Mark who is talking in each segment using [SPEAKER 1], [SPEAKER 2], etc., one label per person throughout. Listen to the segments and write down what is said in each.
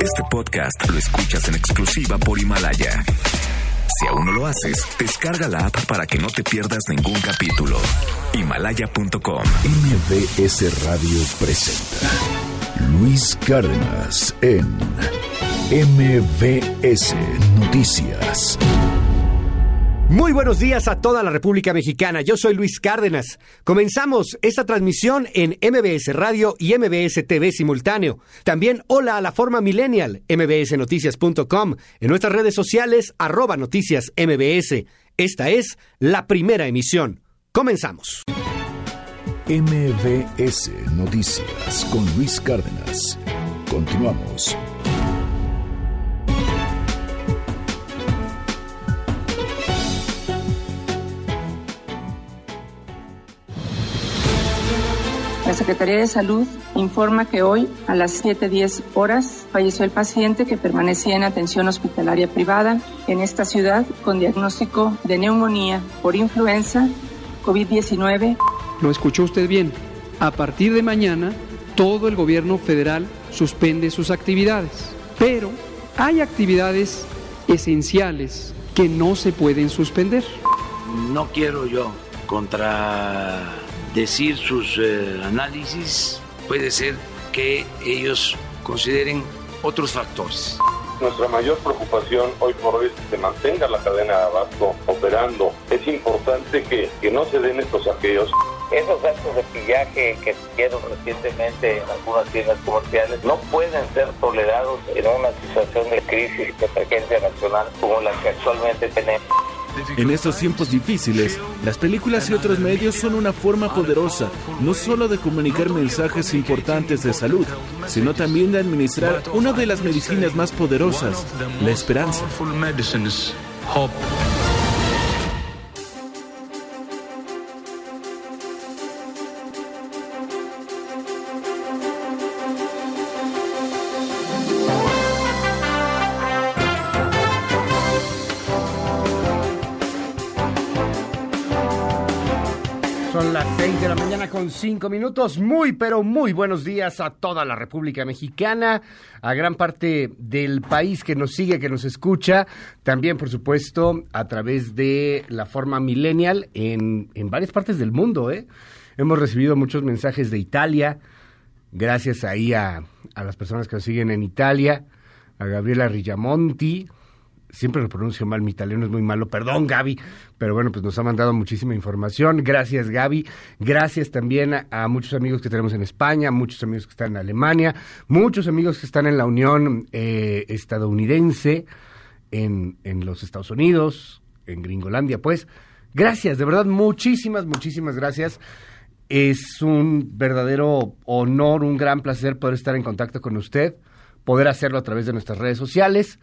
[SPEAKER 1] Este podcast lo escuchas en exclusiva por Himalaya. Si aún no lo haces, descarga la app para que no te pierdas ningún capítulo. Himalaya.com.
[SPEAKER 2] MBS Radio presenta Luis Cárdenas en MBS Noticias.
[SPEAKER 3] Muy buenos días a toda la República Mexicana. Yo soy Luis Cárdenas. Comenzamos esta transmisión en MBS Radio y MBS TV simultáneo. También hola a la forma millennial, mbsnoticias.com, en nuestras redes sociales, arroba noticias MBS. Esta es la primera emisión. Comenzamos.
[SPEAKER 2] MBS Noticias con Luis Cárdenas. Continuamos.
[SPEAKER 4] Secretaría de Salud informa que hoy a las 7.10 horas falleció el paciente que permanecía en atención hospitalaria privada en esta ciudad con diagnóstico de neumonía por influenza COVID-19.
[SPEAKER 5] Lo escuchó usted bien. A partir de mañana, todo el gobierno federal suspende sus actividades. Pero hay actividades esenciales que no se pueden suspender.
[SPEAKER 6] No quiero yo contra decir sus eh, análisis, puede ser que ellos consideren otros factores.
[SPEAKER 7] Nuestra mayor preocupación hoy por hoy es que se mantenga la cadena de abasto operando. Es importante que, que no se den estos saqueos.
[SPEAKER 8] Esos actos de pillaje que se dieron recientemente en algunas tiendas comerciales no pueden ser tolerados en una situación de crisis y de emergencia nacional como la que actualmente tenemos.
[SPEAKER 9] En estos tiempos difíciles, las películas y otros medios son una forma poderosa, no solo de comunicar mensajes importantes de salud, sino también de administrar una de las medicinas más poderosas, la esperanza.
[SPEAKER 3] 5 minutos. Muy, pero muy buenos días a toda la República Mexicana, a gran parte del país que nos sigue, que nos escucha. También, por supuesto, a través de la forma millennial en, en varias partes del mundo. ¿eh? Hemos recibido muchos mensajes de Italia. Gracias ahí a, a las personas que nos siguen en Italia. A Gabriela Rillamonti, siempre lo pronuncio mal, mi italiano es muy malo, perdón Gaby, pero bueno, pues nos ha mandado muchísima información, gracias Gaby, gracias también a, muchos amigos que tenemos en España, muchos amigos que están en Alemania, muchos amigos que están en la Unión eh, estadounidense, en, en los Estados Unidos, en Gringolandia, pues, gracias, de verdad, muchísimas, muchísimas gracias. Es un verdadero honor, un gran placer poder estar en contacto con usted, poder hacerlo a través de nuestras redes sociales.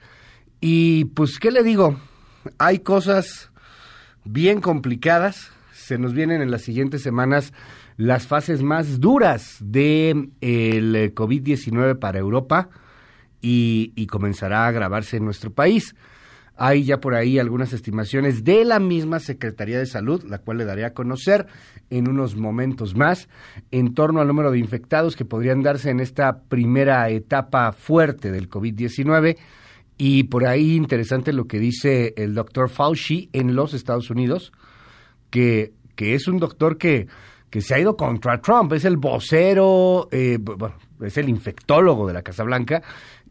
[SPEAKER 3] Y pues, ¿qué le digo? Hay cosas bien complicadas. Se nos vienen en las siguientes semanas las fases más duras de COVID-19 para Europa y, y, comenzará a agravarse en nuestro país. Hay ya por ahí algunas estimaciones de la misma Secretaría de Salud, la cual le daré a conocer en unos momentos más, en torno al número de infectados que podrían darse en esta primera etapa fuerte del COVID-19 y por ahí interesante lo que dice el doctor Fauci en los Estados Unidos, que, que es un doctor que, que se ha ido contra Trump, es el vocero, eh, bueno, es el infectólogo de la Casa Blanca.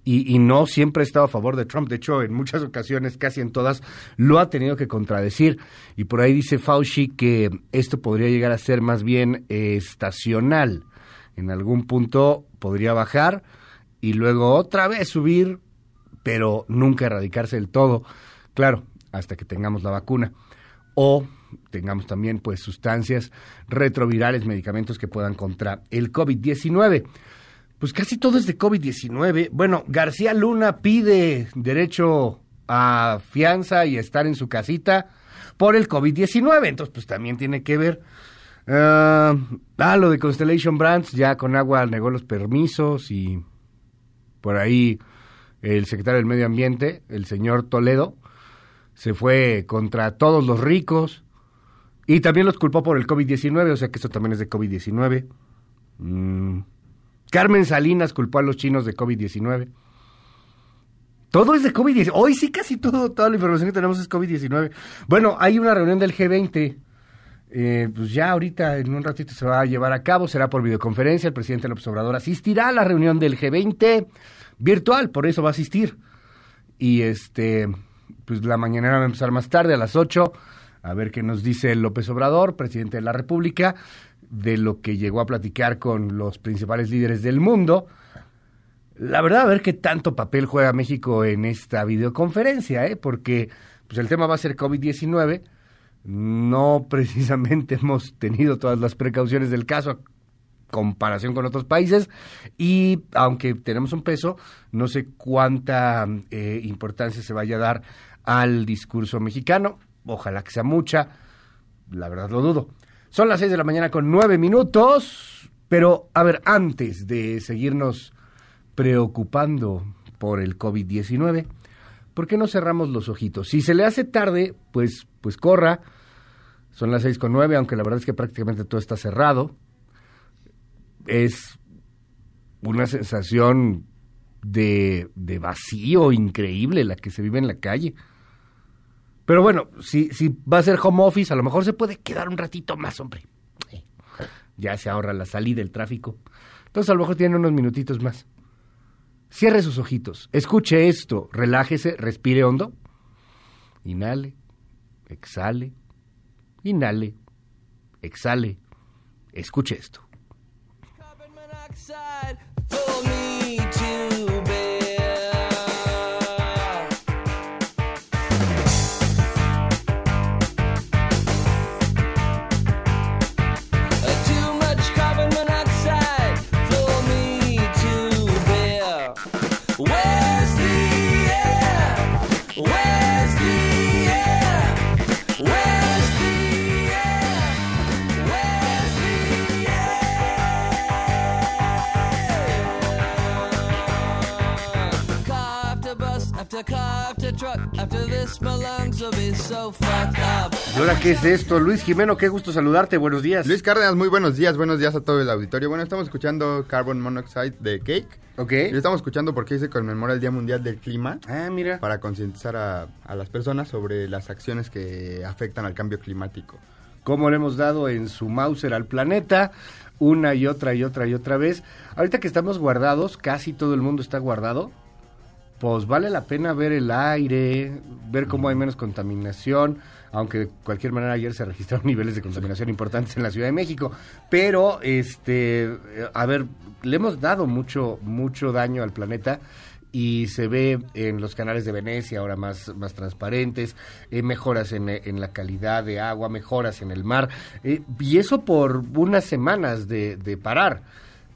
[SPEAKER 3] Y, no siempre ha estado a favor de Trump. De hecho, en muchas ocasiones, casi en todas, lo ha tenido que contradecir. Y por ahí dice Fauci que esto podría llegar a ser más bien eh, estacional. En algún punto podría bajar y luego otra vez subir pero nunca erradicarse del todo, claro, hasta que tengamos la vacuna. O tengamos también pues sustancias retrovirales, medicamentos que puedan contra el COVID-19. Pues casi todo es de COVID-19. Bueno, García Luna pide derecho a fianza y estar en su casita por el COVID-19. Entonces, pues también tiene que ver. Uh, ah, lo de Constellation Brands, ya con agua negó los permisos y por ahí el secretario del Medio Ambiente, el señor Toledo, se fue contra todos los ricos y también los culpó por el COVID-19, o sea que eso también es de COVID-19. Mm. Carmen Salinas culpó a los chinos de COVID-19. Todo es de COVID-19. Hoy sí casi todo, toda la información que tenemos es COVID-19. Bueno, hay una reunión del G20. Eh, pues ya ahorita en un ratito se va a llevar a cabo, será por videoconferencia. El presidente López Obrador asistirá a la reunión del G20 virtual, por eso va a asistir. Y este, pues la mañanera va a empezar más tarde, a las 8, a ver qué nos dice López Obrador, presidente de la República, de lo que llegó a platicar con los principales líderes del mundo. La verdad, a ver qué tanto papel juega México en esta videoconferencia, ¿eh? porque pues el tema va a ser COVID-19. No precisamente hemos tenido todas las precauciones del caso comparación con otros países y aunque tenemos un peso, no sé cuánta eh, importancia se vaya a dar al discurso mexicano. Ojalá que sea mucha, la verdad lo dudo. Son las seis de la mañana con nueve minutos, pero a ver, antes de seguirnos preocupando por el COVID-19, ¿por qué no cerramos los ojitos? Si se le hace tarde, pues, pues corra. Son las seis con nueve, aunque la verdad es que prácticamente todo está cerrado. Es una sensación de, de vacío increíble la que se vive en la calle. Pero bueno, si, si va a ser home office, a lo mejor se puede quedar un ratito más, hombre. Ya se ahorra la salida, el tráfico. Entonces a lo mejor tiene unos minutitos más. Cierre sus ojitos, escuche esto, relájese, respire hondo. Inhale, exhale, inhale, exhale. Escuche esto. ¿Y ahora qué es esto? Luis Jimeno, qué gusto saludarte, buenos días.
[SPEAKER 10] Luis Cárdenas, muy buenos días, buenos días a todo el auditorio. Bueno, estamos escuchando Carbon Monoxide de Cake.
[SPEAKER 3] Ok.
[SPEAKER 10] Y estamos escuchando porque se conmemora el Día Mundial del Clima.
[SPEAKER 3] Ah, mira.
[SPEAKER 10] Para concientizar a, a las personas sobre las acciones que afectan al cambio climático.
[SPEAKER 3] Cómo le hemos dado en su Mauser al planeta una y otra y otra y otra vez. Ahorita que estamos guardados, casi todo el mundo está guardado pues vale la pena ver el aire, ver cómo hay menos contaminación, aunque de cualquier manera ayer se registraron niveles de contaminación importantes en la Ciudad de México, pero este, a ver, le hemos dado mucho mucho daño al planeta y se ve en los canales de Venecia ahora más, más transparentes, eh, mejoras en, la calidad de agua, mejoras en el mar, eh, y eso por unas semanas de, de parar.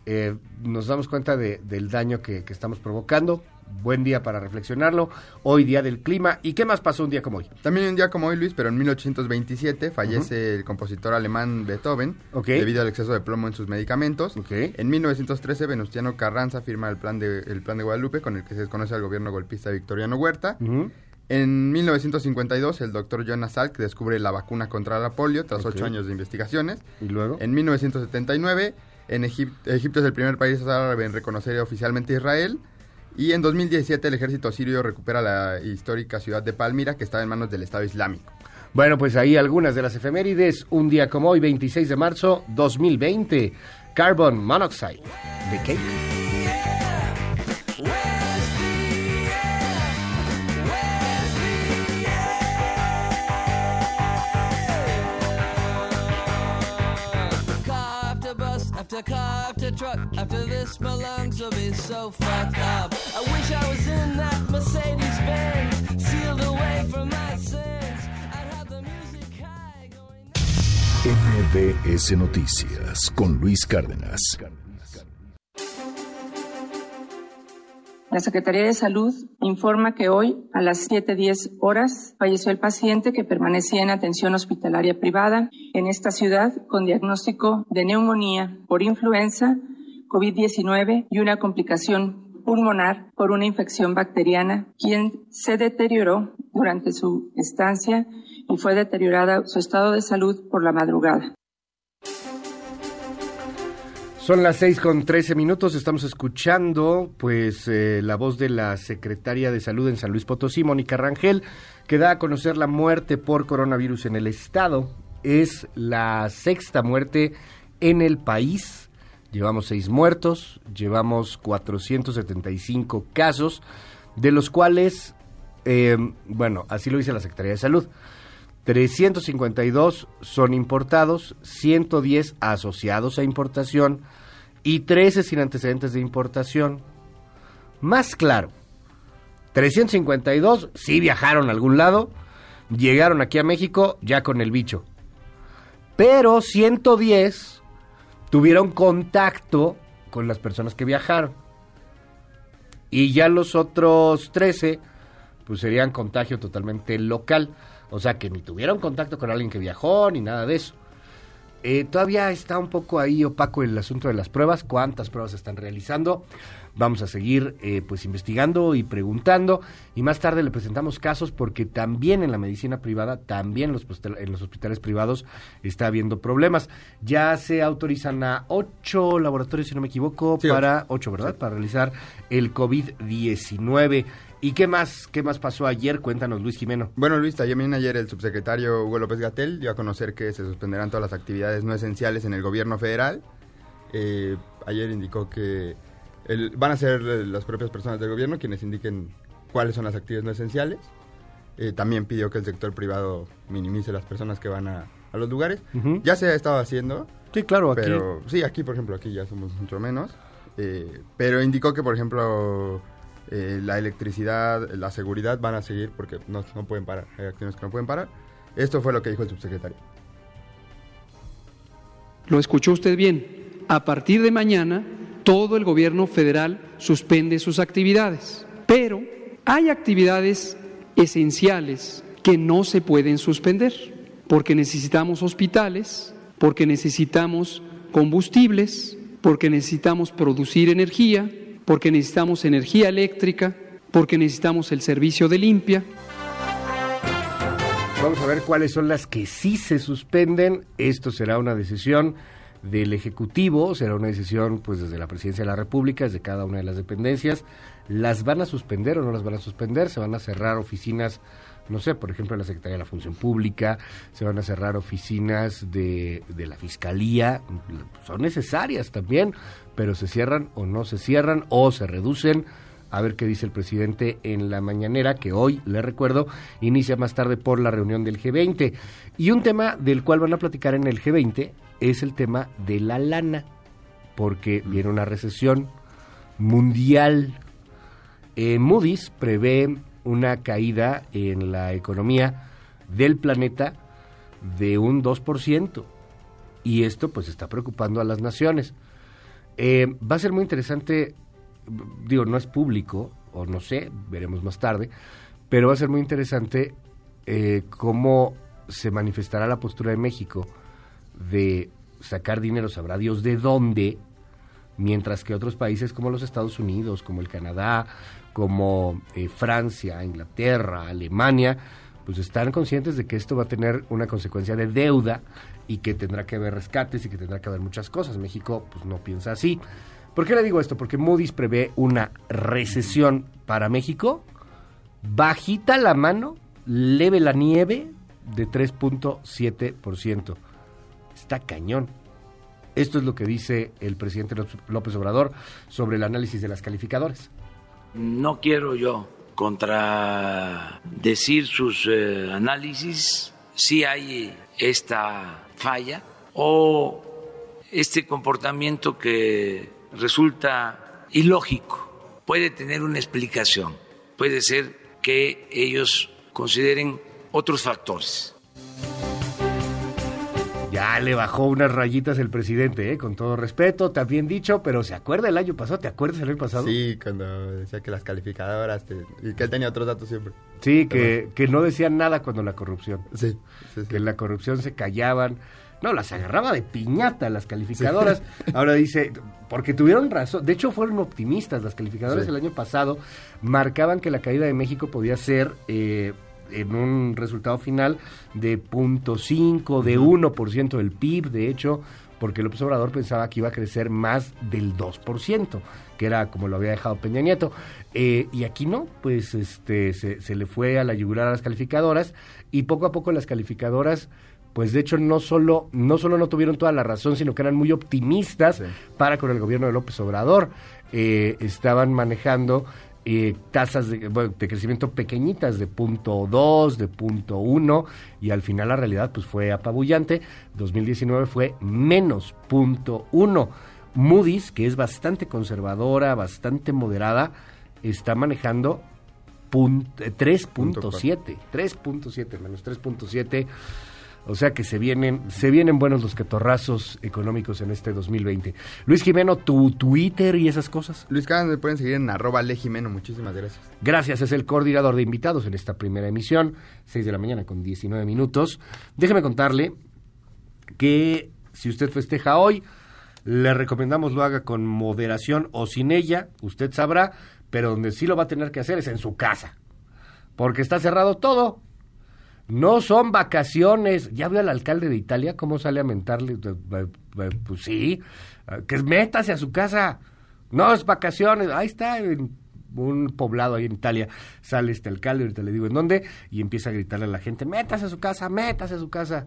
[SPEAKER 3] Eh, nos damos cuenta de, del daño que estamos provocando, buen día para reflexionarlo. Hoy día del clima. ¿Y qué más pasó un día como hoy?
[SPEAKER 10] También un día como hoy, Luis, pero en 1827 fallece el compositor alemán Beethoven debido al exceso de plomo en sus medicamentos. En 1913 Venustiano Carranza firma el plan de el plan de Guadalupe con el que se desconoce al gobierno golpista Victoriano Huerta. En 1952, el doctor Jonas Salk descubre la vacuna contra la polio tras ocho años de investigaciones.
[SPEAKER 3] ¿Y luego?
[SPEAKER 10] En 1979, en Egipto, Egipto es el primer país árabe en reconocer oficialmente a Israel. Y en 2017 el ejército sirio recupera la histórica ciudad de Palmira que estaba en manos del Estado Islámico.
[SPEAKER 3] Bueno, pues ahí algunas de las efemérides. Un día como hoy, 26 de marzo 2020. Carbon Monoxide de Cake.
[SPEAKER 11] After car after truck. After this, my lungs will be so fucked up. I wish I was in that Mercedes Benz, sealed away from my sins. I'd have the music high going.
[SPEAKER 2] MBS Noticias con Luis Cárdenas.
[SPEAKER 4] La Secretaría de Salud informa que hoy, a las 7.10 horas, falleció el paciente que permanecía en atención hospitalaria privada en esta ciudad con diagnóstico de neumonía por influenza, COVID-19 y una complicación pulmonar por una infección bacteriana, quien se deterioró durante su estancia y fue deteriorada su estado de salud por la madrugada.
[SPEAKER 3] Son las seis con trece minutos, estamos escuchando pues eh, la voz de la secretaria de Salud en San Luis Potosí, Mónica Rangel, que da a conocer la muerte por coronavirus en el estado. Es la sexta muerte en el país. Llevamos seis muertos, llevamos 475 casos, de los cuales, eh, bueno, así lo dice la Secretaría de Salud. 352 son importados, 110 asociados a importación y 13 sin antecedentes de importación. Más claro, 352 sí viajaron a algún lado, llegaron aquí a México ya con el bicho. Pero 110 tuvieron contacto con las personas que viajaron. Y ya los otros 13 pues serían contagio totalmente local. O sea que ni tuvieron contacto con alguien que viajó ni nada de eso. Eh, todavía está un poco ahí opaco el asunto de las pruebas, cuántas pruebas están realizando. Vamos a seguir eh, pues investigando y preguntando y más tarde le presentamos casos porque también en la medicina privada, también en los, en los hospitales privados está habiendo problemas. Ya se autorizan a ocho laboratorios, si no me equivoco, para ocho, ¿verdad? Para realizar el COVID-19. ¿Y qué más, qué más pasó ayer? Cuéntanos, Luis Jimeno.
[SPEAKER 10] Bueno, Luis, también ayer el subsecretario Hugo López Gatel dio a conocer que se suspenderán todas las actividades no esenciales en el gobierno federal. Eh, ayer indicó que el, van a ser las propias personas del gobierno quienes indiquen cuáles son las actividades no esenciales. Eh, también pidió que el sector privado minimice las personas que van a, a los lugares. Ya se ha estado haciendo.
[SPEAKER 3] Sí, claro, aquí.
[SPEAKER 10] Pero, sí, aquí, por ejemplo, aquí ya somos mucho menos. Eh, pero indicó que, por ejemplo, eh, la electricidad, la seguridad van a seguir porque no, no pueden parar. Hay acciones que no pueden parar. Esto fue lo que dijo el subsecretario.
[SPEAKER 5] Lo escuchó usted bien. A partir de mañana, todo el gobierno federal suspende sus actividades. Pero hay actividades esenciales que no se pueden suspender, porque necesitamos hospitales, porque necesitamos combustibles, porque necesitamos producir energía, porque necesitamos energía eléctrica, porque necesitamos el servicio de limpia.
[SPEAKER 3] Vamos a ver cuáles son las que sí se suspenden. Esto será una decisión del Ejecutivo, será una decisión pues desde la Presidencia de la República, desde cada una de las dependencias. ¿Las van a suspender o no las van a suspender? ¿Se van a cerrar oficinas, no sé, por ejemplo, la Secretaría de la Función Pública? ¿Se van a cerrar oficinas de, de la Fiscalía? Son necesarias también, pero se cierran o no se cierran o se reducen a ver qué dice el presidente en la mañanera, que hoy, le recuerdo, inicia más tarde por la reunión del G20. Y un tema del cual van a platicar en el G20 es el tema de la lana, porque viene una recesión mundial. Eh, Moody's prevé una caída en la economía del planeta de un 2%. Y esto pues está preocupando a las naciones. Eh, va a ser muy interesante digo, no es público, o no sé, veremos más tarde, pero va a ser muy interesante eh, cómo se manifestará la postura de México de sacar dinero, sabrá Dios de dónde, mientras que otros países como los Estados Unidos, como el Canadá, como eh, Francia, Inglaterra, Alemania, pues están conscientes de que esto va a tener una consecuencia de deuda y que tendrá que haber rescates y que tendrá que haber muchas cosas. México pues no piensa así. ¿Por qué le digo esto? Porque Moody's prevé una recesión para México, bajita la mano, leve la nieve de 3.7%. Está cañón. Esto es lo que dice el presidente López Obrador sobre el análisis de las calificadoras.
[SPEAKER 6] No quiero yo contradecir sus eh, análisis, si hay esta falla o este comportamiento que resulta ilógico, puede tener una explicación, puede ser que ellos consideren otros factores.
[SPEAKER 3] Ya le bajó unas rayitas el presidente, ¿eh? con todo respeto, también dicho, pero ¿se acuerda el año pasado? ¿Te acuerdas el año pasado?
[SPEAKER 10] Sí, cuando decía que las calificadoras, y que él tenía otros datos siempre.
[SPEAKER 3] Sí, que, que no decían nada cuando la corrupción.
[SPEAKER 10] Sí, sí, sí.
[SPEAKER 3] Que en la corrupción se callaban. No, las agarraba de piñata las calificadoras. Ahora dice, porque tuvieron razón. De hecho, fueron optimistas. Las calificadoras
[SPEAKER 10] Sí.
[SPEAKER 3] el año pasado marcaban que la caída de México podía ser eh, en un resultado final de 0.5, de 1% del PIB. De hecho, porque López Obrador pensaba que iba a crecer más del 2%, que era como lo había dejado Peña Nieto. Eh, y aquí no, pues este, se, se le fue a la yugular a las calificadoras y poco a poco las calificadoras pues de hecho no solo no solo no tuvieron toda la razón, sino que eran muy optimistas para con el gobierno de López Obrador. Eh, estaban manejando eh, tasas de, bueno, de, crecimiento pequeñitas de punto 2, de punto 1 y al final la realidad pues fue apabullante. 2019 fue menos punto 1. Moody's, que es bastante conservadora, bastante moderada, está manejando 3.7, 3.7 menos 3.7 o sea que se vienen, se vienen buenos los catorrazos económicos en este 2020. Luis Jimeno, tu Twitter y esas cosas.
[SPEAKER 10] Luis Cáceres, me pueden seguir en arroba Jimeno. Muchísimas gracias.
[SPEAKER 3] Gracias, es el coordinador de invitados en esta primera emisión, 6 de la mañana con 19 minutos. Déjeme contarle que si usted festeja hoy, le recomendamos lo haga con moderación o sin ella, usted sabrá, pero donde sí lo va a tener que hacer es en su casa, porque está cerrado todo. No son vacaciones. ¿Ya vio al alcalde de Italia cómo sale a mentarle? Pues sí, que métase a su casa. No es vacaciones. Ahí está, en un poblado ahí en Italia. Sale este alcalde, ahorita le digo en dónde, y empieza a gritarle a la gente, métase a su casa, métase a su casa.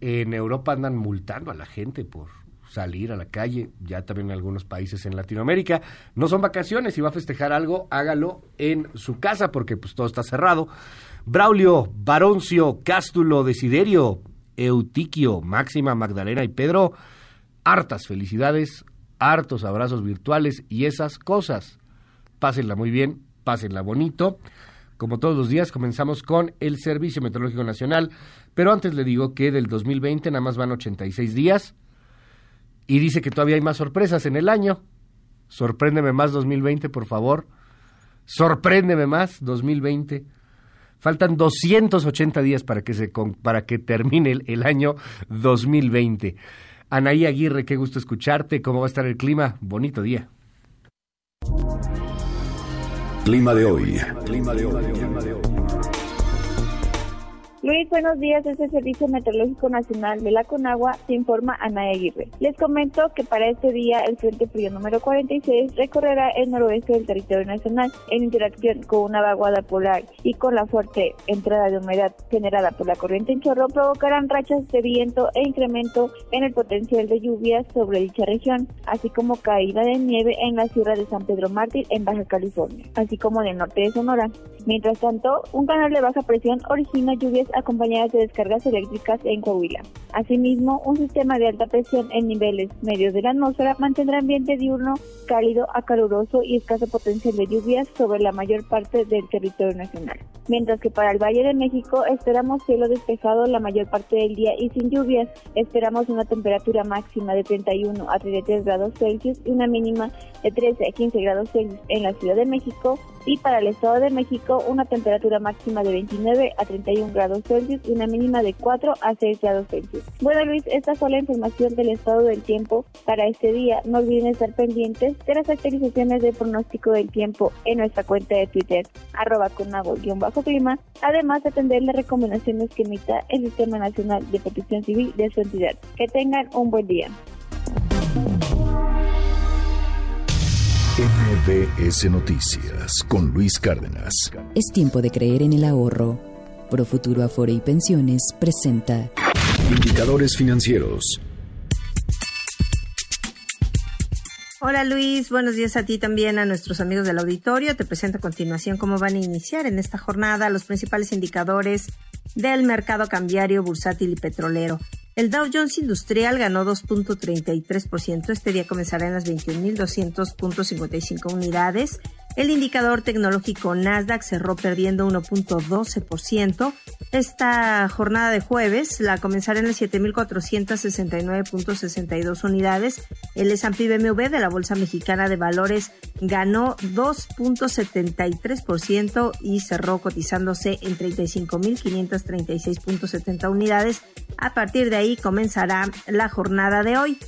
[SPEAKER 3] En Europa andan multando a la gente por salir a la calle, ya también en algunos países en Latinoamérica. No son vacaciones, si va a festejar algo, hágalo en su casa porque pues todo está cerrado. Braulio, Baroncio, Cástulo, Desiderio, Eutiquio, Máxima, Magdalena y Pedro, hartas felicidades, hartos abrazos virtuales y esas cosas. Pásenla muy bien, pásenla bonito. Como todos los días, comenzamos con el Servicio Meteorológico Nacional, pero antes le digo que del 2020 nada más van 86 días y dice que todavía hay más sorpresas en el año. Sorpréndeme más 2020, por favor. Sorpréndeme más 2020. Faltan 280 días para que, se, para que termine el, el año 2020. Anaí Aguirre, qué gusto escucharte. ¿Cómo va a estar el clima? Bonito día.
[SPEAKER 2] Clima de hoy. Clima de hoy.
[SPEAKER 12] Luis, buenos días. Desde el Servicio Meteorológico Nacional de la Conagua se informa Ana Aguirre. Les comento que para este día el Frente Frío número 46 recorrerá el noroeste del territorio nacional en interacción con una vaguada polar y con la fuerte entrada de humedad generada por la corriente en chorro provocarán rachas de viento e incremento en el potencial de lluvias sobre dicha región, así como caída de nieve en la sierra de San Pedro Mártir en Baja California, así como en el norte de Sonora. Mientras tanto, un canal de baja presión origina lluvias acompañadas de descargas eléctricas en Coahuila. Asimismo, un sistema de alta presión en niveles medios de la atmósfera mantendrá ambiente diurno cálido a caluroso y escaso potencial de lluvias sobre la mayor parte del territorio nacional. Mientras que para el Valle de México esperamos cielo despejado la mayor parte del día y sin lluvias. Esperamos una temperatura máxima de 31 a 33 grados Celsius y una mínima de 13 a 15 grados Celsius en la Ciudad de México y para el Estado de México una temperatura máxima de 29 a 31 grados Celsius y una mínima de 4 a 6 grados Celsius. Bueno Luis, esta fue la información del estado del tiempo para este día. No olviden estar pendientes de las actualizaciones de pronóstico del tiempo en nuestra cuenta de Twitter, arroba bajo clima además de atender las recomendaciones que emita el Sistema Nacional de Protección Civil de su entidad. Que tengan un buen día.
[SPEAKER 2] MBS Noticias con Luis Cárdenas.
[SPEAKER 13] Es tiempo de creer en el ahorro. Profuturo Afore y Pensiones presenta
[SPEAKER 2] Indicadores financieros.
[SPEAKER 14] Hola Luis, buenos días a ti también, a nuestros amigos del auditorio. Te presento a continuación cómo van a iniciar en esta jornada los principales indicadores del mercado cambiario, bursátil y petrolero. El Dow Jones Industrial ganó 2.33%. Este día comenzará en las 21.200.55 unidades. El indicador tecnológico Nasdaq cerró perdiendo 1.12%. Esta jornada de jueves la comenzará en las 7.469.62 unidades. El S&P BMW de la Bolsa Mexicana de Valores ganó 2.73% y cerró cotizándose en 35.536.70 unidades. A partir de ahí comenzará la jornada de hoy.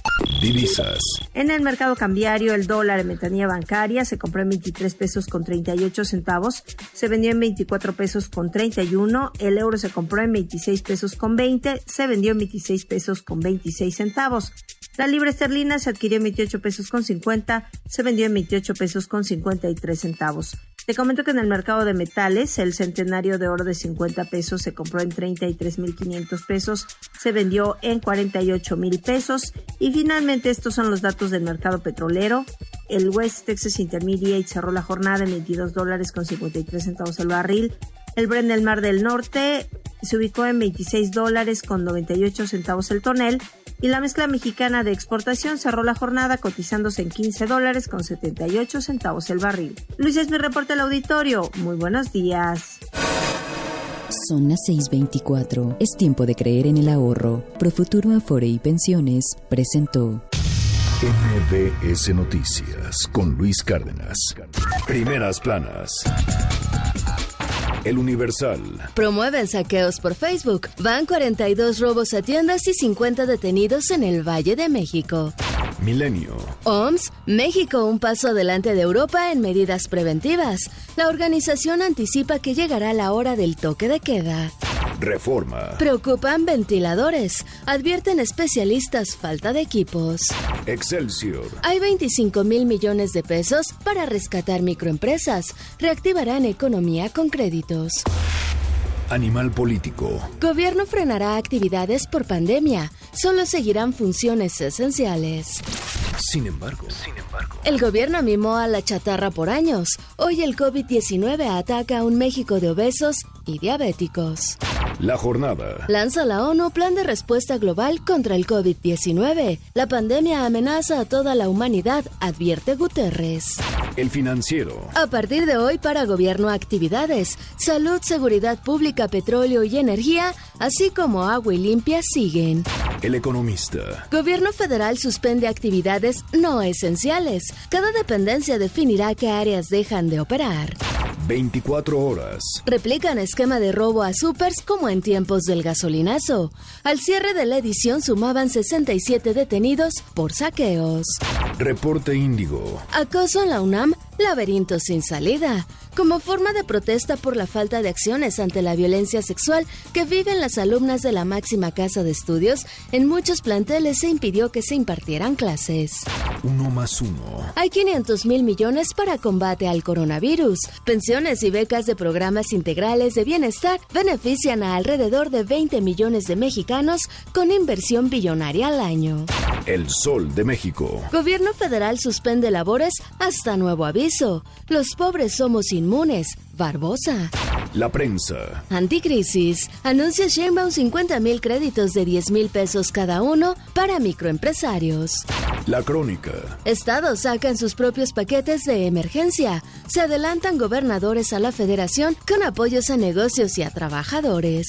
[SPEAKER 2] Divisas.
[SPEAKER 14] En el mercado cambiario, el dólar en ventanilla bancaria se compró en 23 pesos con 38 centavos, se vendió en 24 pesos con 31, el euro se compró en 26 pesos con 20, se vendió en 26 pesos con 26 centavos. La libra esterlina se adquirió en 28 pesos con 50, se vendió en 28 pesos con 53 centavos. Te comento que en el mercado de metales, el centenario de oro de 50 pesos se compró en 33.500 pesos, se vendió en 48.000 pesos y finalmente estos son los datos del mercado petrolero. El West Texas Intermediate cerró la jornada en 22 dólares con 53 centavos el barril. El Brent del Mar del Norte se ubicó en 26 dólares con 98 centavos el tonel y la mezcla mexicana de exportación cerró la jornada cotizándose en 15 dólares con 78 centavos el barril. Luis es mi reporte al auditorio. Muy buenos días.
[SPEAKER 13] Son las 6:24. Es tiempo de creer en el ahorro. Profuturo Afore y Pensiones presentó.
[SPEAKER 2] MBS Noticias con Luis Cárdenas. Primeras planas. El Universal.
[SPEAKER 15] Promueven saqueos por Facebook. Van 42 robos a tiendas y 50 detenidos en el Valle de México.
[SPEAKER 2] Milenio.
[SPEAKER 15] OMS, México un paso adelante de Europa en medidas preventivas. La organización anticipa que llegará la hora del toque de queda.
[SPEAKER 2] Reforma.
[SPEAKER 15] Preocupan ventiladores. Advierten especialistas falta de equipos.
[SPEAKER 2] Excelsior.
[SPEAKER 15] Hay 25 mil millones de pesos para rescatar microempresas. Reactivarán economía con créditos.
[SPEAKER 2] Animal político.
[SPEAKER 15] Gobierno frenará actividades por pandemia. Solo seguirán funciones esenciales.
[SPEAKER 2] Sin embargo,
[SPEAKER 15] El gobierno mimó a la chatarra por años. Hoy el COVID-19 ataca a un México de obesos y diabéticos.
[SPEAKER 2] la jornada.
[SPEAKER 15] Lanza la ONU plan de respuesta global contra el COVID-19. La pandemia amenaza a toda la humanidad, advierte Guterres.
[SPEAKER 2] El financiero.
[SPEAKER 15] A partir de hoy para gobierno actividades, salud, seguridad pública, petróleo y energía, así como agua y limpia siguen.
[SPEAKER 2] El economista.
[SPEAKER 15] Gobierno federal suspende actividades no esenciales. Cada dependencia definirá qué áreas dejan de operar.
[SPEAKER 2] 24 horas.
[SPEAKER 15] Replican esquema de robo a supers como en tiempos del gasolinazo. Al cierre de la edición sumaban 67 detenidos por saqueos.
[SPEAKER 2] Reporte Índigo.
[SPEAKER 15] Acoso en la UNAM, laberinto sin salida. Como forma de protesta por la falta de acciones ante la violencia sexual que viven las alumnas de la máxima casa de estudios, en muchos planteles se impidió que se impartieran clases.
[SPEAKER 2] Uno más uno.
[SPEAKER 15] Hay 500 mil millones para combate al coronavirus. Pensiones y becas de programas integrales de bienestar benefician a alrededor de 20 millones de mexicanos con inversión billonaria al año.
[SPEAKER 2] El Sol de México.
[SPEAKER 15] Gobierno federal suspende labores hasta nuevo aviso. Los pobres somos inmunes. Barbosa.
[SPEAKER 2] La prensa.
[SPEAKER 15] Anticrisis. Anuncia Sheinbaum 50 mil créditos de 10 mil pesos cada uno para microempresarios.
[SPEAKER 2] La crónica.
[SPEAKER 15] Estados sacan sus propios paquetes de emergencia. Se adelantan gobernadores a la federación con apoyos a negocios y a trabajadores.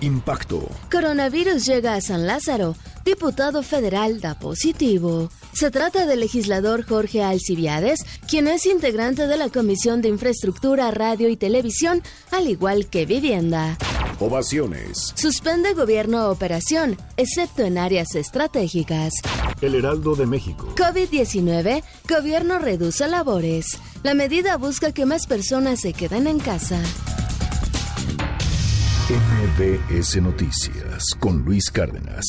[SPEAKER 2] Impacto.
[SPEAKER 15] Coronavirus llega a San Lázaro. Diputado federal da positivo. Se trata del legislador Jorge Alcibiades, quien es integrante de la Comisión de Infraestructura, Radio y Televisión, al igual que Vivienda.
[SPEAKER 2] Ovaciones.
[SPEAKER 15] Suspende gobierno operación, excepto en áreas estratégicas.
[SPEAKER 2] El Heraldo de México.
[SPEAKER 15] COVID-19, gobierno reduce labores. La medida busca que más personas se queden en casa.
[SPEAKER 2] MBS Noticias con Luis Cárdenas.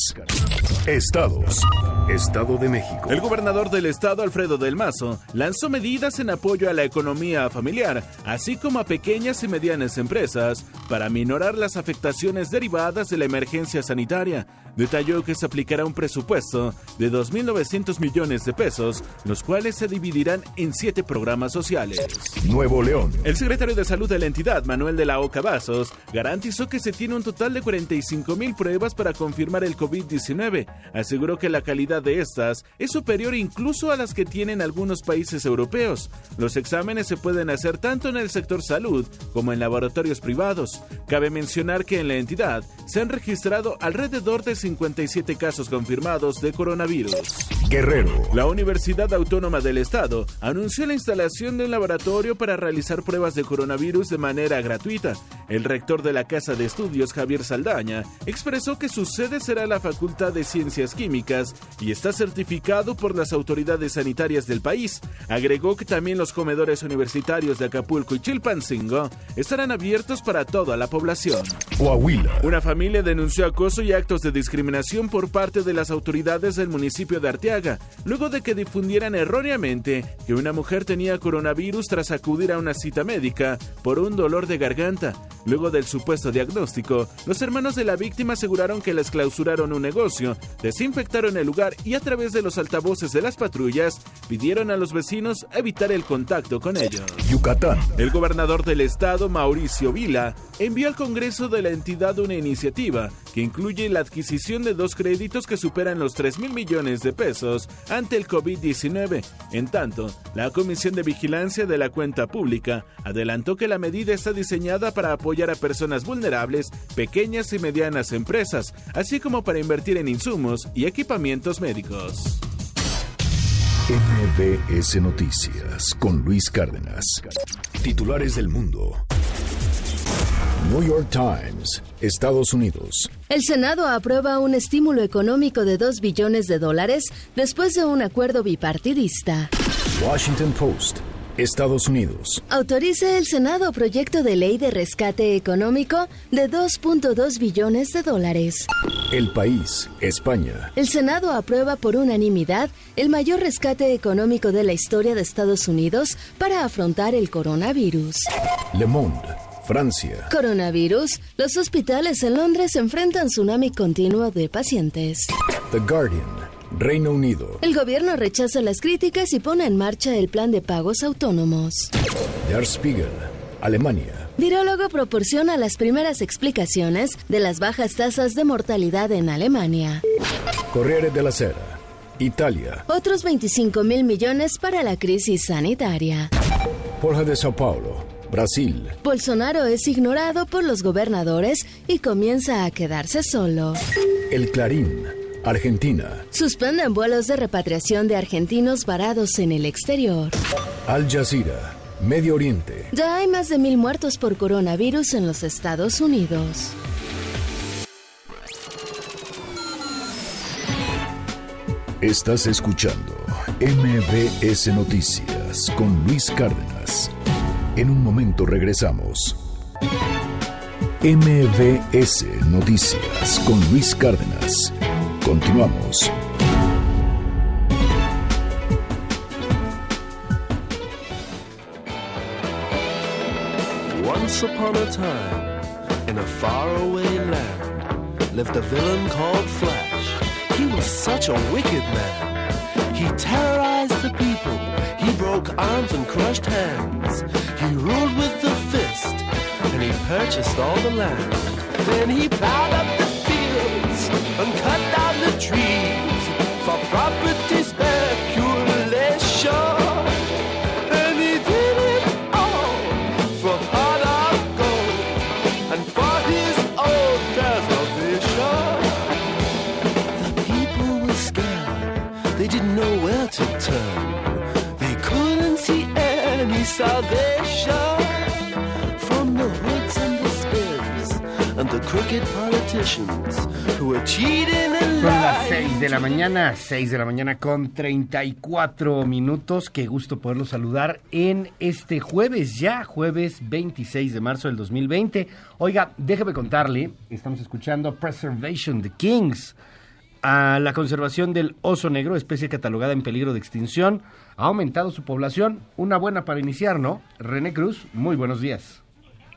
[SPEAKER 2] Estados. Estado de México.
[SPEAKER 9] El gobernador del estado, Alfredo del Mazo, lanzó medidas en apoyo a la economía familiar, así como a pequeñas y medianas empresas, para minorar las afectaciones derivadas de la emergencia sanitaria. Detalló que se aplicará un presupuesto de 2.900 millones de pesos, los cuales se dividirán en siete programas sociales.
[SPEAKER 2] Nuevo León.
[SPEAKER 9] El secretario de Salud de la entidad, Manuel de la Oca Vasos, garantizó que se tiene un total de 45 mil pruebas para confirmar el COVID-19. Aseguró que la calidad de estas es superior incluso a las que tienen algunos países europeos. Los exámenes se pueden hacer tanto en el sector salud como en laboratorios privados. Cabe mencionar que en la entidad se han registrado alrededor de 57 casos confirmados de coronavirus.
[SPEAKER 2] Guerrero.
[SPEAKER 9] La Universidad Autónoma del Estado anunció la instalación de un laboratorio para realizar pruebas de coronavirus de manera gratuita. El rector de la Casa de Estudios, Javier Saldaña, expresó que su sede será la Facultad de Ciencias Químicas y está certificado por las autoridades sanitarias del país. Agregó que también los comedores universitarios de Acapulco y Chilpancingo estarán abiertos para toda la población.
[SPEAKER 2] Coahuila.
[SPEAKER 9] Una familia denunció acoso y actos de discriminación por parte de las autoridades del municipio de Arteaga, luego de que difundieran erróneamente que una mujer tenía coronavirus tras acudir a una cita médica por un dolor de garganta. Luego del supuesto diagnóstico, los hermanos de la víctima aseguraron que les clausuraron un negocio, desinfectaron el lugar y a través de los altavoces de las patrullas pidieron a los vecinos evitar el contacto con ellos.
[SPEAKER 2] Yucatán.
[SPEAKER 9] El gobernador del estado, Mauricio Vila, envió al Congreso de la entidad una iniciativa que incluye la adquisición de dos créditos que superan los 3 mil millones de pesos ante el COVID-19. En tanto, la Comisión de Vigilancia de la Cuenta Pública adelantó que la medida está diseñada para apoyar a personas vulnerables, pequeñas y medianas empresas, así como para invertir en insumos y equipamientos médicos.
[SPEAKER 2] MBS Noticias con Luis Cárdenas. Titulares del mundo. New York Times, Estados Unidos.
[SPEAKER 15] El Senado aprueba un estímulo económico de 2 billones de dólares después de un acuerdo bipartidista.
[SPEAKER 2] Washington Post, Estados Unidos.
[SPEAKER 15] Autoriza el Senado proyecto de ley de rescate económico de 2.2 billones de dólares.
[SPEAKER 2] El País, España.
[SPEAKER 15] El Senado aprueba por unanimidad el mayor rescate económico de la historia de Estados Unidos para afrontar el coronavirus.
[SPEAKER 2] Le Monde, Francia.
[SPEAKER 15] Coronavirus. Los hospitales en Londres enfrentan tsunami continuo de pacientes.
[SPEAKER 2] The Guardian, Reino Unido.
[SPEAKER 15] El gobierno rechaza las críticas y pone en marcha el plan de pagos autónomos.
[SPEAKER 2] Der Spiegel, Alemania.
[SPEAKER 15] Virólogo proporciona las primeras explicaciones de las bajas tasas de mortalidad en Alemania.
[SPEAKER 2] Corriere della Sera, Italia.
[SPEAKER 15] Otros 25 mil millones para la crisis sanitaria.
[SPEAKER 2] Folha de Sao Paulo, Brasil.
[SPEAKER 15] Bolsonaro es ignorado por los gobernadores y comienza a quedarse solo.
[SPEAKER 2] El Clarín, Argentina.
[SPEAKER 15] Suspenden vuelos de repatriación de argentinos varados en el exterior.
[SPEAKER 2] Al Jazeera, Medio Oriente.
[SPEAKER 15] Ya hay más de mil muertos por coronavirus en los Estados Unidos.
[SPEAKER 2] Estás escuchando MBS Noticias con Luis Cárdenas. En un momento regresamos. MBS Noticias con Luis Cárdenas. Continuamos.
[SPEAKER 16] Once upon a time, in a faraway land, lived a villain called Flash. He was such a wicked man. He terrorized the people. He broke arms and crushed hands. He ruled with the fist, and he purchased all the land. Then he plowed up the trees for property speculation. And he did it all for pot of gold and for his own preservation. The people were scared, they didn't know where to turn. They couldn't see any salvation from the hoods and the spinners and the crooked politicians
[SPEAKER 3] Son las
[SPEAKER 16] lying.
[SPEAKER 3] 6 de la mañana, 6 de la mañana con 34 minutos. Qué gusto poderlo saludar en este jueves, ya jueves 26 de marzo del 2020. Oiga, déjeme contarle, estamos escuchando Preservation the Kings. A la conservación del oso negro, especie catalogada en peligro de extinción, ha aumentado su población. Una buena para iniciar, ¿no? René Cruz, muy buenos días.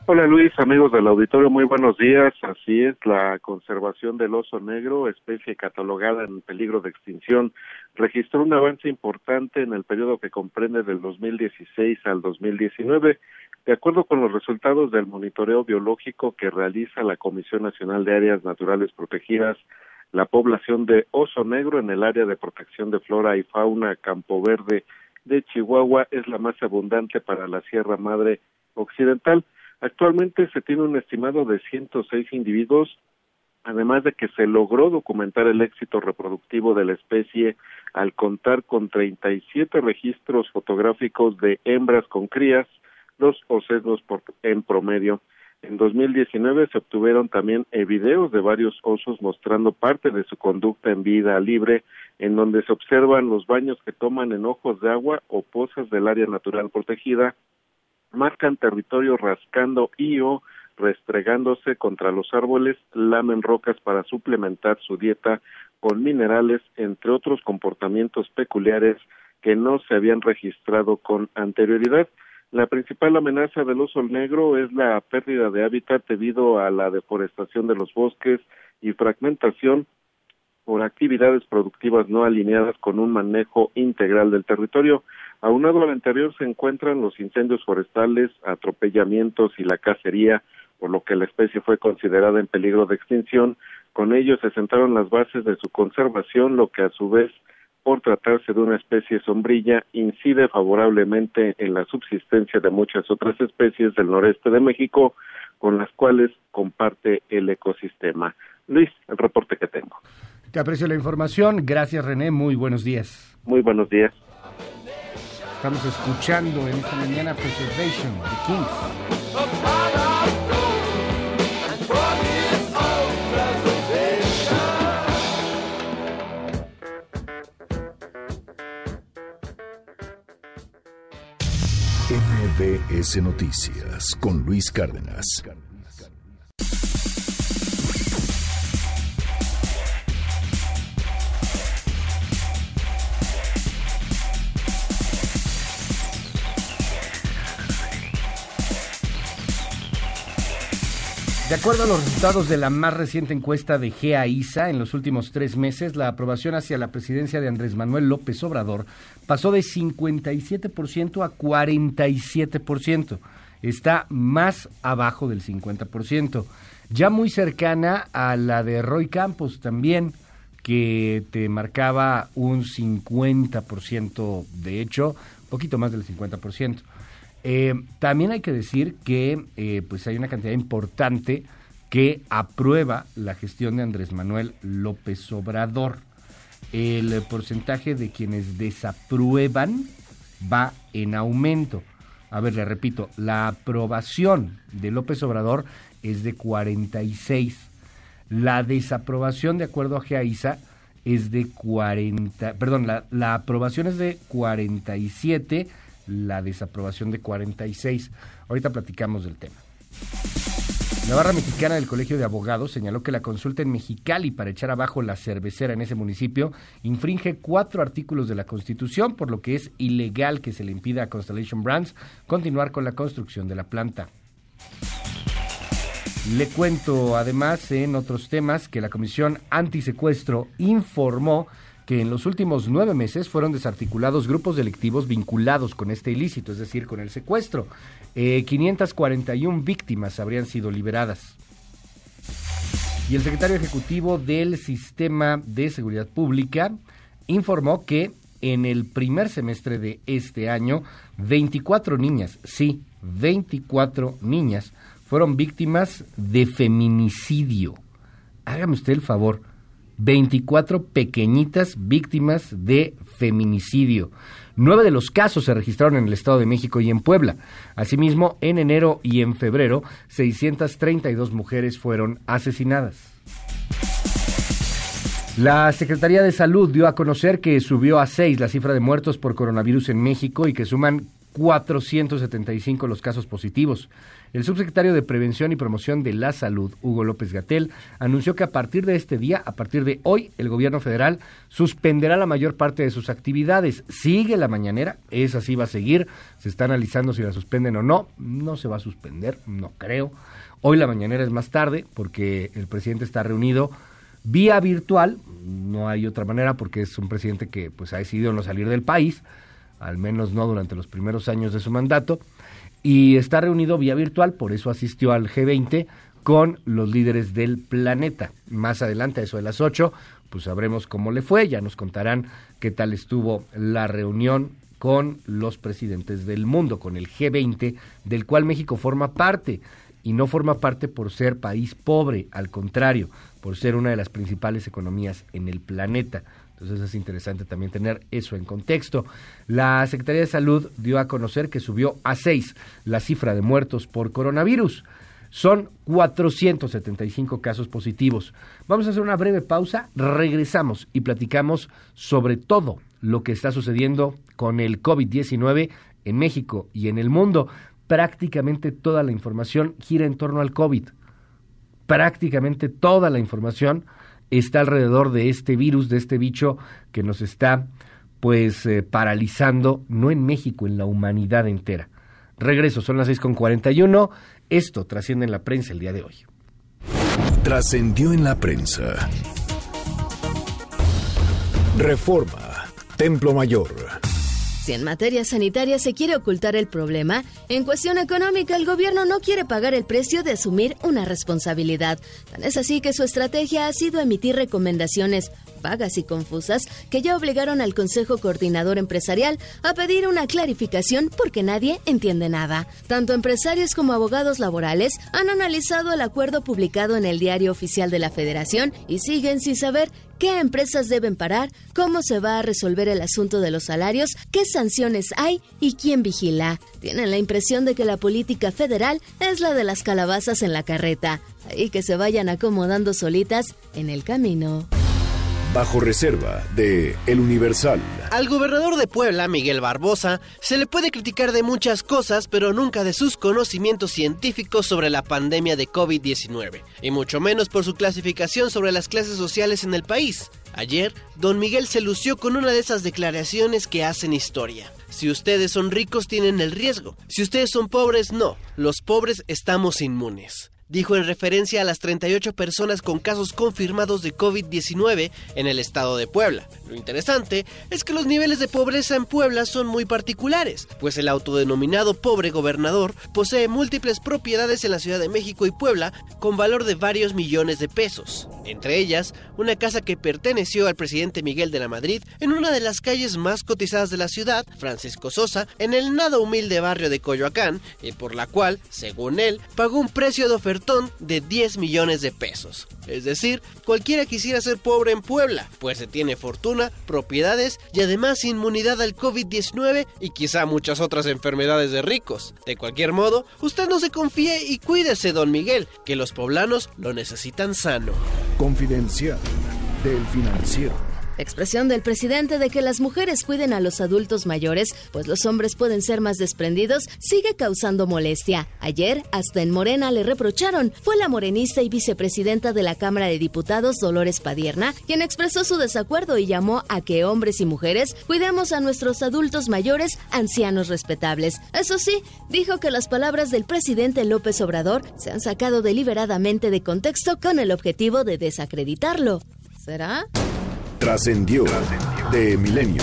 [SPEAKER 17] Hola Luis, amigos del auditorio, muy buenos días. Así es, la conservación del oso negro, especie catalogada en peligro de extinción, registró un avance importante en el periodo que comprende del 2016 al 2019. De acuerdo con los resultados del monitoreo biológico que realiza la Comisión Nacional de Áreas Naturales Protegidas La población de oso negro en el área de protección de flora y fauna Campo Verde de Chihuahua es la más abundante para la Sierra Madre Occidental. Actualmente se tiene un estimado de 106 individuos, además de que se logró documentar el éxito reproductivo de la especie al contar con 37 registros fotográficos de hembras con crías, dos ocesos por, en promedio. En 2019 se obtuvieron también videos de varios osos mostrando parte de su conducta en vida libre, en donde se observan los baños que toman en ojos de agua o pozas del área natural protegida, marcan territorio rascando y o restregándose contra los árboles, lamen rocas para suplementar su dieta con minerales, entre otros comportamientos peculiares que no se habían registrado con anterioridad. La principal amenaza del oso negro es la pérdida de hábitat debido a la deforestación de los bosques y fragmentación por actividades productivas no alineadas con un manejo integral del territorio. Aunado al anterior se encuentran los incendios forestales, atropellamientos y la cacería, por lo que la especie fue considerada en peligro de extinción. Con ello se sentaron las bases de su conservación, lo que a su vez por tratarse de una especie sombrilla, incide favorablemente en la subsistencia de muchas otras especies del noreste de México, con las cuales comparte el ecosistema. Luis, el reporte que tengo.
[SPEAKER 3] Te aprecio la información. Gracias, René. Muy buenos días.
[SPEAKER 17] Muy buenos días.
[SPEAKER 3] Estamos escuchando en esta mañana Preservation de Kings.
[SPEAKER 2] MBS Noticias con Luis Cárdenas.
[SPEAKER 3] De acuerdo a los resultados de la más reciente encuesta de GEA-ISA, en los últimos tres meses, la aprobación hacia la presidencia de Andrés Manuel López Obrador pasó de 57% a 47%. Está más abajo del 50%. Ya muy cercana a la de Roy Campos también, que te marcaba un 50%, de hecho, poquito más del 50%. Eh, también hay que decir que eh, pues hay una cantidad importante que aprueba la gestión de Andrés Manuel López Obrador. El porcentaje de quienes desaprueban va en aumento. A ver, le repito, la aprobación de López Obrador es de 46. La desaprobación, de acuerdo a GEAISA, es de 40. Perdón, la, la aprobación es de 47 la desaprobación de 46. Ahorita platicamos del tema. La barra mexicana del Colegio de Abogados señaló que la consulta en Mexicali para echar abajo la cervecera en ese municipio infringe cuatro artículos de la Constitución, por lo que es ilegal que se le impida a Constellation Brands continuar con la construcción de la planta. Le cuento además en otros temas que la Comisión Antisecuestro informó que en los últimos nueve meses fueron desarticulados grupos delictivos vinculados con este ilícito, es decir, con el secuestro. Eh, 541 víctimas habrían sido liberadas. Y el secretario ejecutivo del Sistema de Seguridad Pública informó que en el primer semestre de este año, 24 niñas, sí, 24 niñas, fueron víctimas de feminicidio. Hágame usted el favor 24 pequeñitas víctimas de feminicidio. Nueve de los casos se registraron en el Estado de México y en Puebla. Asimismo, en enero y en febrero, 632 mujeres fueron asesinadas. La Secretaría de Salud dio a conocer que subió a seis la cifra de muertos por coronavirus en México y que suman 475 los casos positivos. El subsecretario de Prevención y Promoción de la Salud, Hugo López Gatel, anunció que a partir de este día, a partir de hoy, el gobierno federal suspenderá la mayor parte de sus actividades. Sigue la mañanera, esa sí va a seguir, se está analizando si la suspenden o no, no se va a suspender, no creo. Hoy la mañanera es más tarde porque el presidente está reunido vía virtual, no hay otra manera porque es un presidente que pues ha decidido no salir del país, al menos no durante los primeros años de su mandato y está reunido vía virtual, por eso asistió al G20 con los líderes del planeta. Más adelante, a eso de las 8, pues sabremos cómo le fue, ya nos contarán qué tal estuvo la reunión con los presidentes del mundo, con el G20, del cual México forma parte, y no forma parte por ser país pobre, al contrario, por ser una de las principales economías en el planeta. Entonces es interesante también tener eso en contexto. La Secretaría de Salud dio a conocer que subió a seis la cifra de muertos por coronavirus. Son 475 casos positivos. Vamos a hacer una breve pausa, regresamos y platicamos sobre todo lo que está sucediendo con el COVID-19 en México y en el mundo. Prácticamente toda la información gira en torno al COVID. Prácticamente toda la información está alrededor de este virus, de este bicho que nos está pues eh, paralizando, no en México, en la humanidad entera. Regreso, son las 6.41. Esto trasciende en la prensa el día de hoy.
[SPEAKER 2] Trascendió en la prensa. Reforma. Templo Mayor.
[SPEAKER 15] Si en materia sanitaria se quiere ocultar el problema, en cuestión económica el gobierno no quiere pagar el precio de asumir una responsabilidad. Tan es así que su estrategia ha sido emitir recomendaciones vagas y confusas que ya obligaron al Consejo Coordinador Empresarial a pedir una clarificación porque nadie entiende nada. Tanto empresarios como abogados laborales han analizado el acuerdo publicado en el Diario Oficial de la Federación y siguen sin saber qué empresas deben parar, cómo se va a resolver el asunto de los salarios, qué sanciones hay y quién vigila. Tienen la impresión de que la política federal es la de las calabazas en la carreta, y que se vayan acomodando solitas en el camino.
[SPEAKER 2] Bajo reserva de El Universal.
[SPEAKER 18] Al gobernador de Puebla, Miguel Barbosa, se le puede criticar de muchas cosas, pero nunca de sus conocimientos científicos sobre la pandemia de COVID-19, y mucho menos por su clasificación sobre las clases sociales en el país. Ayer, don Miguel se lució con una de esas declaraciones que hacen historia. Si ustedes son ricos tienen el riesgo, si ustedes son pobres no, los pobres estamos inmunes dijo en referencia a las 38 personas con casos confirmados de COVID-19 en el estado de Puebla. Lo interesante es que los niveles de pobreza en Puebla son muy particulares, pues el autodenominado pobre gobernador posee múltiples propiedades en la Ciudad de México y Puebla con valor de varios millones de pesos. Entre ellas, una casa que perteneció al presidente Miguel de la Madrid en una de las calles más cotizadas de la ciudad, Francisco Sosa, en el nada humilde barrio de Coyoacán, y por la cual, según él, pagó un precio de oferta de 10 millones de pesos. Es decir, cualquiera quisiera ser pobre en Puebla, pues se tiene fortuna, propiedades y además inmunidad al COVID-19 y quizá muchas otras enfermedades de ricos. De cualquier modo, usted no se confíe y cuídese, don Miguel, que los poblanos lo necesitan sano.
[SPEAKER 2] Confidencial del financiero.
[SPEAKER 15] Expresión del presidente de que las mujeres cuiden a los adultos mayores, pues los hombres pueden ser más desprendidos, sigue causando molestia. Ayer, hasta en Morena le reprocharon. Fue la morenista y vicepresidenta de la Cámara de Diputados, Dolores Padierna, quien expresó su desacuerdo y llamó a que hombres y mujeres cuidemos a nuestros adultos mayores, ancianos respetables. Eso sí, dijo que las palabras del presidente López Obrador se han sacado deliberadamente de contexto con el objetivo de desacreditarlo. ¿Será?
[SPEAKER 2] Trascendió de Milenio.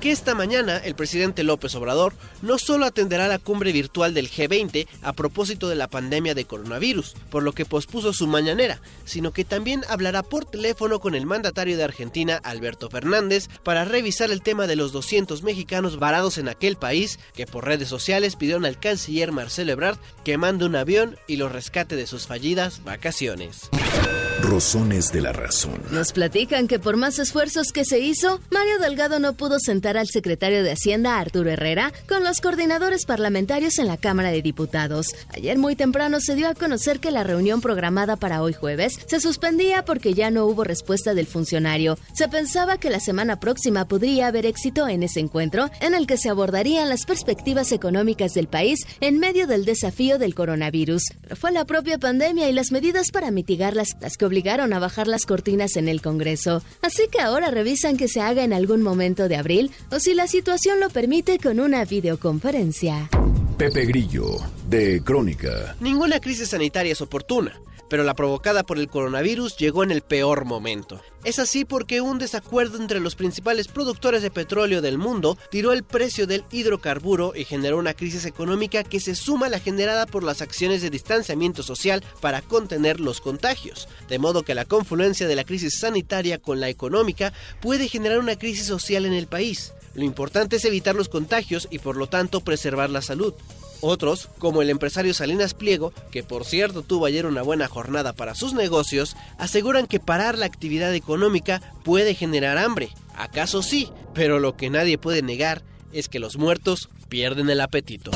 [SPEAKER 18] Que esta mañana el presidente López Obrador no solo atenderá la cumbre virtual del G20 a propósito de la pandemia de coronavirus, por lo que pospuso su mañanera, sino que también hablará por teléfono con el mandatario de Argentina, Alberto Fernández, para revisar el tema de los 200 mexicanos varados en aquel país que por redes sociales pidieron al canciller Marcelo Ebrard que mande un avión y los rescate de sus fallidas vacaciones.
[SPEAKER 2] Rosones de la razón.
[SPEAKER 15] Nos platican que por más esfuerzos que se hizo, Mario Delgado no pudo sentar al secretario de Hacienda, Arturo Herrera, con los coordinadores parlamentarios en la Cámara de Diputados. Ayer muy temprano se dio a conocer que la reunión programada para hoy jueves se suspendía porque ya no hubo respuesta del funcionario. Se pensaba que la semana próxima podría haber éxito en ese encuentro, en el que se abordarían las perspectivas económicas del país en medio del desafío del coronavirus. Pero fue la propia pandemia y las medidas para mitigarlas las que obligaron a bajar las cortinas en el Congreso. Así que ahora revisan que se haga en algún momento de abril o si la situación lo permite con una videoconferencia.
[SPEAKER 2] Pepe Grillo, de Crónica.
[SPEAKER 18] Ninguna crisis sanitaria es oportuna pero la provocada por el coronavirus llegó en el peor momento. Es así porque un desacuerdo entre los principales productores de petróleo del mundo tiró el precio del hidrocarburo y generó una crisis económica que se suma a la generada por las acciones de distanciamiento social para contener los contagios. De modo que la confluencia de la crisis sanitaria con la económica puede generar una crisis social en el país. Lo importante es evitar los contagios y por lo tanto preservar la salud. Otros, como el empresario Salinas Pliego, que por cierto tuvo ayer una buena jornada para sus negocios, aseguran que parar la actividad económica puede generar hambre. ¿Acaso sí? Pero lo que nadie puede negar es que los muertos pierden el apetito.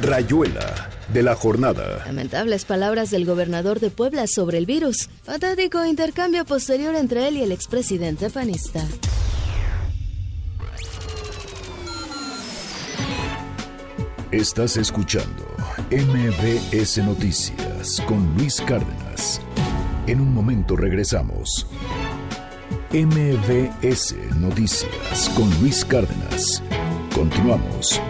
[SPEAKER 2] Rayuela de la jornada.
[SPEAKER 15] Lamentables palabras del gobernador de Puebla sobre el virus. Patético intercambio posterior entre él y el expresidente panista.
[SPEAKER 2] Estás escuchando MBS Noticias con Luis Cárdenas. En un momento regresamos. MBS Noticias con Luis Cárdenas. Continuamos.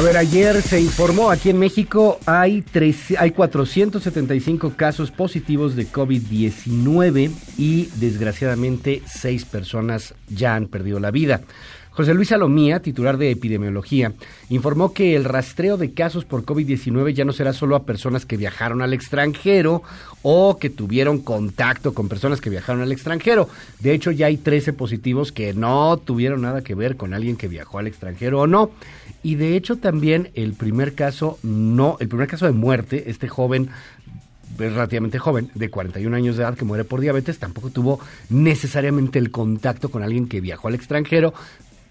[SPEAKER 3] A ver, ayer se informó aquí en México hay, tres, hay 475 casos positivos de COVID-19 y desgraciadamente seis personas ya han perdido la vida. José Luis Salomía, titular de epidemiología, informó que el rastreo de casos por COVID-19 ya no será solo a personas que viajaron al extranjero o que tuvieron contacto con personas que viajaron al extranjero. De hecho, ya hay 13 positivos que no tuvieron nada que ver con alguien que viajó al extranjero o no. Y de hecho también el primer caso no, el primer caso de muerte, este joven es relativamente joven, de 41 años de edad, que muere por diabetes, tampoco tuvo necesariamente el contacto con alguien que viajó al extranjero.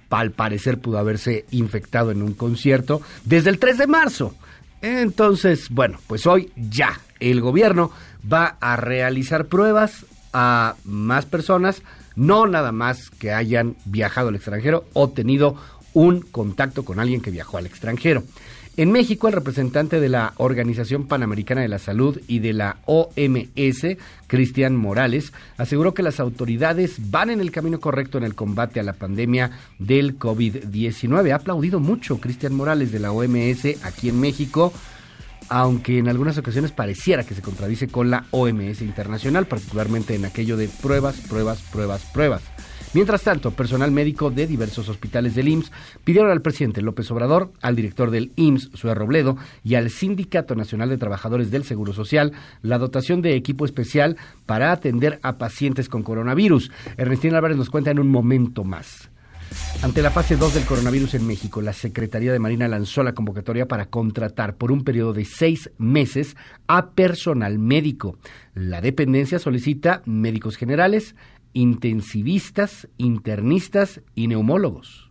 [SPEAKER 3] Al parecer pudo haberse infectado en un concierto desde el 3 de marzo. Entonces, bueno, pues hoy ya el gobierno va a realizar pruebas a más personas, no nada más que hayan viajado al extranjero o tenido un contacto con alguien que viajó al extranjero. En México, el representante de la Organización Panamericana de la Salud y de la OMS, Cristian Morales, aseguró que las autoridades van en el camino correcto en el combate a la pandemia del COVID-19. Ha aplaudido mucho Cristian Morales de la OMS aquí en México, aunque en algunas ocasiones pareciera que se contradice con la OMS internacional, particularmente en aquello de pruebas, pruebas, pruebas, pruebas. Mientras tanto, personal médico de diversos hospitales del IMSS pidieron al presidente López Obrador, al director del IMSS, Sue Robledo, y al Sindicato Nacional de Trabajadores del Seguro Social la dotación de equipo especial para atender a pacientes con coronavirus. Ernestina Álvarez nos cuenta en un momento más. Ante la fase 2 del coronavirus en México, la Secretaría de Marina lanzó la convocatoria para contratar por un periodo de seis meses a personal médico. La dependencia solicita médicos generales, intensivistas, internistas y neumólogos.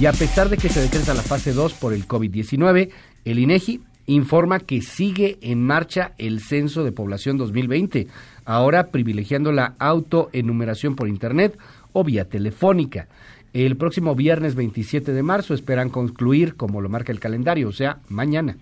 [SPEAKER 3] Y a pesar de que se decreta la fase 2 por el COVID-19, el INEGI informa que sigue en marcha el censo de población 2020, ahora privilegiando la autoenumeración por internet o vía telefónica. El próximo viernes 27 de marzo esperan concluir, como lo marca el calendario, o sea, mañana.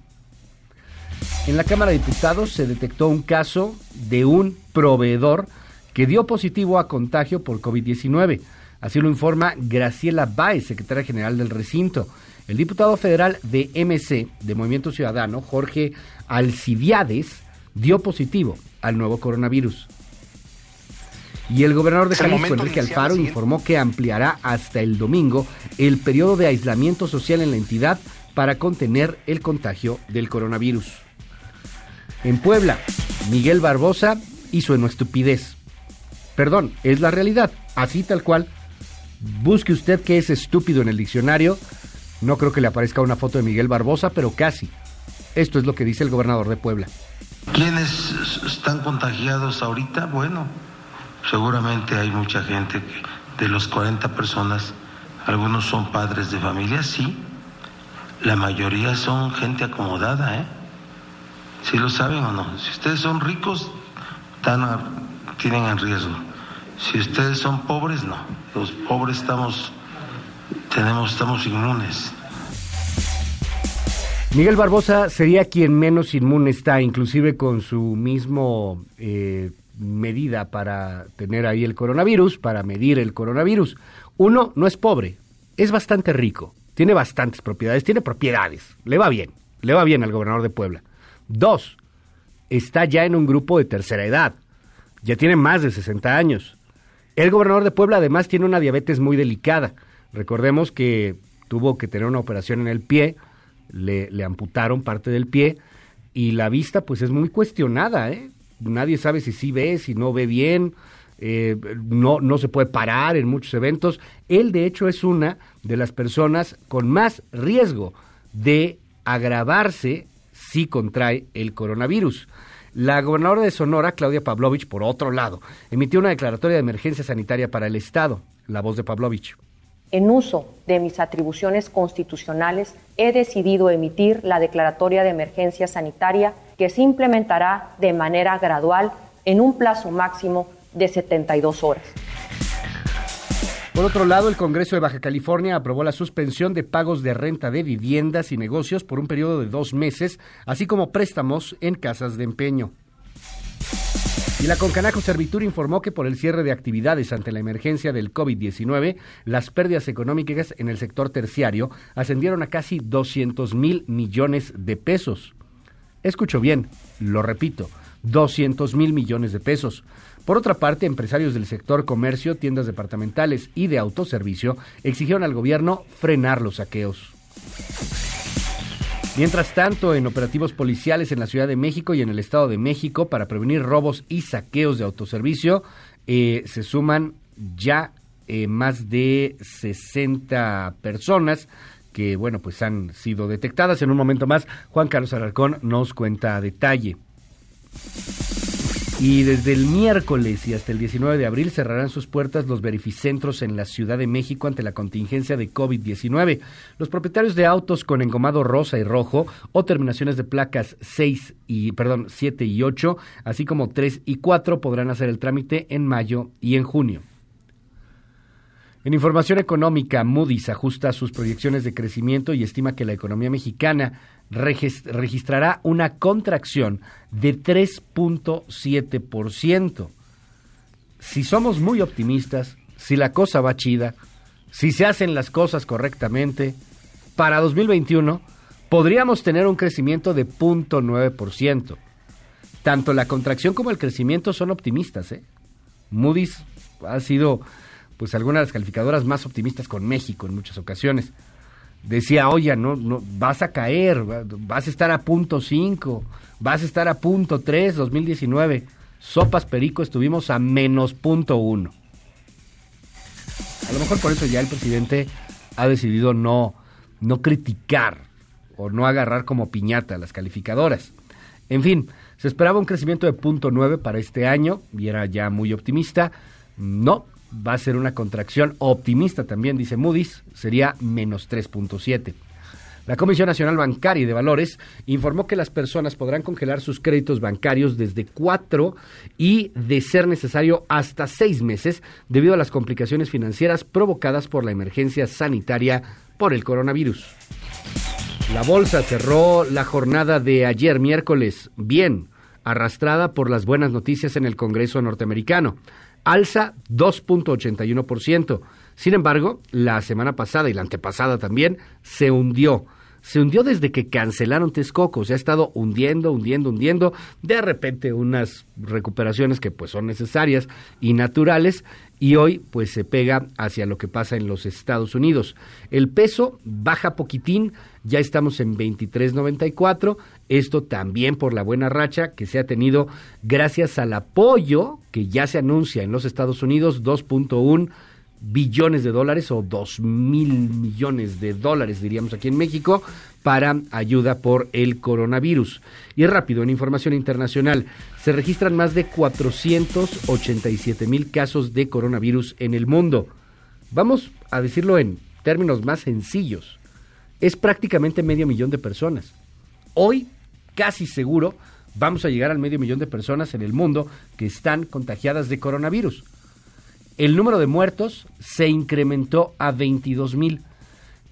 [SPEAKER 3] En la Cámara de Diputados se detectó un caso de un proveedor que dio positivo a contagio por COVID-19. Así lo informa Graciela Báez, secretaria general del recinto. El diputado federal de MC, de Movimiento Ciudadano, Jorge Alcibiades, dio positivo al nuevo coronavirus. Y el gobernador de Jalisco, Enrique Alfaro, informó que ampliará hasta el domingo el periodo de aislamiento social en la entidad para contener el contagio del coronavirus. En Puebla, Miguel Barbosa hizo en estupidez. Perdón, es la realidad, así tal cual. Busque usted qué es estúpido en el diccionario. No creo que le aparezca una foto de Miguel Barbosa, pero casi. Esto es lo que dice el gobernador de Puebla.
[SPEAKER 19] ¿Quiénes están contagiados ahorita? Bueno, seguramente hay mucha gente que de los 40 personas, algunos son padres de familia, sí. La mayoría son gente acomodada, ¿eh? ¿Sí lo saben o no? Si ustedes son ricos, están tienen en riesgo. Si ustedes son pobres, no. Los pobres estamos, tenemos, estamos inmunes.
[SPEAKER 3] Miguel Barbosa sería quien menos inmune está, inclusive con su mismo eh, medida para tener ahí el coronavirus, para medir el coronavirus. Uno, no es pobre, es bastante rico, tiene bastantes propiedades, tiene propiedades, le va bien, le va bien al gobernador de Puebla. Dos, está ya en un grupo de tercera edad, ya tiene más de 60 años. El gobernador de Puebla además tiene una diabetes muy delicada. Recordemos que tuvo que tener una operación en el pie, le, amputaron parte del pie y la vista pues es muy cuestionada, ¿eh? Nadie sabe si sí ve, si no ve bien, eh, no, no se puede parar en muchos eventos. Él de hecho es una de las personas con más riesgo de agravarse si contrae el coronavirus. La gobernadora de Sonora, Claudia Pavlovich, por otro lado, emitió una declaratoria de emergencia sanitaria para el Estado. La voz de Pavlovich.
[SPEAKER 20] En uso de mis atribuciones constitucionales, he decidido emitir la declaratoria de emergencia sanitaria que se implementará de manera gradual en un plazo máximo de 72 horas.
[SPEAKER 3] Por otro lado, el Congreso de Baja California aprobó la suspensión de pagos de renta de viviendas y negocios por un periodo de dos meses, así como préstamos en casas de empeño. Y la Concanaco Servitur informó que por el cierre de actividades ante la emergencia del COVID-19, las pérdidas económicas en el sector terciario ascendieron a casi 200 mil millones de pesos. Escucho bien, lo repito, 200 mil millones de pesos. Por otra parte, empresarios del sector comercio, tiendas departamentales y de autoservicio exigieron al gobierno frenar los saqueos. Mientras tanto, en operativos policiales en la Ciudad de México y en el Estado de México para prevenir robos y saqueos de autoservicio, eh, se suman ya eh, más de 60 personas que, bueno, pues han sido detectadas. En un momento más, Juan Carlos Alarcón nos cuenta a detalle. Y desde el miércoles y hasta el 19 de abril cerrarán sus puertas los verificentros en la Ciudad de México ante la contingencia de COVID-19. Los propietarios de autos con engomado rosa y rojo o terminaciones de placas 6 y perdón, 7 y 8, así como 3 y 4 podrán hacer el trámite en mayo y en junio. En información económica, Moody's ajusta sus proyecciones de crecimiento y estima que la economía mexicana registrará una contracción de 3.7%. Si somos muy optimistas, si la cosa va chida, si se hacen las cosas correctamente, para 2021 podríamos tener un crecimiento de 0.9%. Tanto la contracción como el crecimiento son optimistas. ¿eh? Moody's ha sido pues algunas de las calificadoras más optimistas con México en muchas ocasiones. Decía, oye, no, no, vas a caer, vas a estar a punto 5, vas a estar a punto 3, 2019. Sopas Perico estuvimos a menos punto 1. A lo mejor por eso ya el presidente ha decidido no, no criticar o no agarrar como piñata a las calificadoras. En fin, se esperaba un crecimiento de punto 9 para este año y era ya muy optimista. No, va a ser una contracción optimista también, dice Moody's, sería menos 3.7. La Comisión Nacional Bancaria y de Valores informó que las personas podrán congelar sus créditos bancarios desde cuatro y, de ser necesario, hasta seis meses debido a las complicaciones financieras provocadas por la emergencia sanitaria por el coronavirus. La bolsa cerró la jornada de ayer miércoles bien, arrastrada por las buenas noticias en el Congreso norteamericano alza 2.81%. Sin embargo, la semana pasada y la antepasada también se hundió. Se hundió desde que cancelaron Texcoco, se ha estado hundiendo, hundiendo, hundiendo. De repente unas recuperaciones que pues son necesarias y naturales y hoy pues se pega hacia lo que pasa en los Estados Unidos. El peso baja poquitín, ya estamos en 23.94, esto también por la buena racha que se ha tenido gracias al apoyo que ya se anuncia en los Estados Unidos, 2.1 billones de dólares o dos mil millones de dólares, diríamos aquí en México, para ayuda por el coronavirus. Y rápido, en información internacional, se registran más de 487 mil casos de coronavirus en el mundo. Vamos a decirlo en términos más sencillos. Es prácticamente medio millón de personas. Hoy, casi seguro, vamos a llegar al medio millón de personas en el mundo que están contagiadas de coronavirus. El número de muertos se incrementó a 22 mil.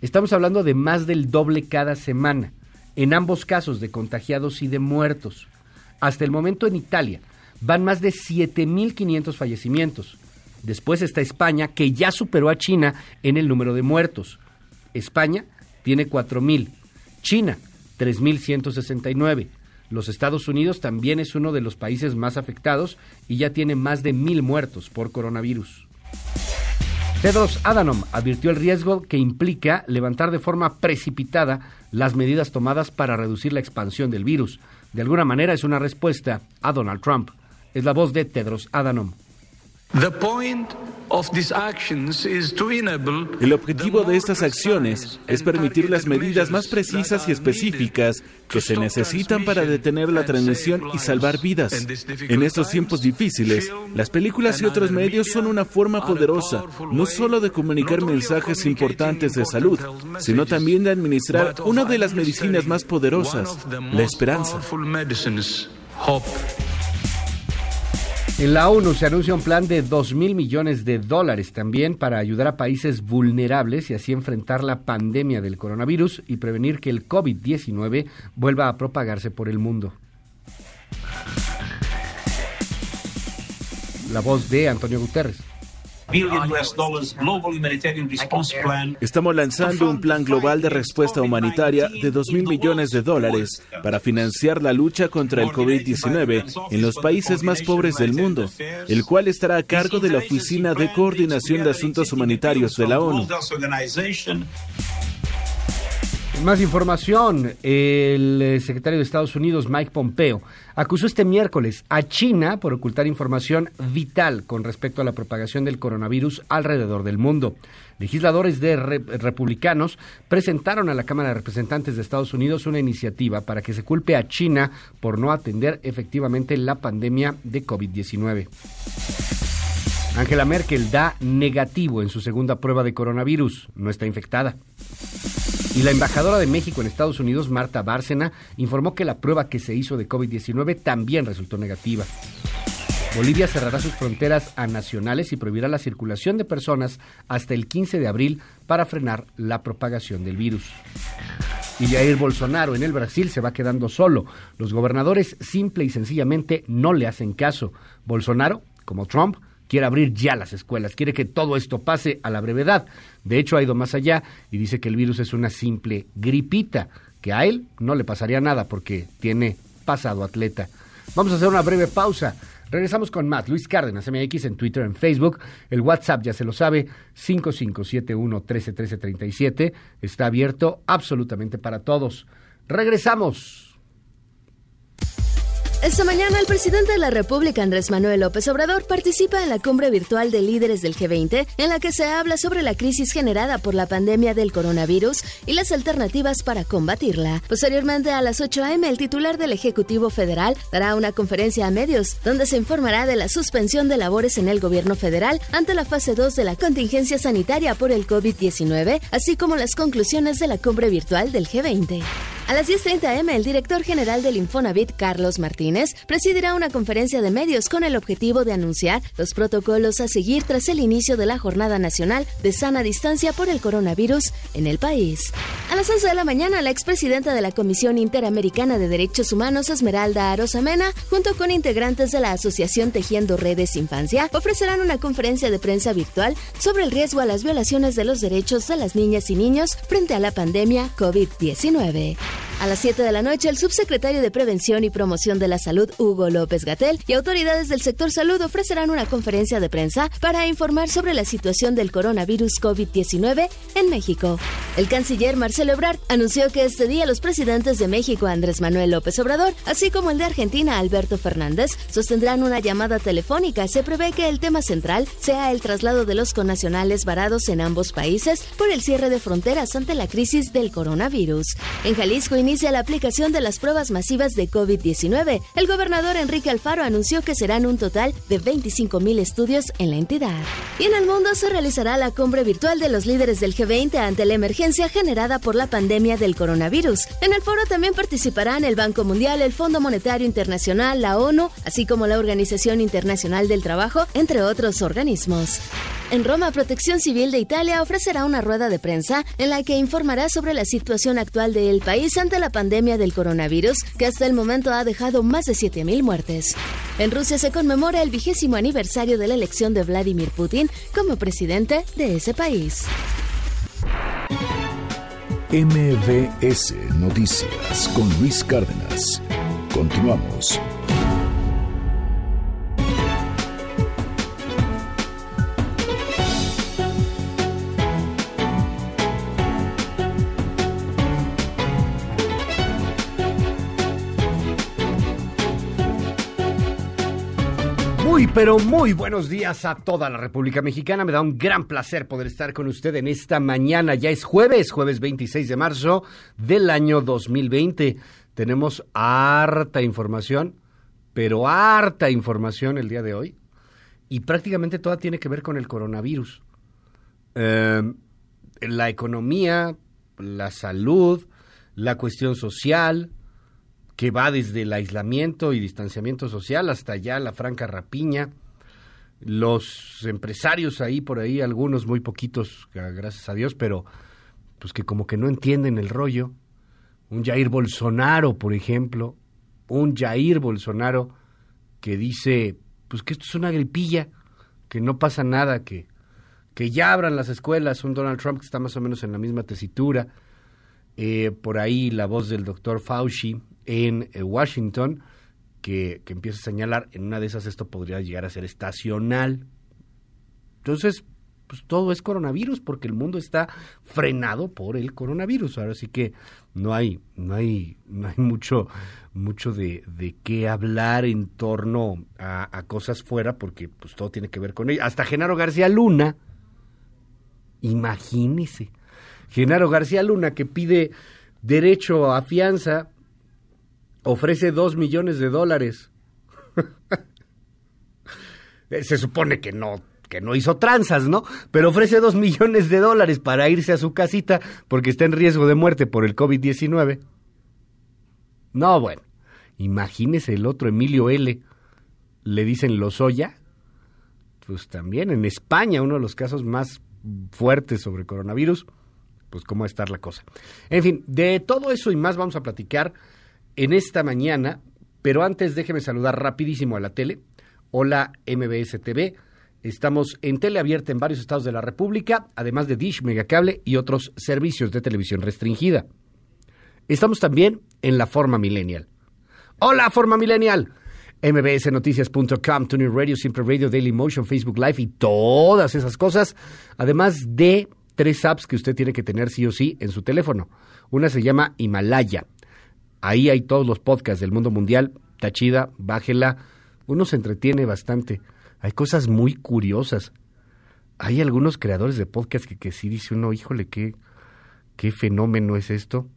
[SPEAKER 3] Estamos hablando de más del doble cada semana. en ambos casos de contagiados y de muertos. Hasta el momento en Italia van más de 7.500 fallecimientos. Después está España, que ya superó a China en el número de muertos. España tiene 4.000. China, 3.169. Los Estados Unidos también es uno de los países más afectados y ya tiene más de mil muertos por coronavirus. Tedros Adhanom advirtió el riesgo que implica levantar de forma precipitada las medidas tomadas para reducir la expansión del virus. De alguna manera es una respuesta a Donald Trump. Es la voz de Tedros Adhanom.
[SPEAKER 9] El objetivo de estas acciones es permitir las medidas más precisas y específicas que se necesitan para detener la transmisión y salvar vidas. En estos tiempos difíciles, las películas y otros medios son una forma poderosa no solo de comunicar mensajes importantes de salud, sino también de administrar una de las medicinas más poderosas, la esperanza.
[SPEAKER 3] En la ONU se anuncia un plan de 2 mil millones de dólares también para ayudar a países vulnerables y así enfrentar la pandemia del coronavirus y prevenir que el COVID-19 vuelva a propagarse por el mundo. La voz de Antonio Guterres.
[SPEAKER 9] Estamos lanzando un plan global de respuesta humanitaria de 2 mil millones de dólares para financiar la lucha contra el COVID-19 en los países más pobres del mundo, el cual estará a cargo de la Oficina de Coordinación de Asuntos Humanitarios de la ONU.
[SPEAKER 3] Más información, el eh, secretario de Estados Unidos, Mike Pompeo, acusó este miércoles a China por ocultar información vital con respecto a la propagación del coronavirus alrededor del mundo. Legisladores de republicanos presentaron a la Cámara de Representantes de Estados Unidos una iniciativa para que se culpe a China por no atender efectivamente la pandemia de COVID-19. Angela Merkel da negativo en su segunda prueba de coronavirus, no está infectada. Y la embajadora de México en Estados Unidos, Marta Bárcena, informó que la prueba que se hizo de COVID-19 también resultó negativa. Bolivia cerrará sus fronteras a nacionales y prohibirá la circulación de personas hasta el 15 de abril para frenar la propagación del virus. Y Jair Bolsonaro en el Brasil se va quedando solo. Los gobernadores simple y sencillamente no le hacen caso. Bolsonaro, como Trump, quiere abrir ya las escuelas, quiere que todo esto pase a la brevedad. De hecho, ha ido más allá y dice que el virus es una simple gripita, que a él no le pasaría nada porque tiene pasado atleta. Vamos a hacer una breve pausa. Regresamos con más. Luis Cárdenas, MX en Twitter, en Facebook. El WhatsApp ya se lo sabe, 5571-131337. Está abierto absolutamente para todos. Regresamos.
[SPEAKER 15] Esta mañana el presidente de la República, Andrés Manuel López Obrador, participa en la cumbre virtual de líderes del G20, en la que se habla sobre la crisis generada por la pandemia del coronavirus y las alternativas para combatirla. Posteriormente, a las 8 a.m., el titular del Ejecutivo Federal dará una conferencia a medios, donde se informará de la suspensión de labores en el gobierno federal ante la fase 2 de la contingencia sanitaria por el COVID-19, así como las conclusiones de la cumbre virtual del G20. A las 10.30 am, el director general del Infonavit, Carlos Presidirá una conferencia de medios con el objetivo de anunciar los protocolos a seguir tras el inicio de la Jornada Nacional de Sana Distancia por el Coronavirus en el país. A las 11 de la mañana, la expresidenta de la Comisión Interamericana de Derechos Humanos, Esmeralda Arosamena, junto con integrantes de la Asociación Tejiendo Redes Infancia, ofrecerán una conferencia de prensa virtual sobre el riesgo a las violaciones de los derechos de las niñas y niños frente a la pandemia COVID-19. A las 7 de la noche, el subsecretario de Prevención y Promoción de la Salud, Hugo López Gatel, y autoridades del sector salud ofrecerán una conferencia de prensa para informar sobre la situación del coronavirus COVID-19 en México. El canciller Marcelo Ebrard anunció que este día los presidentes de México, Andrés Manuel López Obrador, así como el de Argentina, Alberto Fernández, sostendrán una llamada telefónica. Se prevé que el tema central sea el traslado de los connacionales varados en ambos países por el cierre de fronteras ante la crisis del coronavirus. En Jalisco inicia la aplicación de las pruebas masivas de COVID-19. El gobernador Enrique Alfaro anunció que serán un total de 25 mil estudios en la entidad. Y en el mundo se realizará la cumbre virtual de los líderes del G20 ante la emergencia generada por la pandemia del coronavirus. En el foro también participarán el Banco Mundial, el Fondo Monetario Internacional, la ONU, así como la Organización Internacional del Trabajo, entre otros organismos. En Roma, Protección Civil de Italia ofrecerá una rueda de prensa en la que informará sobre la situación actual del país ante la pandemia del coronavirus, que hasta el momento ha dejado más de 7.000 muertes. En Rusia se conmemora el vigésimo aniversario de la elección de Vladimir Putin como presidente de ese país.
[SPEAKER 2] MBS Noticias con Luis Cárdenas. Continuamos.
[SPEAKER 3] Muy, pero muy buenos días a toda la República Mexicana. Me da un gran placer poder estar con usted en esta mañana. Ya es jueves, jueves 26 de marzo del año 2020. Tenemos harta información, pero harta información el día de hoy. Y prácticamente toda tiene que ver con el coronavirus. Eh, la economía, la salud, la cuestión social, que va desde el aislamiento y distanciamiento social hasta ya la franca rapiña. Los empresarios ahí por ahí, algunos muy poquitos, gracias a Dios, pero pues que como que no entienden el rollo. Un Jair Bolsonaro, por ejemplo, un Jair Bolsonaro que dice, pues que esto es una gripilla, que no pasa nada, que, que ya abran las escuelas, un Donald Trump que está más o menos en la misma tesitura. Eh, por ahí la voz del doctor Fauci, en eh, Washington que, empieza a señalar, en una de esas esto podría llegar a ser estacional. Entonces, pues todo es coronavirus porque el mundo está frenado por el coronavirus. Ahora sí que no hay, no hay, no hay mucho, mucho de, de qué hablar en torno a, a, cosas fuera porque pues todo tiene que ver con ello. Hasta Genaro García Luna, imagínese, Genaro García Luna que pide derecho a fianza ofrece dos millones de dólares. Se supone que no, que no hizo tranzas, ¿no? Pero ofrece dos millones de dólares para irse a su casita porque está en riesgo de muerte por el COVID-19. No, bueno, imagínese el otro Emilio L. Le dicen Lozoya. Pues también en España, uno de los casos más fuertes sobre coronavirus. Pues cómo va a estar la cosa. En fin, de todo eso y más vamos a platicar en esta mañana, pero antes déjeme saludar rapidísimo a la tele. Hola MBS TV. Estamos en tele abierta en varios estados de la República, además de Dish, Megacable y otros servicios de televisión restringida. Estamos también en la forma millennial. Hola forma millennial. mbsnoticias.com, Tuning Radio, Simple Radio, Daily Motion, Facebook Live y todas esas cosas, además de tres apps que usted tiene que tener sí o sí en su teléfono. Una se llama Himalaya Ahí hay todos los podcasts del mundo mundial. Está chida, bájela. Uno se entretiene bastante. Hay cosas muy curiosas. Hay algunos creadores de podcast que, que sí dice uno, híjole, qué, qué fenómeno es esto.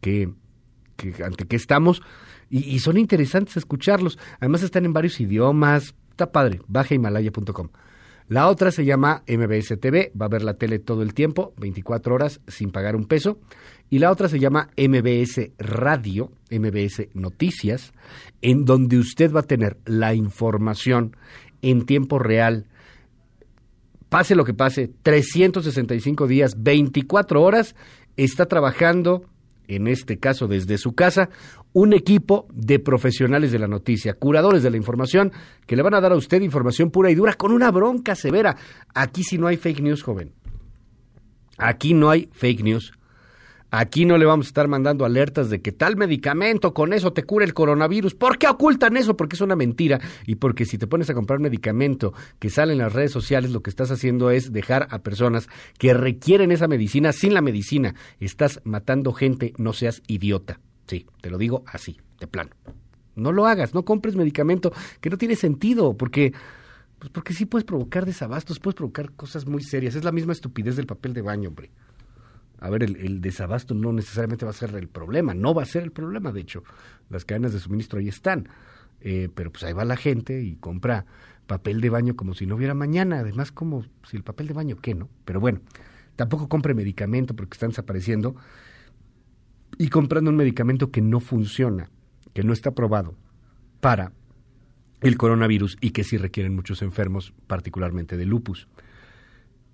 [SPEAKER 3] ¿Qué, ¿Ante qué estamos? Y, son interesantes escucharlos. Además están en varios idiomas. Está padre. Baja himalaya.com. La otra se llama MBS TV, va a ver la tele todo el tiempo, 24 horas sin pagar un peso. Y la otra se llama MBS Radio, MBS Noticias, en donde usted va a tener la información en tiempo real. Pase lo que pase, 365 días, 24 horas, está trabajando, en este caso desde su casa, un equipo de profesionales de la noticia, curadores de la información, que le van a dar a usted información pura y dura con una bronca severa. Aquí sí no hay fake news, joven. Aquí no hay fake news. Aquí no le vamos a estar mandando alertas de que tal medicamento con eso te cura el coronavirus. ¿Por qué ocultan eso? Porque es una mentira y porque si te pones a comprar medicamento que sale en las redes sociales, lo que estás haciendo es dejar a personas que requieren esa medicina sin la medicina. Estás matando gente, no seas idiota. Sí, te lo digo así, de plano. No lo hagas, no compres medicamento que no tiene sentido, porque pues porque sí puedes provocar desabastos, puedes provocar cosas muy serias. Es la misma estupidez del papel de baño, hombre. A ver, el, desabasto no necesariamente va a ser el problema, no va a ser el problema, de hecho, las cadenas de suministro ahí están, eh, pero pues ahí va la gente y compra papel de baño como si no hubiera mañana, además como si el papel de baño qué, ¿no? Pero bueno, tampoco compre medicamento porque están desapareciendo y comprando un medicamento que no funciona, que no está aprobado para el coronavirus y que sí requieren muchos enfermos, particularmente de lupus.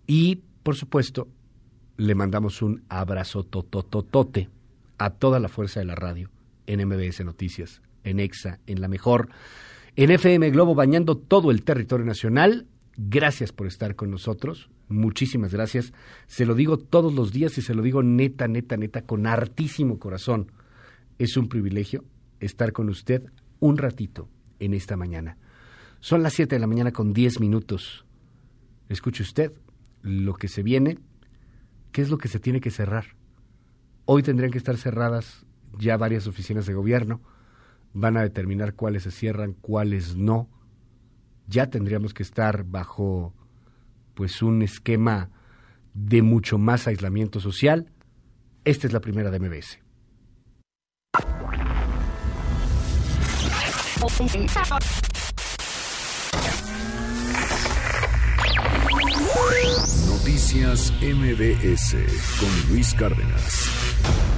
[SPEAKER 3] Y, por supuesto, le mandamos un abrazo totototote a toda la fuerza de la radio en MBS Noticias, en EXA, en La Mejor, en FM Globo, bañando todo el territorio nacional. Gracias por estar con nosotros. Muchísimas gracias. Se lo digo todos los días y se lo digo neta, neta, neta, con hartísimo corazón. Es un privilegio estar con usted un ratito en esta mañana. Son las 7 de la mañana con 10 minutos. Escuche usted lo que se viene. ¿Qué es lo que se tiene que cerrar? Hoy tendrían que estar cerradas ya varias oficinas de gobierno. Van a determinar cuáles se cierran, cuáles no. Ya tendríamos que estar bajo pues un esquema de mucho más aislamiento social. Esta es la primera de MBS.
[SPEAKER 2] Noticias MBS con Luis Cárdenas.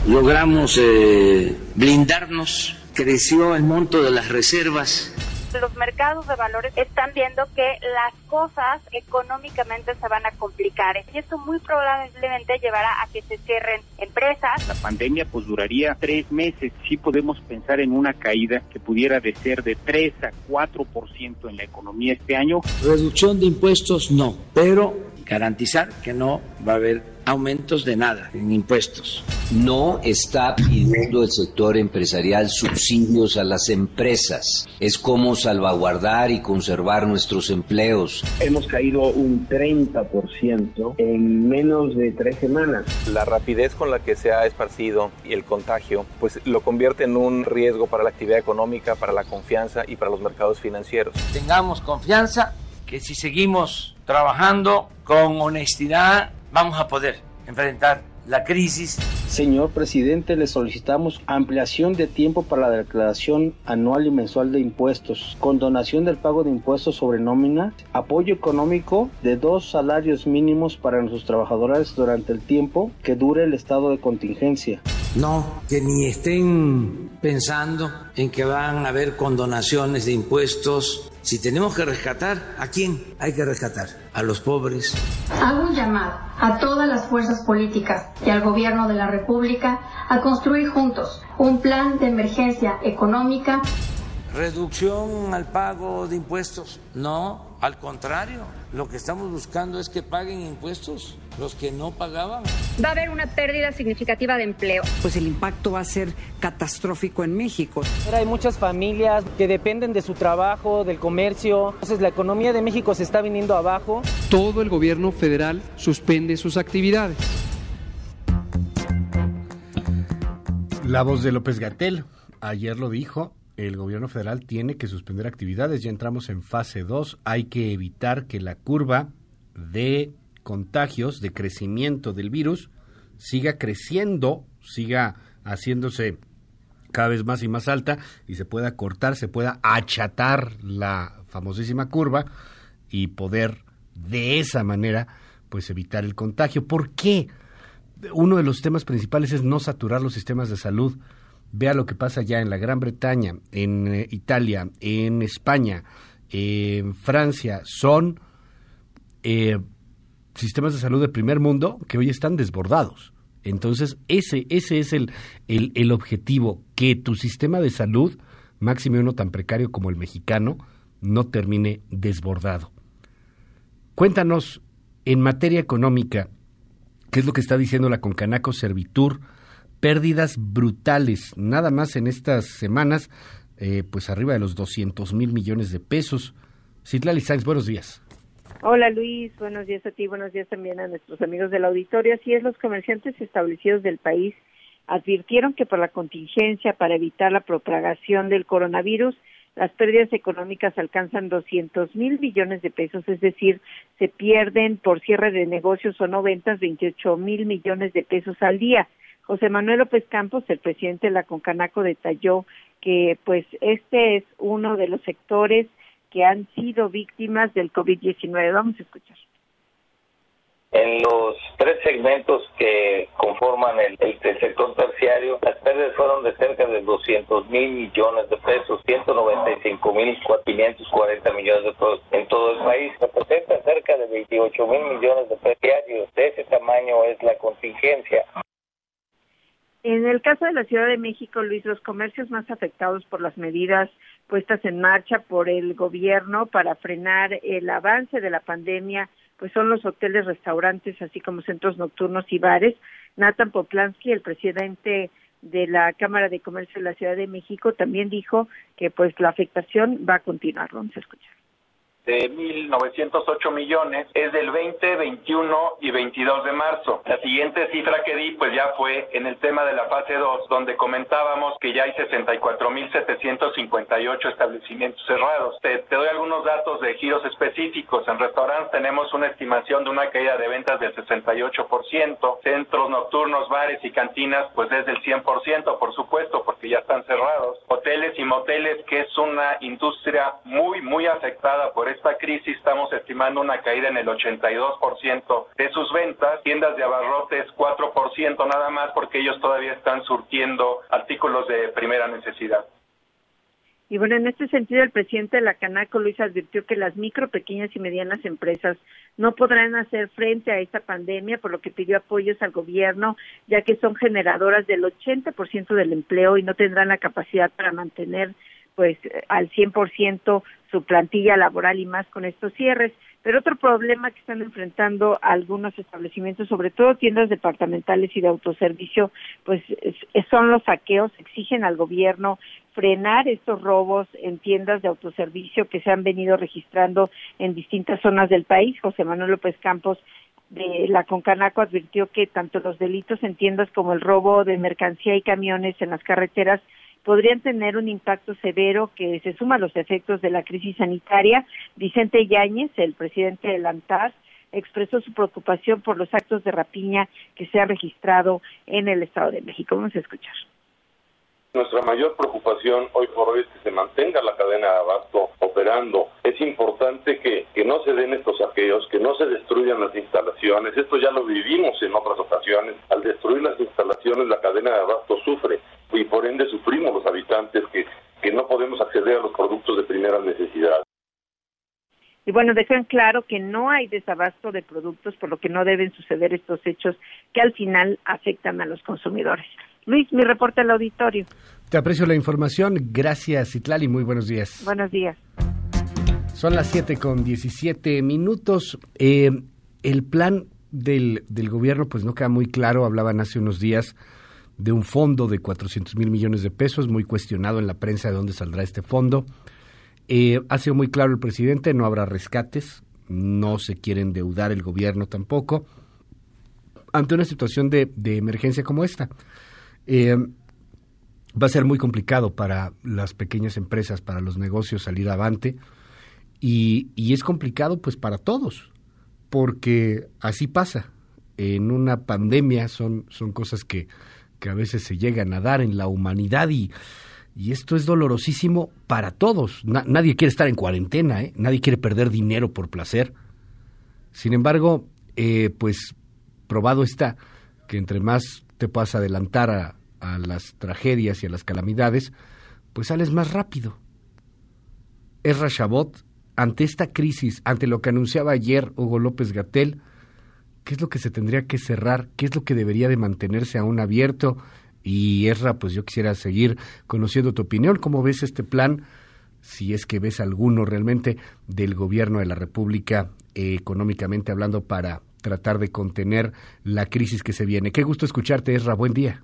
[SPEAKER 21] Logramos eh, blindarnos, creció el monto de las reservas
[SPEAKER 22] los mercados de valores están viendo que las cosas económicamente se van a complicar y esto muy probablemente llevará a que se cierren empresas.
[SPEAKER 23] La pandemia pues duraría tres meses. Sí podemos pensar en una caída que pudiera de ser de 3 a 4% en la economía este año.
[SPEAKER 21] Reducción de impuestos no, pero garantizar que no va a haber aumentos de nada en impuestos.
[SPEAKER 24] No está pidiendo el sector empresarial subsidios a las empresas. Es como salvaguardar y conservar nuestros empleos.
[SPEAKER 23] Hemos caído un 30% en menos de tres semanas.
[SPEAKER 25] La rapidez con la que se ha esparcido y el contagio, pues lo convierte en un riesgo para la actividad económica, para la confianza y para los mercados financieros.
[SPEAKER 21] Tengamos confianza que si seguimos trabajando con honestidad vamos a poder enfrentar la crisis.
[SPEAKER 23] Señor presidente, le solicitamos ampliación de tiempo para la declaración anual y mensual de impuestos, condonación del pago de impuestos sobre nómina, apoyo económico de dos salarios mínimos para nuestros trabajadores durante el tiempo que dure el estado de contingencia.
[SPEAKER 21] No, que ni estén pensando en que van a haber condonaciones de impuestos. Si tenemos que rescatar, ¿a quién hay que rescatar? A los pobres.
[SPEAKER 26] Hago un llamado a todas las fuerzas políticas y al gobierno de la República a construir juntos un plan de emergencia económica.
[SPEAKER 21] Reducción al pago de impuestos. No, al contrario, lo que estamos buscando es que paguen impuestos los que no pagaban.
[SPEAKER 27] Va a haber una pérdida significativa de empleo.
[SPEAKER 28] Pues el impacto va a ser catastrófico en México.
[SPEAKER 29] Hay muchas familias que dependen de su trabajo, del comercio. Entonces la economía de México se está viniendo abajo.
[SPEAKER 5] Todo el gobierno federal suspende sus actividades.
[SPEAKER 3] La voz de López Gatel ayer lo dijo, el gobierno federal tiene que suspender actividades, ya entramos en fase 2, hay que evitar que la curva de contagios, de crecimiento del virus, siga creciendo, siga haciéndose cada vez más y más alta y se pueda cortar, se pueda achatar la famosísima curva y poder de esa manera pues evitar el contagio. ¿Por qué? Uno de los temas principales es no saturar los sistemas de salud. Vea lo que pasa ya en la Gran Bretaña, en eh, Italia, en España, en Francia. Son eh, sistemas de salud de primer mundo que hoy están desbordados. Entonces, ese, ese es el, el, el objetivo, que tu sistema de salud, máximo uno tan precario como el mexicano, no termine desbordado. Cuéntanos, en materia económica, ¿qué es lo que está diciendo la Concanaco Servitur? Pérdidas brutales, nada más en estas semanas, eh, pues arriba de los 200 mil millones de pesos. Citlali Sainz, buenos días.
[SPEAKER 30] Hola Luis, buenos días a ti, buenos días también a nuestros amigos del auditorio. Así es, los comerciantes establecidos del país advirtieron que por la contingencia para evitar la propagación del coronavirus, las pérdidas económicas alcanzan 200 mil millones de pesos, es decir, se pierden por cierre de negocios o no ventas 28 mil millones de pesos al día. José Manuel López Campos, el presidente de la Concanaco, detalló que pues este es uno de los sectores que han sido víctimas del COVID-19. Vamos a escuchar.
[SPEAKER 8] En los tres segmentos que conforman el, sector terciario, las pérdidas fueron de cerca de 200 mil millones de pesos, 195 mil 540 millones de pesos en todo el país. Representa cerca de 28 mil millones de pesos
[SPEAKER 30] de la Ciudad de México, Luis, los comercios más afectados por las medidas puestas en marcha por el gobierno para frenar el avance de la pandemia, pues son los hoteles, restaurantes, así como centros nocturnos y bares. Nathan Poplansky, el presidente de la Cámara de Comercio de la Ciudad de México, también dijo que pues la afectación va a continuar. Vamos a escuchar
[SPEAKER 31] de 1.908 millones es del 20, 21 y 22 de marzo. La siguiente cifra que di pues ya fue en el tema de la fase 2, donde comentábamos que ya hay 64.758 establecimientos cerrados. Te, doy algunos datos de giros específicos. En restaurantes tenemos una estimación de una caída de ventas del 68%, centros nocturnos, bares y cantinas pues es del 100%, por supuesto, porque ya están cerrados. Hoteles y moteles, que es una industria muy, muy afectada por esta crisis estamos estimando una caída en el 82% de sus ventas, tiendas de abarrotes 4% nada más porque ellos todavía están surtiendo artículos de primera necesidad.
[SPEAKER 30] Y bueno, en este sentido, el presidente de la Canaco, Luis, advirtió que las micro, pequeñas y medianas empresas no podrán hacer frente a esta pandemia, por lo que pidió apoyos al gobierno, ya que son generadoras del 80% del empleo y no tendrán la capacidad para mantener pues al 100% su plantilla laboral y más con estos cierres. Pero otro problema que están enfrentando algunos establecimientos, sobre todo tiendas departamentales y de autoservicio, pues son los saqueos. Exigen al gobierno frenar estos robos en tiendas de autoservicio que se han venido registrando en distintas zonas del país. José Manuel López Campos de la Concanaco advirtió que tanto los delitos en tiendas como el robo de mercancía y camiones en las carreteras podrían tener un impacto severo que se suma a los efectos de la crisis sanitaria. Vicente Yáñez, el presidente del ANTAS, expresó su preocupación por los actos de rapiña que se han registrado en el Estado de México. Vamos a escuchar.
[SPEAKER 32] Nuestra mayor preocupación hoy por hoy es que se mantenga la cadena de abasto operando. Es importante que, que no se den estos saqueos, que no se destruyan las instalaciones. Esto ya lo vivimos en otras ocasiones. Al destruir las instalaciones, la cadena de abasto sufre y por ende sufrimos los habitantes que, que no podemos acceder a los productos de primera necesidad.
[SPEAKER 30] Y bueno, dejan claro que no hay desabasto de productos, por lo que no deben suceder estos hechos que al final afectan a los consumidores. Luis, mi reporte al auditorio.
[SPEAKER 3] Te aprecio la información. Gracias, Itlali. Muy buenos días.
[SPEAKER 30] Buenos días.
[SPEAKER 3] Son las 7 con 17 minutos. Eh, el plan del, del gobierno, pues no queda muy claro. Hablaban hace unos días de un fondo de 400 mil millones de pesos, muy cuestionado en la prensa de dónde saldrá este fondo. Eh, ha sido muy claro el presidente, no habrá rescates, no se quiere endeudar el gobierno tampoco, ante una situación de, emergencia como esta. Eh, va a ser muy complicado para las pequeñas empresas, para los negocios salir adelante y, y es complicado pues para todos, porque así pasa. En una pandemia son, son cosas que, que a veces se llegan a dar en la humanidad y, y esto es dolorosísimo para todos. nadie quiere estar en cuarentena, ¿eh? nadie quiere perder dinero por placer. Sin embargo, eh, pues probado está que entre más te puedas adelantar a, a las tragedias y a las calamidades, pues sales más rápido. Ezra Chabot, ante esta crisis, ante lo que anunciaba ayer Hugo López Gatel, qué es lo que se tendría que cerrar, qué es lo que debería de mantenerse aún abierto. Y Esra, pues yo quisiera seguir conociendo tu opinión, cómo ves este plan, si es que ves alguno realmente del gobierno de la República económicamente hablando para tratar de contener la crisis que se viene. Qué gusto escucharte, Esra, buen día.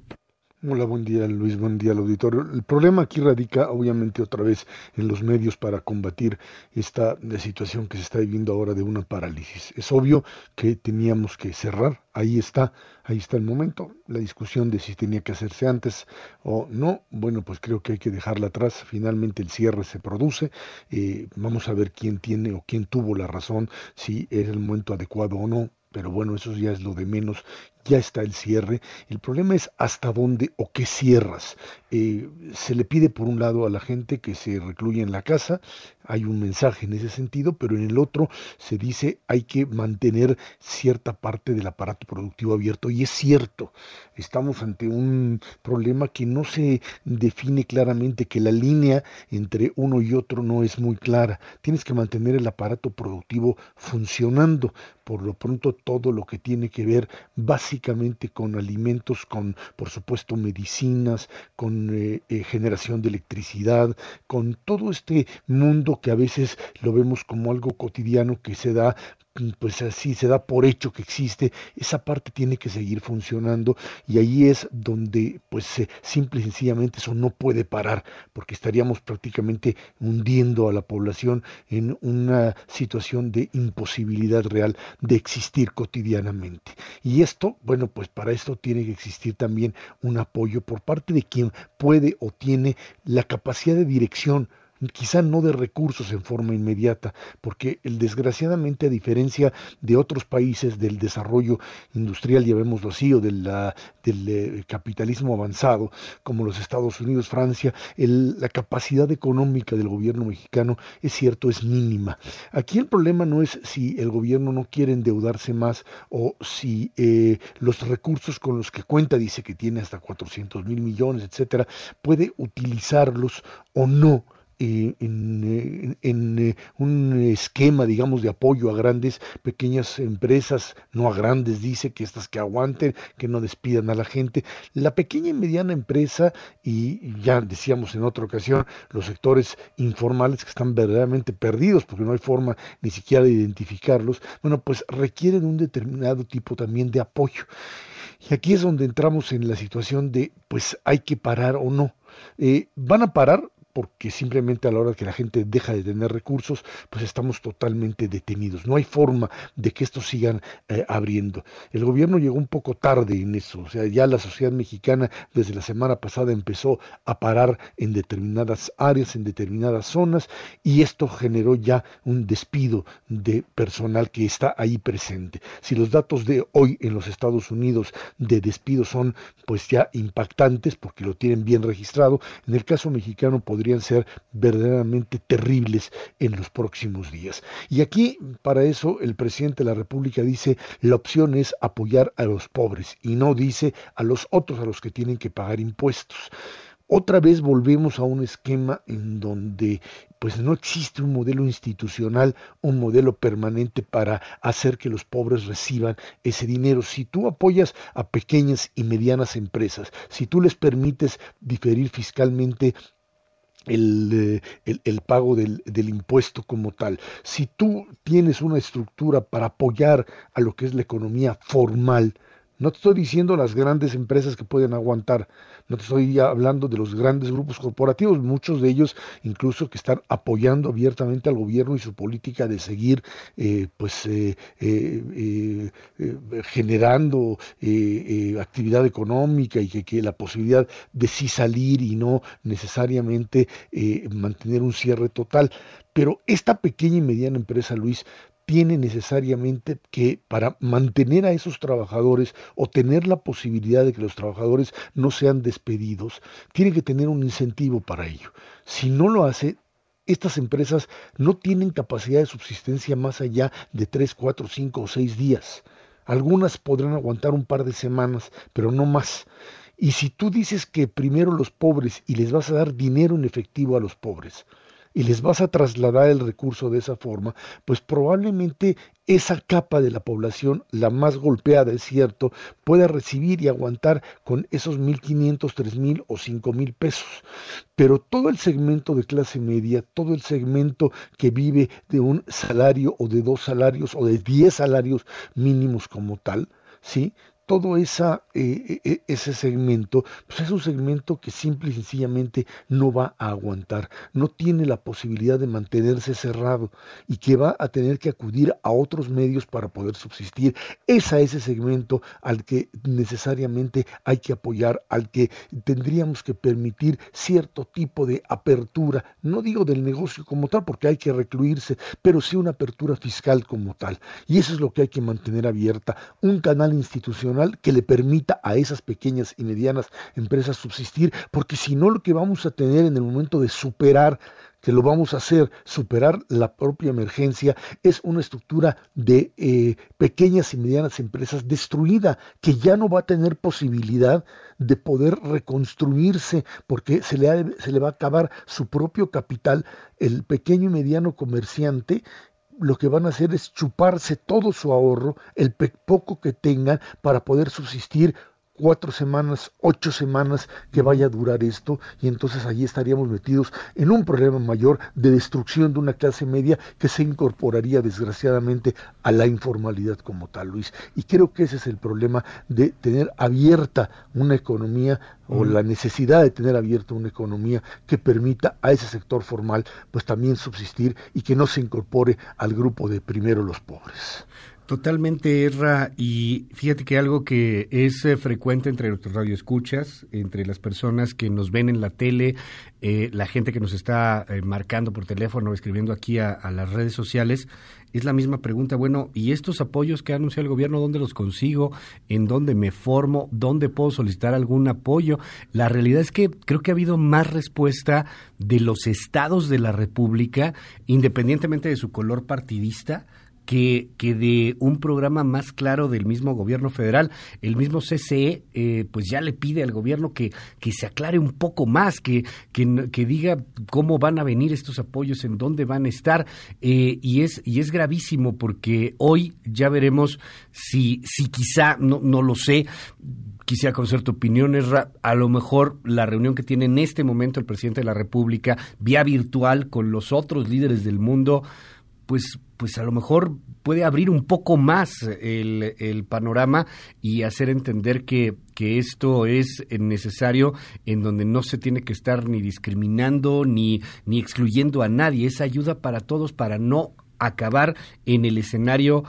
[SPEAKER 33] Hola, buen día Luis, buen día al auditorio. El problema aquí radica obviamente otra vez en los medios para combatir esta situación que se está viviendo ahora de una parálisis. Es obvio que teníamos que cerrar, ahí está, ahí está el momento, la discusión de si tenía que hacerse antes o no, bueno, pues creo que hay que dejarla atrás, finalmente el cierre se produce, eh, vamos a ver quién tiene o quién tuvo la razón, si era el momento adecuado o no, pero bueno, eso ya es lo de menos ya está el cierre. El problema es hasta dónde o qué cierras. Eh, se le pide por un lado a la gente que se recluya en la casa, hay un mensaje en ese sentido, pero en el otro se dice hay que mantener cierta parte del aparato productivo abierto. Y es cierto, estamos ante un problema que no se define claramente, que la línea entre uno y otro no es muy clara. Tienes que mantener el aparato productivo funcionando. Por lo pronto todo lo que tiene que ver básicamente básicamente con alimentos, con por supuesto medicinas, con eh, eh, generación de electricidad, con todo este mundo que a veces lo vemos como algo cotidiano que se da pues así se da por hecho que existe, esa parte tiene que seguir funcionando y ahí es donde pues simple y sencillamente eso no puede parar porque estaríamos prácticamente hundiendo a la población en una situación de imposibilidad real de existir cotidianamente. Y esto, bueno, pues para esto tiene que existir también un apoyo por parte de quien puede o tiene la capacidad de dirección quizá no de recursos en forma inmediata, porque el, desgraciadamente a diferencia de otros países del desarrollo industrial, llamémoslo así, o del eh, capitalismo avanzado, como los Estados Unidos, Francia, la capacidad económica del gobierno mexicano, es cierto, es mínima. Aquí el problema no es si el gobierno no quiere endeudarse más o si eh, los recursos con los que cuenta, dice que tiene hasta 400 mil millones, etcétera, puede utilizarlos o no eh, en, eh, un esquema, digamos, de apoyo a grandes, pequeñas empresas, no a grandes, dice que estas que aguanten, que no despidan a la gente. La pequeña y mediana empresa, y ya decíamos en otra ocasión, los sectores informales que están verdaderamente perdidos porque no hay forma ni siquiera de identificarlos, bueno, pues requieren un determinado tipo también de apoyo. Y aquí es donde entramos en la situación de, pues hay que parar o no. Eh, van a parar porque simplemente a la hora que la gente deja de tener recursos, pues estamos totalmente detenidos. No hay forma de que estos sigan eh, abriendo. El gobierno llegó un poco tarde en eso, o sea, ya la sociedad mexicana desde la semana pasada empezó a parar en determinadas áreas, en determinadas zonas, y esto generó ya un despido de personal que está ahí presente. Si los datos de hoy en los Estados Unidos de despido son pues ya impactantes porque lo tienen bien registrado, en el caso mexicano podría podrían ser verdaderamente terribles en los próximos días. Y aquí, para eso, el presidente de la República dice, la opción es apoyar a los pobres y no dice a los otros a los que tienen que pagar impuestos. Otra vez volvemos a un esquema en donde pues no existe un modelo institucional, un modelo permanente para hacer que los pobres reciban ese dinero. Si tú apoyas a pequeñas y medianas empresas, si tú les permites diferir fiscalmente eh, el, el, pago del, del, impuesto como tal. Si tú tienes una estructura para apoyar a lo que es la economía formal, no te estoy diciendo las grandes empresas que pueden aguantar, no te estoy hablando de los grandes grupos corporativos, muchos de ellos incluso que están apoyando abiertamente al gobierno y su política de seguir eh, pues eh, eh, generando actividad económica y que, la posibilidad de sí salir y no necesariamente mantener un cierre total. Pero esta pequeña y mediana empresa, Luis, tiene necesariamente que para mantener a esos trabajadores o tener la posibilidad de que los trabajadores no sean despedidos, tiene que tener un incentivo para ello. Si no lo hace, estas empresas no tienen capacidad de subsistencia más allá de 3, 4, 5 o 6 días. Algunas podrán aguantar un par de semanas, pero no más. Y si tú dices que primero los pobres y les vas a dar dinero en efectivo a los pobres, y les vas a trasladar el recurso de esa forma, pues probablemente esa capa de la población, la más golpeada, es cierto, pueda recibir y aguantar con esos 1.500, 3.000 o 5.000 pesos. Pero todo el segmento de clase media, todo el segmento que vive de un salario o de dos salarios o de 10 salarios mínimos como tal, ¿sí? Todo esa, eh, eh, eh, ese segmento, pues es un segmento que simple y sencillamente no va a aguantar, no tiene la posibilidad de mantenerse cerrado y que va a tener que acudir a otros medios para poder subsistir. Es a ese segmento al que necesariamente hay que apoyar, al que tendríamos que permitir cierto tipo de apertura, no digo del negocio como tal, porque hay que recluirse, pero sí una apertura fiscal como tal. Y eso es lo que hay que mantener abierta, un canal institucional que le permita a esas pequeñas y medianas empresas subsistir, porque si no lo que vamos a tener en el momento de superar que lo vamos a hacer, superar la propia emergencia, es una estructura de eh, pequeñas y medianas empresas destruida, que ya no va a tener posibilidad de poder reconstruirse, porque se le, se le va a acabar su propio capital, el pequeño y mediano comerciante lo que van a hacer es chuparse todo su ahorro, el poco que tengan para poder subsistir cuatro semanas, ocho semanas que vaya a durar esto y entonces allí estaríamos metidos en un problema mayor de destrucción de una clase media que se incorporaría desgraciadamente a la informalidad como tal, Luis. Y creo que ese es el problema de tener abierta una economía o la necesidad de tener abierta una economía que permita a ese sector formal pues también subsistir y que no se incorpore al grupo de primero los pobres.
[SPEAKER 3] Totalmente, Erra. Y fíjate que algo que es eh, frecuente entre nuestros radioescuchas, entre las personas que nos ven en la tele, eh, la gente que nos está eh, marcando por teléfono, escribiendo aquí a, las redes sociales, es la misma pregunta. Bueno, ¿y estos apoyos que ha anunciado el gobierno, dónde los consigo? ¿En dónde me formo? ¿Dónde puedo solicitar algún apoyo? La realidad es que creo que ha habido más respuesta de los estados de la República, independientemente de su color partidista que, que de un programa más claro del mismo gobierno federal. El mismo CCE eh, pues ya le pide al gobierno que, que se aclare un poco más, que, que, diga cómo van a venir estos apoyos, en dónde van a estar. Eh, y, es, y es gravísimo porque hoy ya veremos si, si quizá, no, no lo sé, quisiera conocer tu opinión, Esra. A lo mejor la reunión que tiene en este momento el presidente de la República, vía virtual con los otros líderes del mundo, pues, pues a lo mejor puede abrir un poco más el, panorama y hacer entender que, que, esto es necesario en donde no se tiene que estar ni discriminando ni, ni excluyendo a nadie. Es ayuda para todos para no acabar en el escenario,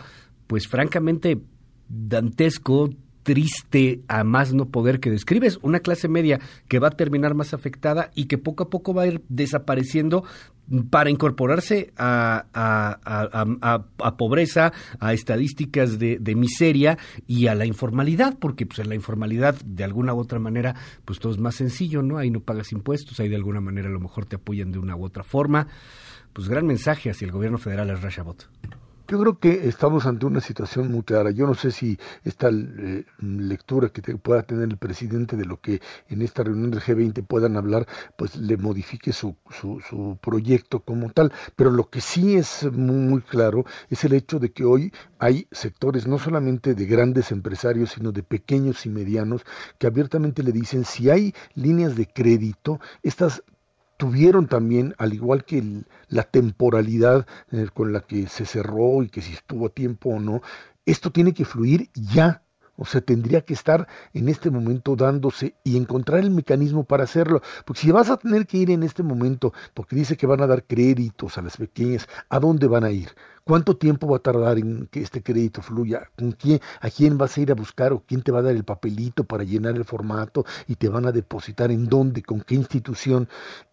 [SPEAKER 3] pues francamente dantesco, triste a más no poder que describes, una clase media que va a terminar más afectada y que poco a poco va a ir desapareciendo para incorporarse a, a, pobreza, a estadísticas de, miseria y a la informalidad, porque pues en la informalidad de alguna u otra manera pues todo es más sencillo, ¿no? Ahí no pagas impuestos, ahí de alguna manera a lo mejor te apoyan de una u otra forma. Pues gran mensaje hacia el gobierno federal es Rashabot.
[SPEAKER 33] Yo creo que estamos ante una situación muy clara. Yo no sé si esta eh, lectura que pueda tener el presidente de lo que en esta reunión del G20 puedan hablar, pues le modifique su, su, proyecto como tal. Pero lo que sí es muy, muy, claro es el hecho de que hoy hay sectores no solamente de grandes empresarios, sino de pequeños y medianos que abiertamente le dicen si hay líneas de crédito, estas tuvieron también, al igual que la temporalidad eh, con la que se cerró y que si estuvo a tiempo o no, esto tiene que fluir ya. O sea, tendría que estar en este momento dándose y encontrar el mecanismo para hacerlo. Porque si vas a tener que ir en este momento, porque dice que van a dar créditos a las pequeñas, ¿a dónde van a ir? ¿Cuánto tiempo va a tardar en que este crédito fluya? ¿Con quién, ¿A quién vas a ir a buscar o quién te va a dar el papelito para llenar el formato y te van a depositar en dónde, con qué institución?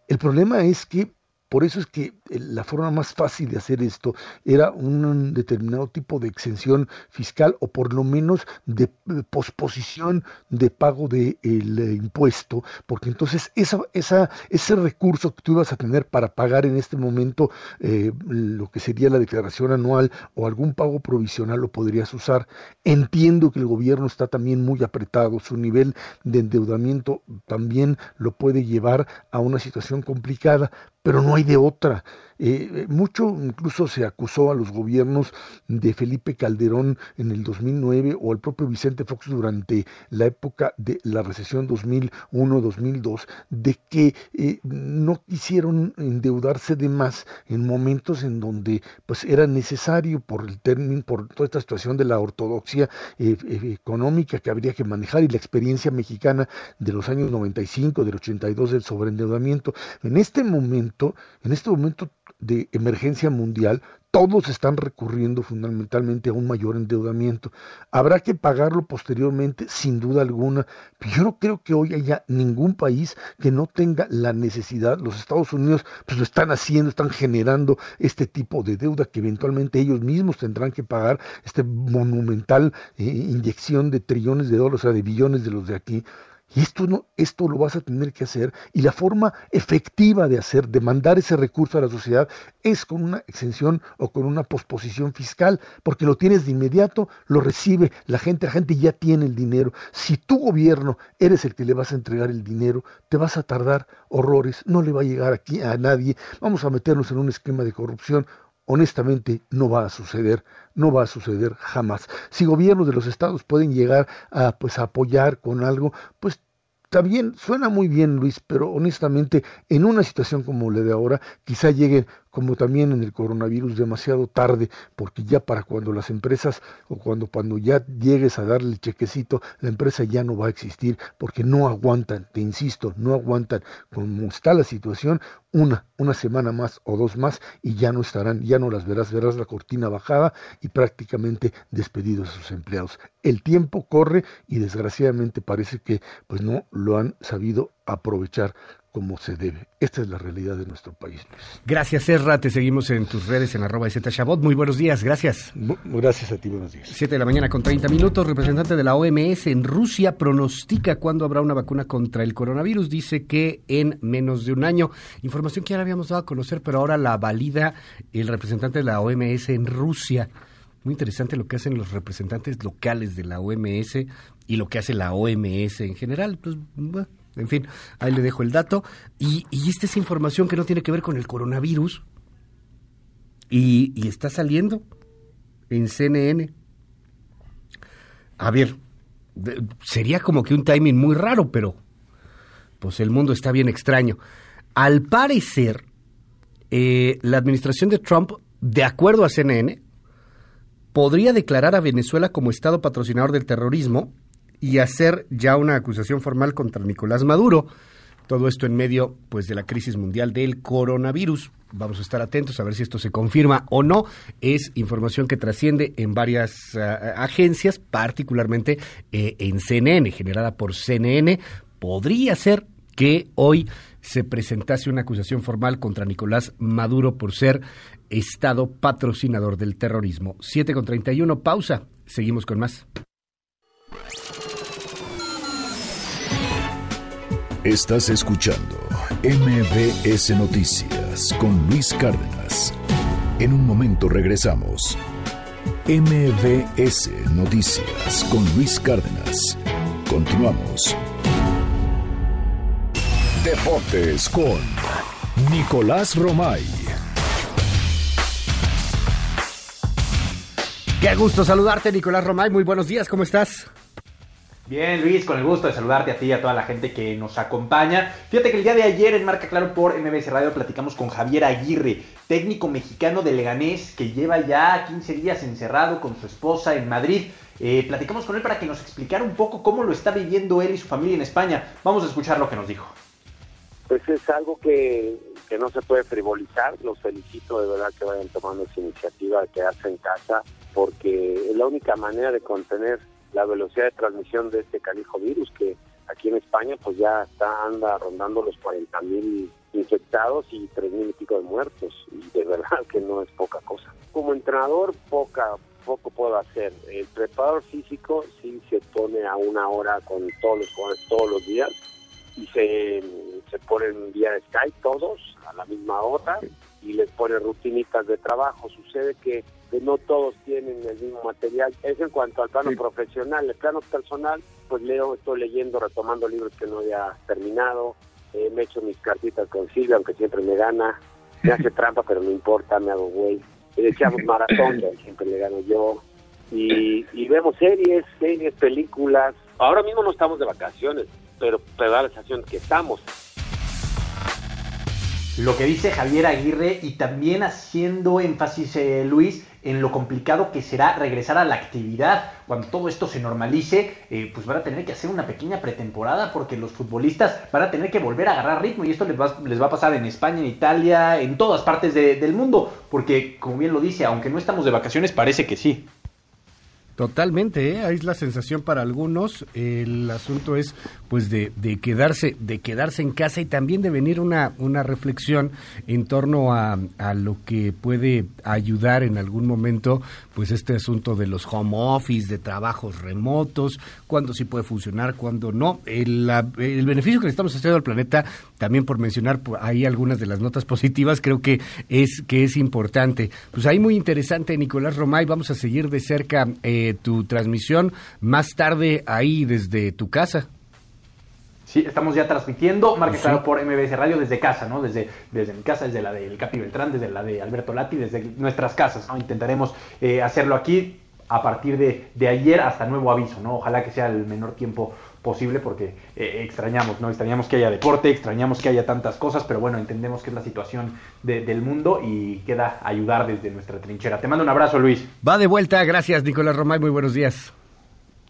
[SPEAKER 33] El problema es que por eso es que la forma más fácil de hacer esto era un determinado tipo de exención fiscal o por lo menos de posposición de pago del de impuesto, porque entonces ese recurso que tú ibas a tener para pagar en este momento eh, lo que sería la declaración anual o algún pago provisional lo podrías usar. Entiendo que el gobierno está también muy apretado, su nivel de endeudamiento también lo puede llevar a una situación complicada, pero no hay de otra. Eh, eh, mucho incluso se acusó a los gobiernos de Felipe Calderón en el 2009 o al propio Vicente Fox durante la época de la recesión 2001-2002 de que eh, no quisieron endeudarse de más en momentos en donde pues era necesario por el término por toda esta situación de la ortodoxia económica que habría que manejar y la experiencia mexicana de los años 95 del 82 del sobreendeudamiento. En este momento en este momento de emergencia mundial, todos están recurriendo fundamentalmente a un mayor endeudamiento. Habrá que pagarlo posteriormente, sin duda alguna, yo no creo que hoy haya ningún país que no tenga la necesidad. Los Estados Unidos pues lo están haciendo, están generando este tipo de deuda que eventualmente ellos mismos tendrán que pagar, esta monumental eh, inyección de trillones de dólares, o sea, de billones de los de aquí. Y esto, no, esto lo vas a tener que hacer y la forma efectiva de hacer, de mandar ese recurso a la sociedad, es con una exención o con una posposición fiscal, porque lo tienes de inmediato, lo recibe la gente, la gente ya tiene el dinero. Si tu gobierno eres el que le vas a entregar el dinero, te vas a tardar horrores, no le va a llegar aquí a nadie, vamos a meternos en un esquema de corrupción honestamente no va a suceder, no va a suceder jamás. Si gobiernos de los estados pueden llegar a pues a apoyar con algo, pues también suena muy bien, Luis, pero honestamente, en una situación como la de ahora, quizá lleguen como también en el coronavirus demasiado tarde, porque ya para cuando las empresas o cuando, cuando ya llegues a darle el chequecito, la empresa ya no va a existir, porque no aguantan, te insisto, no aguantan como está la situación, una, una semana más o dos más y ya no estarán, ya no las verás, verás la cortina bajada y prácticamente despedidos a sus empleados. El tiempo corre y desgraciadamente parece que pues no lo han sabido aprovechar como se debe. Esta es la realidad de nuestro país.
[SPEAKER 3] Gracias, Serra. Te seguimos en tus redes en arroba Shabot. Muy buenos días, gracias.
[SPEAKER 33] Gracias a ti, buenos días.
[SPEAKER 3] Siete de la mañana con 30 minutos. Representante de la OMS en Rusia pronostica cuándo habrá una vacuna contra el coronavirus. Dice que en menos de un año. Información que ya habíamos dado a conocer, pero ahora la valida el representante de la OMS en Rusia. Muy interesante lo que hacen los representantes locales de la OMS y lo que hace la OMS en general. Pues, bueno, en fin, ahí le dejo el dato. Y, esta es información que no tiene que ver con el coronavirus. Y, está saliendo en CNN. A ver, sería como que un timing muy raro, pero pues el mundo está bien extraño. Al parecer, eh, la administración de Trump, de acuerdo a CNN, podría declarar a Venezuela como Estado patrocinador del terrorismo y hacer ya una acusación formal contra Nicolás Maduro. Todo esto en medio pues de la crisis mundial del coronavirus. Vamos a estar atentos a ver si esto se confirma o no. Es información que trasciende en varias ah, agencias, particularmente eh, en CNN, generada por CNN. Podría ser que hoy se presentase una acusación formal contra Nicolás Maduro por ser Estado patrocinador del terrorismo. 7 con 31, pausa. Seguimos con más.
[SPEAKER 2] Estás escuchando MBS Noticias con Luis Cárdenas. En un momento regresamos. MBS Noticias con Luis Cárdenas. Continuamos. Deportes con Nicolás Romay.
[SPEAKER 3] Qué gusto saludarte, Nicolás Romay. Muy buenos días, ¿cómo estás?
[SPEAKER 34] Bien, Luis, con el gusto de saludarte a ti y a toda la gente que nos acompaña. Fíjate que el día de ayer en Marca Claro por MBS Radio platicamos con Javier Aguirre, técnico mexicano de Leganés, que lleva ya 15 días encerrado con su esposa en Madrid. Eh, platicamos con él para que nos explicara un poco cómo lo está viviendo él y su familia en España. Vamos a escuchar lo que nos dijo.
[SPEAKER 35] Pues es algo que, que no se puede frivolizar. Los felicito de verdad que vayan tomando esa iniciativa de quedarse en casa, porque es la única manera de contener la velocidad de transmisión de este canijo virus que aquí en España pues ya está anda rondando los 40 mil infectados y 3 mil y pico de muertos y de verdad que no es poca cosa. Como entrenador poca poco puedo hacer. El preparador físico sí se pone a una hora con todos los jugadores todos los días y se, se ponen vía Skype todos a la misma hora y les pone rutinitas de trabajo. Sucede que que no todos tienen el mismo material. Eso en cuanto al plano profesional. El plano personal, pues leo, estoy leyendo, retomando libros que no había terminado. Eh, me echo mis cartitas con Silvia, aunque siempre me gana. Me hace trampa, pero no importa, me hago güey. Le echamos maratón, siempre le gano yo. Y, y vemos series, series, películas. Ahora mismo no estamos de vacaciones, pero, pero da la sensación que estamos
[SPEAKER 34] lo que dice Javier Aguirre y también haciendo énfasis, eh, Luis, en lo complicado que será regresar a la actividad. Cuando todo esto se normalice, eh, pues van a tener que hacer una pequeña pretemporada porque los futbolistas van a tener que volver a agarrar ritmo y esto les va, les va a pasar en España, en Italia, en todas partes del mundo, porque como bien lo dice, aunque no estamos de vacaciones, parece que sí.
[SPEAKER 3] Totalmente, ¿eh? es la sensación para algunos. El asunto es, pues, de, de, quedarse, de quedarse en casa y también de venir una, una reflexión en torno a, a, lo que puede ayudar en algún momento, pues, este asunto de los home office, de trabajos remotos, cuándo sí puede funcionar, cuándo no. El, el beneficio que le estamos haciendo al planeta, también por mencionar ahí algunas de las notas positivas, creo que es que es importante. Pues ahí muy interesante, Nicolás Romay, vamos a seguir de cerca. Eh, tu transmisión más tarde ahí desde tu casa.
[SPEAKER 34] Sí, estamos ya transmitiendo, marca claro por MBS Radio desde casa, ¿no? Desde, desde mi casa, desde la del Capi Beltrán, desde la de Alberto Lati, desde nuestras casas, ¿no? Intentaremos eh, hacerlo aquí a partir de, de, ayer hasta nuevo aviso, ¿no? Ojalá que sea el menor tiempo posible porque eh, extrañamos, ¿no? Extrañamos que haya deporte, extrañamos que haya tantas cosas, pero bueno, entendemos que es la situación de, del mundo y queda ayudar desde nuestra trinchera. Te mando un abrazo, Luis.
[SPEAKER 3] Va de vuelta, gracias, Nicolás Romay, muy buenos días.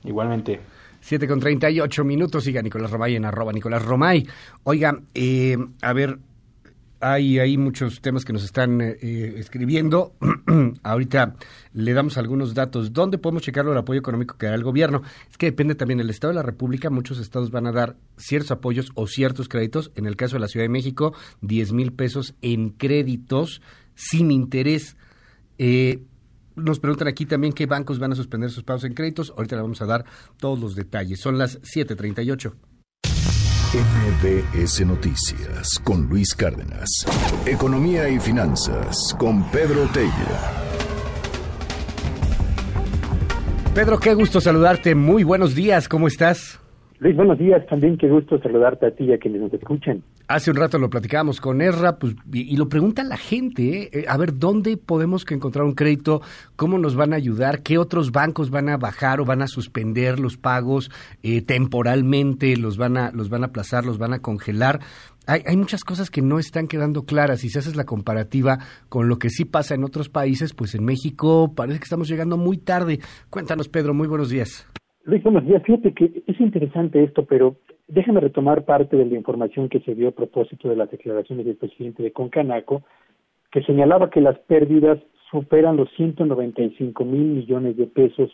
[SPEAKER 34] Igualmente.
[SPEAKER 3] 7 con 38 minutos. Siga Nicolás Romay en arroba Nicolás Romay. Oiga, eh, a ver, hay, hay muchos temas que nos están eh, escribiendo. Ahorita le damos algunos datos. ¿Dónde podemos checarlo el apoyo económico que da el gobierno? Es que depende también del Estado de la República. Muchos estados van a dar ciertos apoyos o ciertos créditos. En el caso de la Ciudad de México, 10 mil pesos en créditos sin interés. Eh, nos preguntan aquí también qué bancos van a suspender sus pagos en créditos. Ahorita le vamos a dar todos los detalles. Son las 7:38.
[SPEAKER 2] MBS Noticias con Luis Cárdenas. Economía y finanzas con Pedro Teilla.
[SPEAKER 3] Pedro, qué gusto saludarte. Muy buenos días. ¿Cómo estás?
[SPEAKER 36] Luis, buenos días. También qué gusto saludarte a ti y a quienes nos escuchan.
[SPEAKER 3] Hace un rato lo platicábamos con Erra, pues, y, lo pregunta la gente, ¿eh? a ver, ¿dónde podemos encontrar un crédito? ¿Cómo nos van a ayudar? ¿Qué otros bancos van a bajar o van a suspender los pagos eh, temporalmente? ¿Los van, a, ¿Los van a aplazar? ¿Los van a congelar? Hay, hay muchas cosas que no están quedando claras y si haces la comparativa con lo que sí pasa en otros países, pues en México parece que estamos llegando muy tarde. Cuéntanos, Pedro, muy buenos días.
[SPEAKER 36] Luis, buenos días. Fíjate que es interesante esto, pero déjame retomar parte de la información que se dio a propósito de las declaraciones del presidente de Concanaco, que señalaba que las pérdidas superan los 195 mil millones de pesos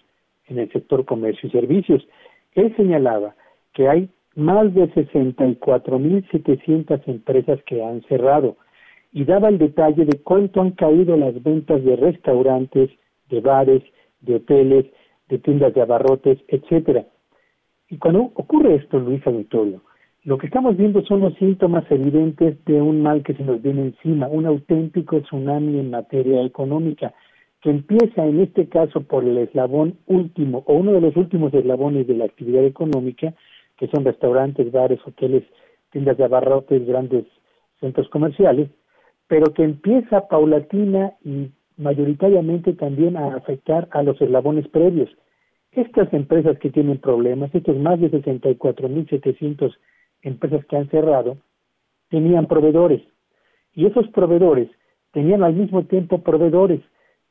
[SPEAKER 36] en el sector comercio y servicios. Él señalaba que hay más de 64 mil 700 empresas que han cerrado y daba el detalle de cuánto han caído las ventas de restaurantes, de bares, de hoteles de tiendas de abarrotes, etcétera. Y cuando ocurre esto, Luis Auditorio, lo que estamos viendo son los síntomas evidentes de un mal que se nos viene encima, un auténtico tsunami en materia económica, que empieza en este caso por el eslabón último o uno de los últimos eslabones de la actividad económica, que son restaurantes, bares, hoteles, tiendas de abarrotes, grandes centros comerciales, pero que empieza paulatina y mayoritariamente también a afectar a los eslabones previos. Estas empresas que tienen problemas, estos más de 64.700 empresas que han cerrado, tenían proveedores y esos proveedores tenían al mismo tiempo proveedores.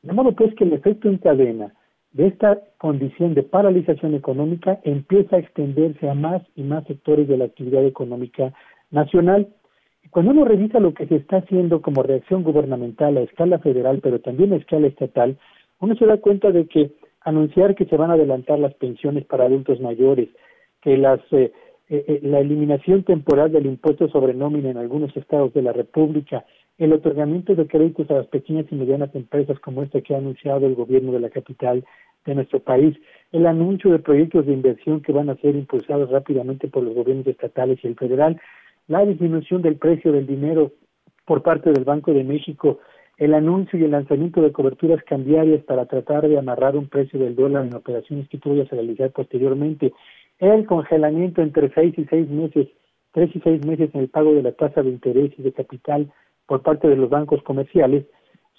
[SPEAKER 36] De modo pues que el efecto en cadena de esta condición de paralización económica empieza a extenderse a más y más sectores de la actividad económica nacional cuando uno revisa lo que se está haciendo como reacción gubernamental a escala federal, pero también a escala estatal, uno se da cuenta de que anunciar que se van a adelantar las pensiones para adultos mayores, que las, eh, eh, eh, la eliminación temporal del impuesto sobre nómina en algunos estados de la República, el otorgamiento de créditos a las pequeñas y medianas empresas como este que ha anunciado el gobierno de la capital de nuestro país, el anuncio de proyectos de inversión que van a ser impulsados rápidamente por los gobiernos estatales y el federal, la disminución del precio del dinero por parte del Banco de México, el anuncio y el lanzamiento de coberturas cambiarias para tratar de amarrar un precio del dólar en operaciones que tú vayas realizar posteriormente, el congelamiento entre seis y seis meses, tres y seis meses en el pago de la tasa de interés y de capital por parte de los bancos comerciales,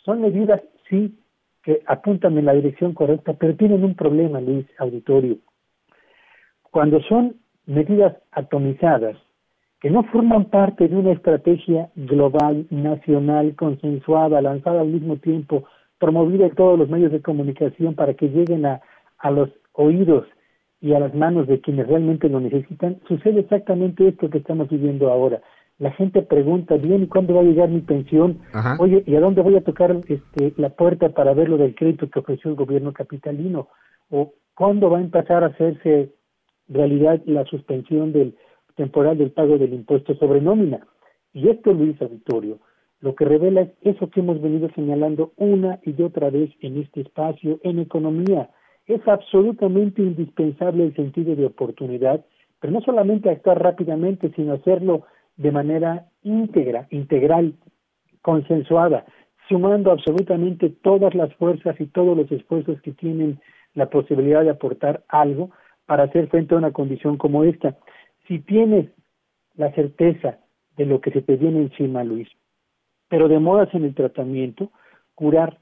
[SPEAKER 36] son medidas, sí, que apuntan en la dirección correcta, pero tienen un problema, Luis Auditorio. Cuando son medidas atomizadas, que no forman parte de una estrategia global, nacional, consensuada, lanzada al mismo tiempo, promovida en todos los medios de comunicación para que lleguen a, a los oídos y a las manos de quienes realmente lo necesitan, sucede exactamente esto que estamos viviendo ahora. La gente pregunta, bien, ¿y cuándo va a llegar mi pensión? Oye, ¿y a dónde voy a tocar este, la puerta para ver lo del crédito que ofreció el gobierno capitalino? ¿O cuándo va a empezar a hacerse realidad la suspensión del, temporal del pago del impuesto sobre nómina. Y esto, Luis Auditorio, lo que revela es eso que hemos venido señalando una y otra vez en este espacio en economía. Es absolutamente indispensable el sentido de oportunidad, pero no solamente actuar rápidamente, sino hacerlo de manera íntegra, integral, consensuada, sumando absolutamente todas las fuerzas y todos los esfuerzos que tienen la posibilidad de aportar algo para hacer frente a una condición como esta si tienes la certeza de lo que se te viene encima, Luis. Pero demoras en el tratamiento, curar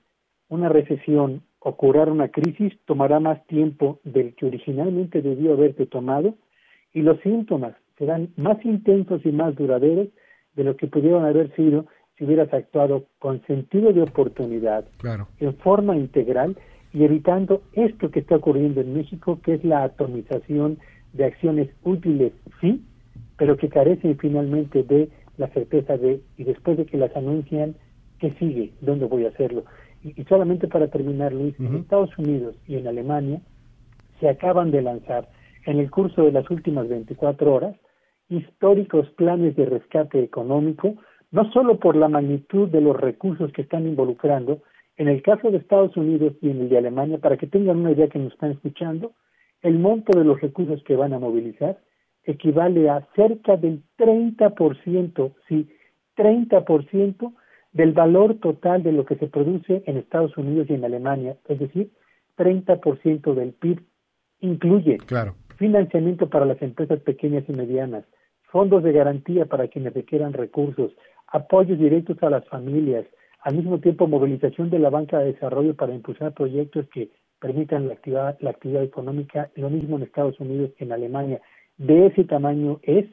[SPEAKER 36] una recesión o curar una crisis tomará más tiempo del que originalmente debió haberte tomado y los síntomas serán más intensos y más duraderos de lo que pudieron haber sido si hubieras actuado con sentido de oportunidad, en forma integral y evitando esto que está ocurriendo en México, que es la atomización de acciones útiles, sí, pero que carecen finalmente de la certeza de, y después de que las anuncian, ¿qué sigue? ¿Dónde voy a hacerlo? Y, solamente para terminar, Luis, en Estados Unidos y en Alemania se acaban de lanzar en el curso de las últimas 24 horas históricos planes de rescate económico, no solo por la magnitud de los recursos que están involucrando, en el caso de Estados Unidos y en el de Alemania, para que tengan una idea que nos están escuchando, el monto de los recursos que van a movilizar equivale a cerca del 30%, sí, 30% del valor total de lo que se produce en Estados Unidos y en Alemania, es decir, 30% del PIB. Incluye
[SPEAKER 3] claro.
[SPEAKER 36] financiamiento para las empresas pequeñas y medianas, fondos de garantía para quienes requieran recursos, apoyos directos a las familias, al mismo tiempo movilización de la banca de desarrollo para impulsar proyectos que permitan la actividad, la actividad económica, lo mismo en Estados Unidos que en Alemania. De ese tamaño es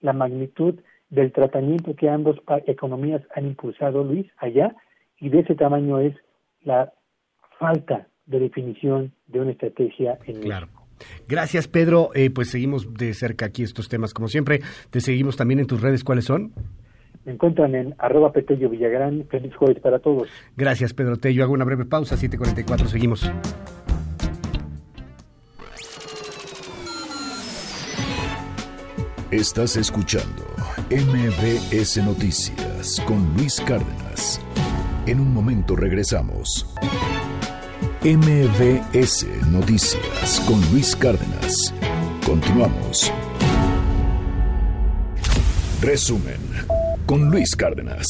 [SPEAKER 36] la magnitud del tratamiento que ambas economías han impulsado, Luis, allá, y de ese tamaño es la falta de definición de una estrategia en
[SPEAKER 3] claro. Gracias, Pedro. Eh, pues seguimos de cerca aquí estos temas, como siempre. Te seguimos también en tus redes. ¿Cuáles son?
[SPEAKER 36] Me encuentran en arroba Petello Villagrán. Feliz jueves para todos.
[SPEAKER 3] Gracias, Pedro Tello. Hago una breve pausa, 7.44. Seguimos.
[SPEAKER 2] Estás escuchando MBS Noticias con Luis Cárdenas. En un momento regresamos. MBS Noticias con Luis Cárdenas. Continuamos. Resumen con Luis Cárdenas.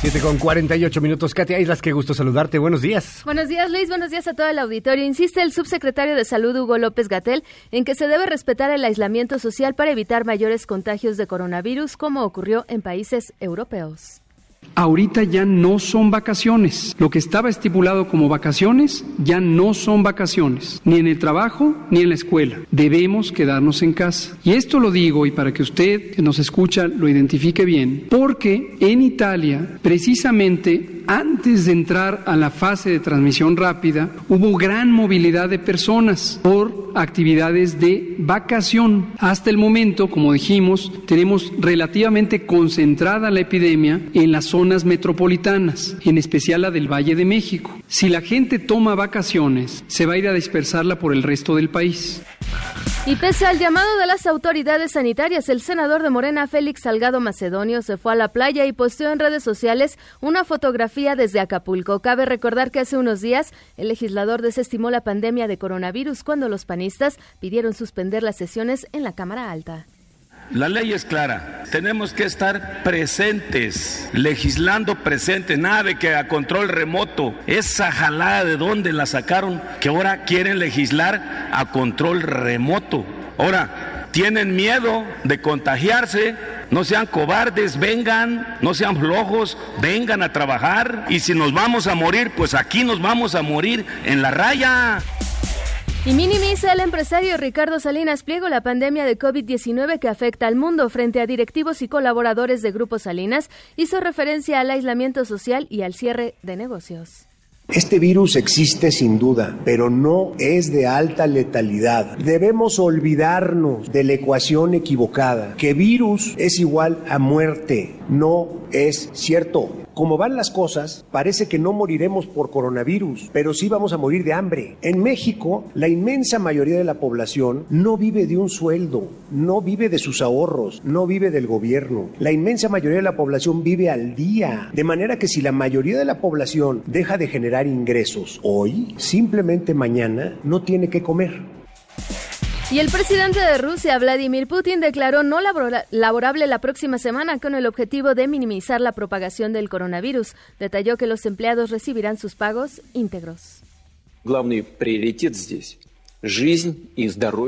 [SPEAKER 3] 7 con 48 minutos. Katia Islas, qué gusto saludarte. Buenos días.
[SPEAKER 15] Buenos días, Luis. Buenos días a todo el auditorio. Insiste el subsecretario de Salud, Hugo López Gatel, en que se debe respetar el aislamiento social para evitar mayores contagios de coronavirus, como ocurrió en países europeos
[SPEAKER 5] ahorita ya no son vacaciones. Lo que estaba estipulado como vacaciones ya no son vacaciones, ni en el trabajo ni en la escuela. Debemos quedarnos en casa. Y esto lo digo y para que usted que nos escucha lo identifique bien, porque en Italia, precisamente antes de entrar a la fase de transmisión rápida, hubo gran movilidad de personas por actividades de vacación. Hasta el momento, como dijimos, tenemos relativamente concentrada la epidemia en las zonas metropolitanas, en especial la del Valle de México. Si la gente toma vacaciones, se va a ir a dispersarla por el resto del país.
[SPEAKER 15] Y pese al llamado de las autoridades sanitarias, el senador de Morena, Félix Salgado Macedonio, se fue a la playa y posteó en redes sociales una fotografía desde Acapulco. Cabe recordar que hace unos días el legislador desestimó la pandemia de coronavirus cuando los panistas pidieron suspender las sesiones en la Cámara Alta.
[SPEAKER 37] La ley es clara, tenemos que estar presentes, legislando presentes, nada de que a control remoto, esa jalada de dónde la sacaron, que ahora quieren legislar a control remoto. Ahora, tienen miedo de contagiarse, no sean cobardes, vengan, no sean flojos, vengan a trabajar. Y si nos vamos a morir, pues aquí nos vamos a morir en la raya.
[SPEAKER 15] Y minimiza el empresario Ricardo Salinas Pliego la pandemia de COVID-19 que afecta al mundo frente a directivos y colaboradores de Grupo Salinas. Hizo referencia al aislamiento social y al cierre de negocios.
[SPEAKER 34] Este virus existe sin duda, pero no es de alta letalidad. Debemos olvidarnos de la ecuación equivocada, que virus es igual a muerte. No es cierto. Como van las cosas, parece que no moriremos por coronavirus, pero sí vamos a morir de hambre. En México, la inmensa mayoría de la población no vive de un sueldo, no vive de sus ahorros, no vive del gobierno. La inmensa mayoría de la población vive al día. De manera que si la mayoría de la población deja de generar ingresos hoy, simplemente mañana no tiene que comer.
[SPEAKER 15] Y el presidente de Rusia, Vladimir Putin, declaró no laborable la próxima semana con el objetivo de minimizar la propagación del coronavirus. Detalló que los empleados recibirán sus pagos íntegros.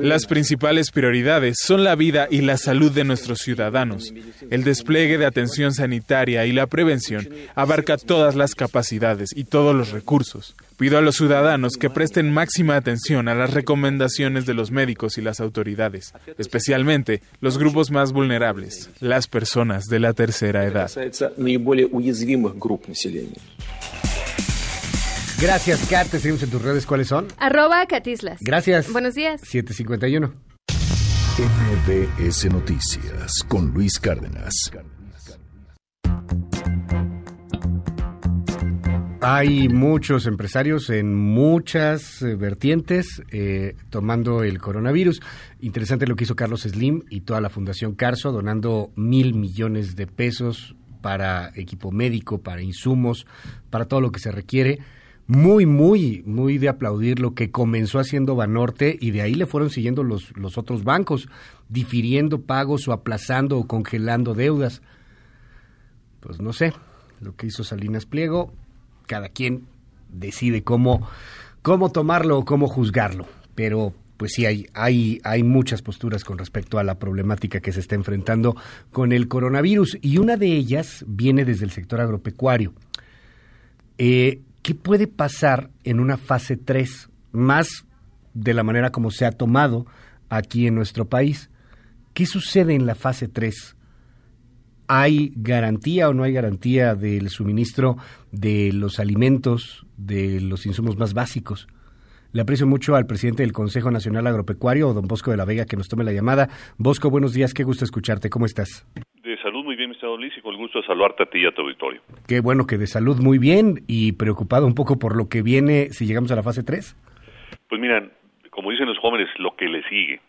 [SPEAKER 25] Las principales prioridades son la vida y la salud de nuestros ciudadanos. El despliegue de atención sanitaria y la prevención abarca todas las capacidades y todos los recursos. Pido a los ciudadanos que presten máxima atención a las recomendaciones de los médicos y las autoridades, especialmente los grupos más vulnerables, las personas de la tercera edad.
[SPEAKER 3] Gracias, Kat. Te seguimos en tus redes. ¿Cuáles son?
[SPEAKER 38] Arroba Catislas.
[SPEAKER 3] Gracias.
[SPEAKER 38] Buenos días.
[SPEAKER 3] 751.
[SPEAKER 2] MBS Noticias con Luis Cárdenas.
[SPEAKER 3] Hay muchos empresarios en muchas eh, vertientes eh, tomando el coronavirus. Interesante lo que hizo Carlos Slim y toda la Fundación Carso, donando mil millones de pesos para equipo médico, para insumos, para todo lo que se requiere muy, muy, muy de aplaudir lo que comenzó haciendo Banorte y de ahí le fueron siguiendo los, los otros bancos, difiriendo pagos o aplazando o congelando deudas. Pues no sé, lo que hizo Salinas Pliego, cada quien decide cómo, cómo tomarlo o cómo juzgarlo, pero pues sí hay, hay, hay muchas posturas con respecto a la problemática que se está enfrentando con el coronavirus y una de ellas viene desde el sector agropecuario. Eh, ¿Qué puede pasar en una fase 3 más de la manera como se ha tomado aquí en nuestro país? ¿Qué sucede en la fase 3? ¿Hay garantía o no hay garantía del suministro de los alimentos, de los insumos más básicos? Le aprecio mucho al presidente del Consejo Nacional Agropecuario, don Bosco de la Vega, que nos tome la llamada. Bosco, buenos días, qué gusto escucharte. ¿Cómo estás?
[SPEAKER 39] De salud muy bien, mi estado Luis, y con el gusto de saludarte a ti y a tu auditorio.
[SPEAKER 3] Qué bueno que de salud muy bien y preocupado un poco por lo que viene si llegamos a la fase 3.
[SPEAKER 39] Pues mira, como dicen los jóvenes, lo que le sigue.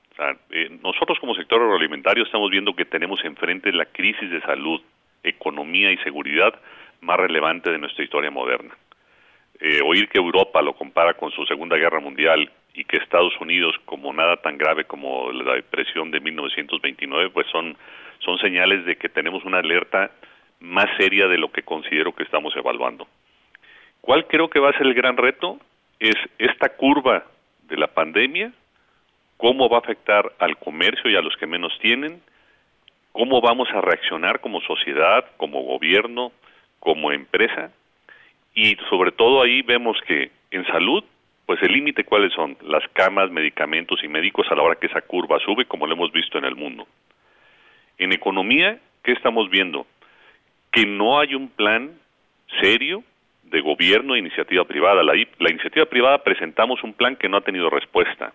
[SPEAKER 39] Eh, nosotros como sector agroalimentario estamos viendo que tenemos enfrente la crisis de salud, economía y seguridad más relevante de nuestra historia moderna. Eh, oír que Europa lo compara con su Segunda Guerra Mundial y que Estados Unidos como nada tan grave como la depresión de 1929, pues son, son señales de que tenemos una alerta más seria de lo que considero que estamos evaluando. ¿Cuál creo que va a ser el gran reto? Es esta curva de la pandemia, cómo va a afectar al comercio y a los que menos tienen, cómo vamos a reaccionar como sociedad, como gobierno, como empresa, y sobre todo ahí vemos que en salud, pues el límite cuáles son las camas, medicamentos y médicos a la hora que esa curva sube, como lo hemos visto en el mundo. En economía, ¿qué estamos viendo? Que no hay un plan serio de gobierno e iniciativa privada. La, la iniciativa privada presentamos un plan que no ha tenido respuesta.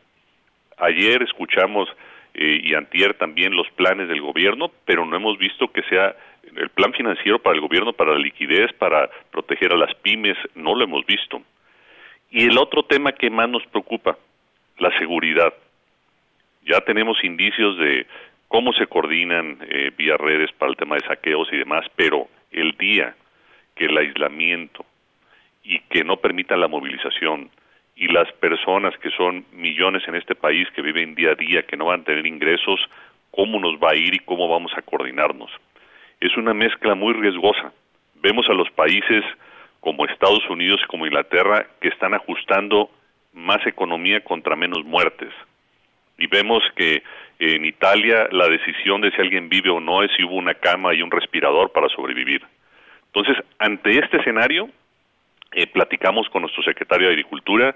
[SPEAKER 39] Ayer escuchamos eh, y antier también los planes del gobierno, pero no hemos visto que sea el plan financiero para el gobierno, para la liquidez, para proteger a las pymes, no lo hemos visto. Y el otro tema que más nos preocupa, la seguridad. Ya tenemos indicios de cómo se coordinan eh, vía redes para el tema de saqueos y demás, pero el día que el aislamiento y que no permita la movilización y las personas que son millones en este país que viven día a día, que no van a tener ingresos, cómo nos va a ir y cómo vamos a coordinarnos es una mezcla muy riesgosa. Vemos a los países como Estados Unidos y como Inglaterra que están ajustando más economía contra menos muertes. Y vemos que en Italia la decisión de si alguien vive o no es si hubo una cama y un respirador para sobrevivir. Entonces, ante este escenario, eh, platicamos con nuestro secretario de Agricultura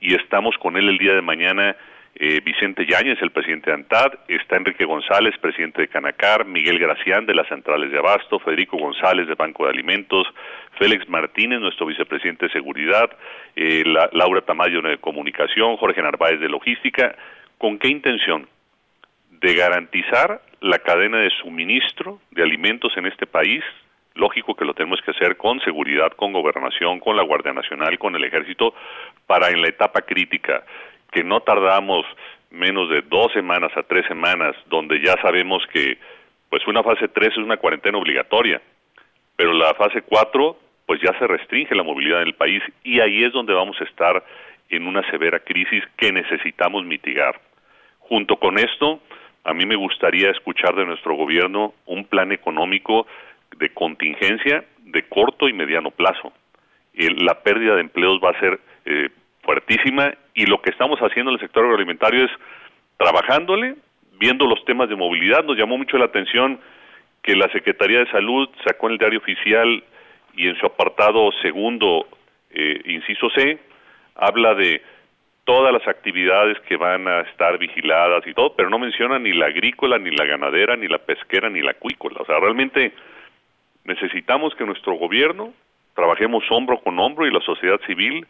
[SPEAKER 39] y estamos con él el día de mañana eh, Vicente Yáñez, el presidente de ANTAD, está Enrique González, presidente de Canacar, Miguel Gracián de las centrales de Abasto, Federico González de Banco de Alimentos, Félix Martínez, nuestro vicepresidente de Seguridad, eh, Laura Tamayo de Comunicación, Jorge Narváez de Logística. ¿Con qué intención? De garantizar la cadena de suministro de alimentos en este país, lógico que lo tenemos que hacer con seguridad, con gobernación, con la Guardia Nacional, con el Ejército, para en la etapa crítica que no tardamos menos de dos semanas a tres semanas, donde ya sabemos que pues una fase 3 es una cuarentena obligatoria, pero la fase 4 pues ya se restringe la movilidad en el país y ahí es donde vamos a estar en una severa crisis que necesitamos mitigar. Junto con esto, a mí me gustaría escuchar de nuestro gobierno un plan económico de contingencia de corto y mediano plazo. la pérdida de empleos va a ser eh, fuertísima y lo que estamos haciendo en el sector agroalimentario es trabajándole, viendo los temas de movilidad. Nos llamó mucho la atención que la Secretaría de Salud sacó en el diario oficial y en su apartado segundo, eh, inciso C, habla de todas las actividades que van a estar vigiladas y todo, pero no menciona ni la agrícola, ni la ganadera, ni la pesquera, ni la acuícola. O sea, realmente necesitamos que nuestro gobierno trabajemos hombro con hombro y la sociedad civil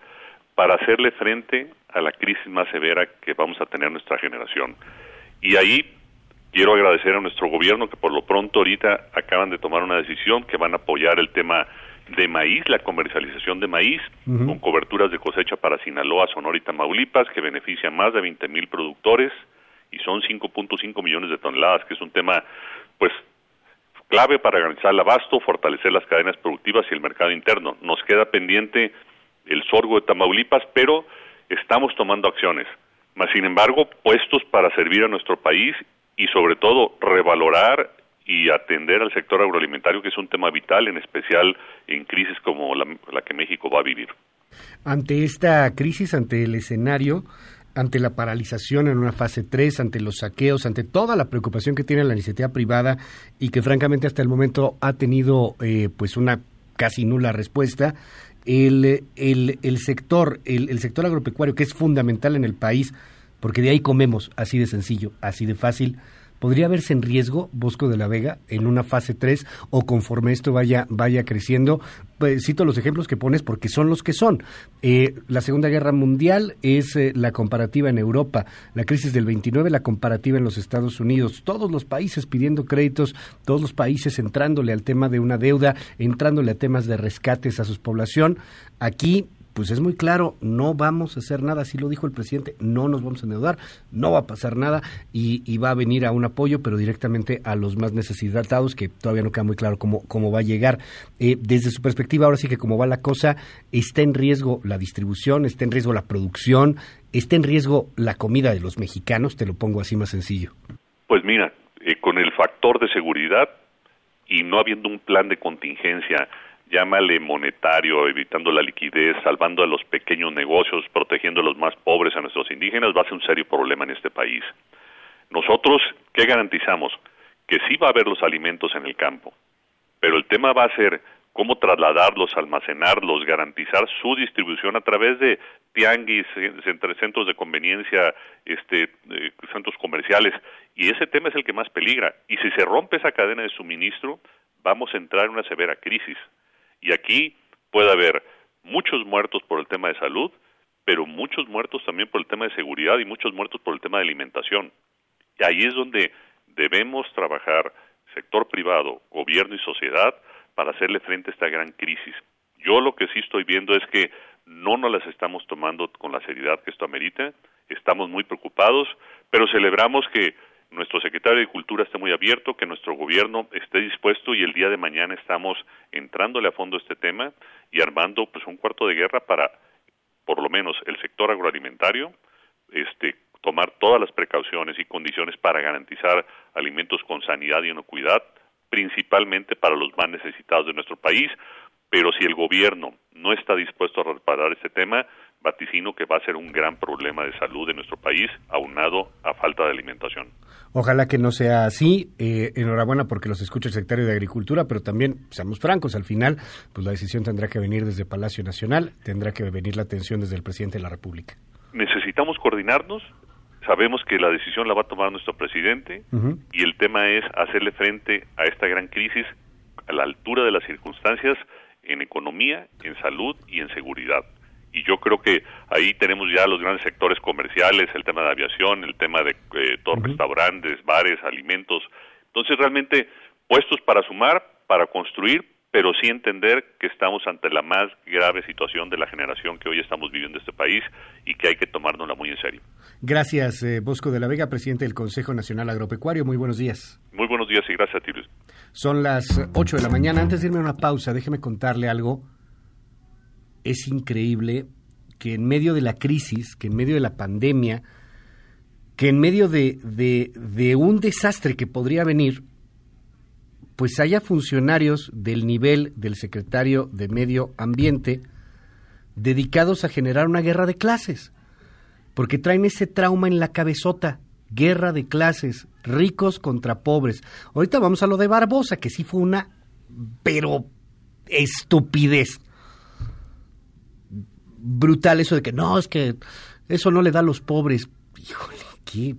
[SPEAKER 39] para hacerle frente a la crisis más severa que vamos a tener nuestra generación. Y ahí quiero agradecer a nuestro gobierno que por lo pronto ahorita acaban de tomar una decisión que van a apoyar el tema de maíz, la comercialización de maíz, con coberturas de cosecha para Sinaloa, Sonora y Tamaulipas, que beneficia a más de 20 mil productores y son 5.5 millones de toneladas, que es un tema, pues, clave para garantizar el abasto, fortalecer las cadenas productivas y el mercado interno. Nos queda pendiente el sorgo de Tamaulipas, pero estamos tomando acciones. Mas, sin embargo, puestos para servir a nuestro país y, sobre todo, revalorar y atender al sector agroalimentario, que es un tema vital, en especial en crisis como la, que México va a vivir.
[SPEAKER 3] Ante esta crisis, ante el escenario, ante la paralización en una fase 3, ante los saqueos, ante toda la preocupación que tiene la iniciativa privada y que francamente hasta el momento ha tenido eh, pues una casi nula respuesta, el, el, el sector, el, el sector agropecuario que es fundamental en el país, porque de ahí comemos, así de sencillo, así de fácil, ¿Podría verse en riesgo Bosco de la Vega en una fase 3 o conforme esto vaya, vaya creciendo? Pues, cito los ejemplos que pones porque son los que son. Eh, la Segunda Guerra Mundial es eh, la comparativa en Europa, la crisis del 29 la comparativa en los Estados Unidos, todos los países pidiendo créditos, todos los países entrándole al tema de una deuda, entrándole a temas de rescates a su población. Aquí pues es muy claro, no vamos a hacer nada, así lo dijo el presidente, no nos vamos a endeudar, no va a pasar nada y, va a venir a un apoyo, pero directamente a los más necesitados, que todavía no queda muy claro cómo, cómo va a llegar. Eh, desde su perspectiva, ahora sí que como va la cosa, está en riesgo la distribución, está en riesgo la producción, está en riesgo la comida de los mexicanos, te lo pongo así más sencillo.
[SPEAKER 39] Pues mira, eh, con el factor de seguridad y no habiendo un plan de contingencia, llámale monetario, evitando la liquidez, salvando a los pequeños negocios, protegiendo a los más pobres, a nuestros indígenas, va a ser un serio problema en este país. Nosotros, ¿qué garantizamos? Que sí va a haber los alimentos en el campo, pero el tema va a ser cómo trasladarlos, almacenarlos, garantizar su distribución a través de tianguis, centros de conveniencia, este, eh, centros comerciales, y ese tema es el que más peligra. Y si se rompe esa cadena de suministro, vamos a entrar en una severa crisis. Y aquí puede haber muchos muertos por el tema de salud, pero muchos muertos también por el tema de seguridad y muchos muertos por el tema de alimentación. Y ahí es donde debemos trabajar sector privado, gobierno y sociedad para hacerle frente a esta gran crisis. Yo lo que sí estoy viendo es que no nos las estamos tomando con la seriedad que esto amerita, estamos muy preocupados, pero celebramos que nuestro secretario de Cultura esté muy abierto, que nuestro gobierno esté dispuesto y el día de mañana estamos entrándole a fondo este tema y armando pues un cuarto de guerra para por lo menos el sector agroalimentario este tomar todas las precauciones y condiciones para garantizar alimentos con sanidad y inocuidad, principalmente para los más necesitados de nuestro país, pero si el gobierno no está dispuesto a reparar este tema, vaticino que va a ser un gran problema de salud en nuestro país, aunado a falta de alimentación.
[SPEAKER 3] Ojalá que no sea así. Eh, enhorabuena porque los escucha el secretario de Agricultura, pero también, seamos francos, al final, pues la decisión tendrá que venir desde Palacio Nacional, tendrá que venir la atención desde el presidente de la República.
[SPEAKER 39] Necesitamos coordinarnos. Sabemos que la decisión la va a tomar nuestro presidente y el tema es hacerle frente a esta gran crisis a la altura de las circunstancias en economía, en salud y en seguridad y yo creo que ahí tenemos ya los grandes sectores comerciales, el tema de aviación, el tema de eh, todos restaurantes, bares, alimentos. Entonces, realmente puestos para sumar, para construir, pero sí entender que estamos ante la más grave situación de la generación que hoy estamos viviendo en este país y que hay que tomárnosla muy en serio.
[SPEAKER 3] Gracias, eh, Bosco de la Vega, presidente del Consejo Nacional Agropecuario. Muy buenos días.
[SPEAKER 39] Muy buenos días y gracias a ti, Luis.
[SPEAKER 3] Son las 8 de la mañana. Antes de irme a una pausa, déjeme contarle algo es increíble que en medio de la crisis, que en medio de la pandemia, que en medio de, de, un desastre que podría venir, pues haya funcionarios del nivel del secretario de Medio Ambiente dedicados a generar una guerra de clases, porque traen ese trauma en la cabezota, guerra de clases, ricos contra pobres. Ahorita vamos a lo de Barbosa, que sí fue una, pero estupidez. Brutal eso de que no, es que eso no le da a los pobres. Híjole, qué,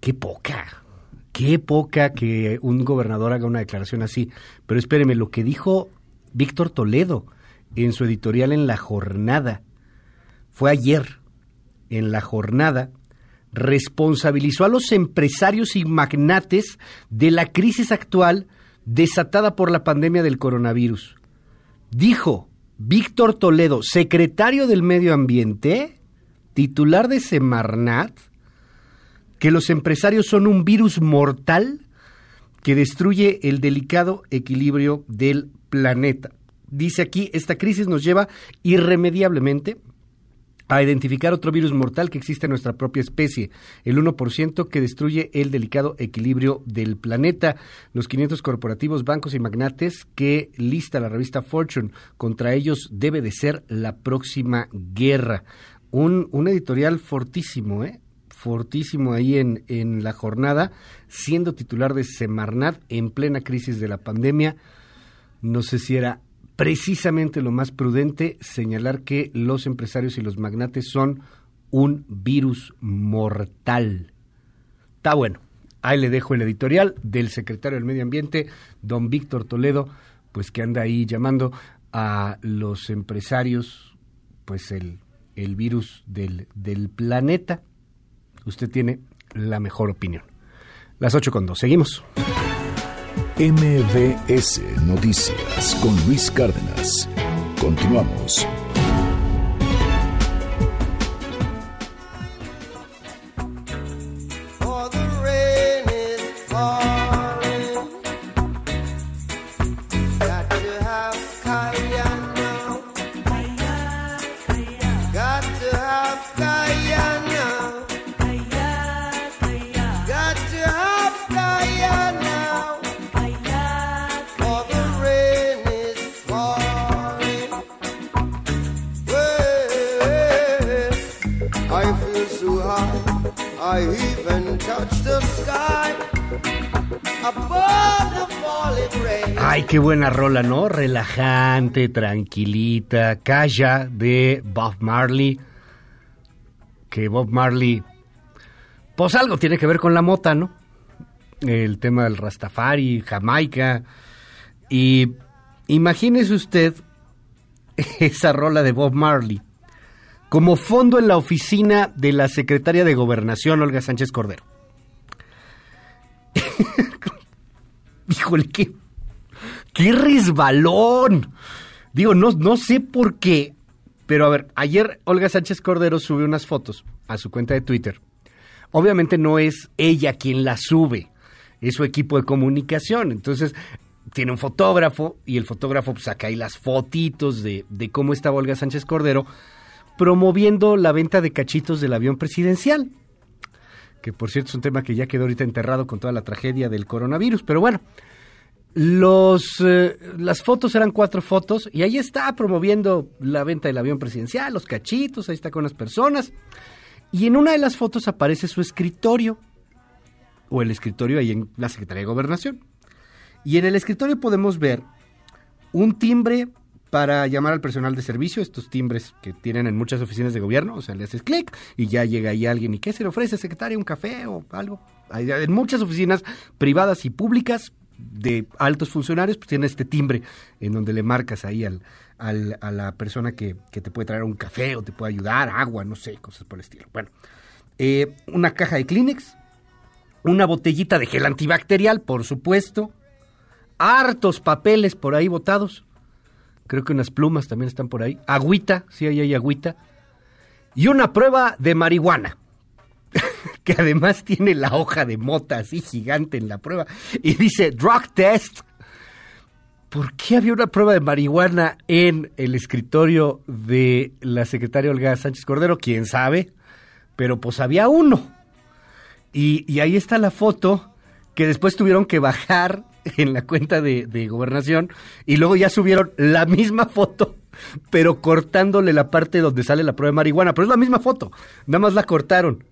[SPEAKER 3] qué poca, qué poca que un gobernador haga una declaración así. Pero espéreme, lo que dijo Víctor Toledo en su editorial en La Jornada, fue ayer, en La Jornada, responsabilizó a los empresarios y magnates de la crisis actual desatada por la pandemia del coronavirus. Dijo Víctor Toledo, secretario del Medio Ambiente, titular de Semarnat, que los empresarios son un virus mortal que destruye el delicado equilibrio del planeta. Dice aquí, esta crisis nos lleva irremediablemente a identificar otro virus mortal que existe en nuestra propia especie, el 1% que destruye el delicado equilibrio del planeta. Los 500 corporativos, bancos y magnates que lista la revista Fortune contra ellos debe de ser la próxima guerra. Un, un editorial fortísimo, ¿eh? fortísimo ahí en, en la jornada, siendo titular de Semarnat en plena crisis de la pandemia. No sé si era precisamente lo más prudente señalar que los empresarios y los magnates son un virus mortal. Está bueno. Ahí le dejo el editorial del secretario del Medio Ambiente, don Víctor Toledo, pues que anda ahí llamando a los empresarios, pues el, el virus del, del planeta. Usted tiene la mejor opinión. Las ocho con dos. Seguimos.
[SPEAKER 2] MBS Noticias con Luis Cárdenas. Continuamos.
[SPEAKER 3] Qué buena rola, ¿no? Relajante, tranquilita, Calla de Bob Marley. Que Bob Marley, pues algo tiene que ver con la mota, ¿no? El tema del Rastafari, Jamaica. Y imagínese usted esa rola de Bob Marley como fondo en la oficina de la secretaria de Gobernación, Olga Sánchez Cordero. Híjole, qué, qué resbalón. Digo, no, no sé por qué, pero a ver, ayer Olga Sánchez Cordero subió unas fotos a su cuenta de Twitter. Obviamente no es ella quien las sube, es su equipo de comunicación. Entonces, tiene un fotógrafo y el fotógrafo pues, saca ahí las fotitos de, de cómo estaba Olga Sánchez Cordero promoviendo la venta de cachitos del avión presidencial, que por cierto es un tema que ya quedó ahorita enterrado con toda la tragedia del coronavirus, pero bueno, los, eh, las fotos eran cuatro fotos y ahí está promoviendo la venta del avión presidencial, los cachitos, ahí está con las personas. Y en una de las fotos aparece su escritorio, o el escritorio ahí en la Secretaría de Gobernación. Y en el escritorio podemos ver un timbre para llamar al personal de servicio, estos timbres que tienen en muchas oficinas de gobierno, o sea, le haces clic y ya llega ahí alguien y ¿qué se le ofrece, secretario? ¿Un café o algo? En muchas oficinas privadas y públicas de altos funcionarios, pues tiene este timbre en donde le marcas ahí al, al, a la persona que, que, te puede traer un café o te puede ayudar, agua, no sé, cosas por el estilo. Bueno, eh, una caja de Kleenex, una botellita de gel antibacterial, por supuesto, hartos papeles por ahí botados, creo que unas plumas también están por ahí, agüita, sí, ahí hay agüita, y una prueba de marihuana, que además tiene la hoja de mota así gigante en la prueba, y dice drug test. ¿Por qué había una prueba de marihuana en el escritorio de la secretaria Olga Sánchez Cordero? ¿Quién sabe? Pero pues había uno. Y, y ahí está la foto que después tuvieron que bajar en la cuenta de, de, gobernación y luego ya subieron la misma foto pero cortándole la parte donde sale la prueba de marihuana. Pero es la misma foto, nada más la cortaron.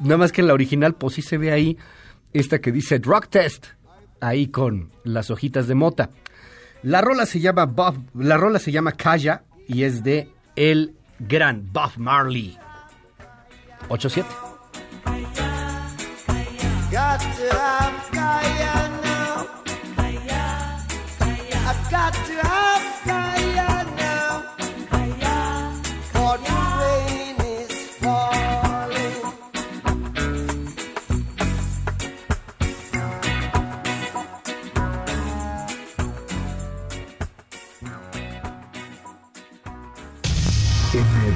[SPEAKER 3] Nada más que en la original, pues sí se ve ahí esta que dice drug test, ahí con las hojitas de mota. La rola se llama Bob, la rola se llama Kaya y es de el gran Bob Marley. 8-7.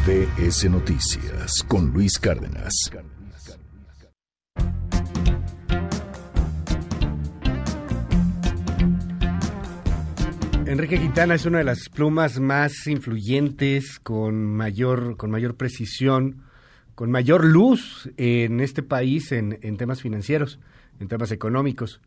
[SPEAKER 2] MBS Noticias con Luis Cárdenas.
[SPEAKER 3] Enrique Quintana es una de las plumas más influyentes, con mayor, con mayor precisión, con mayor luz en este país en, en temas financieros, en temas económicos.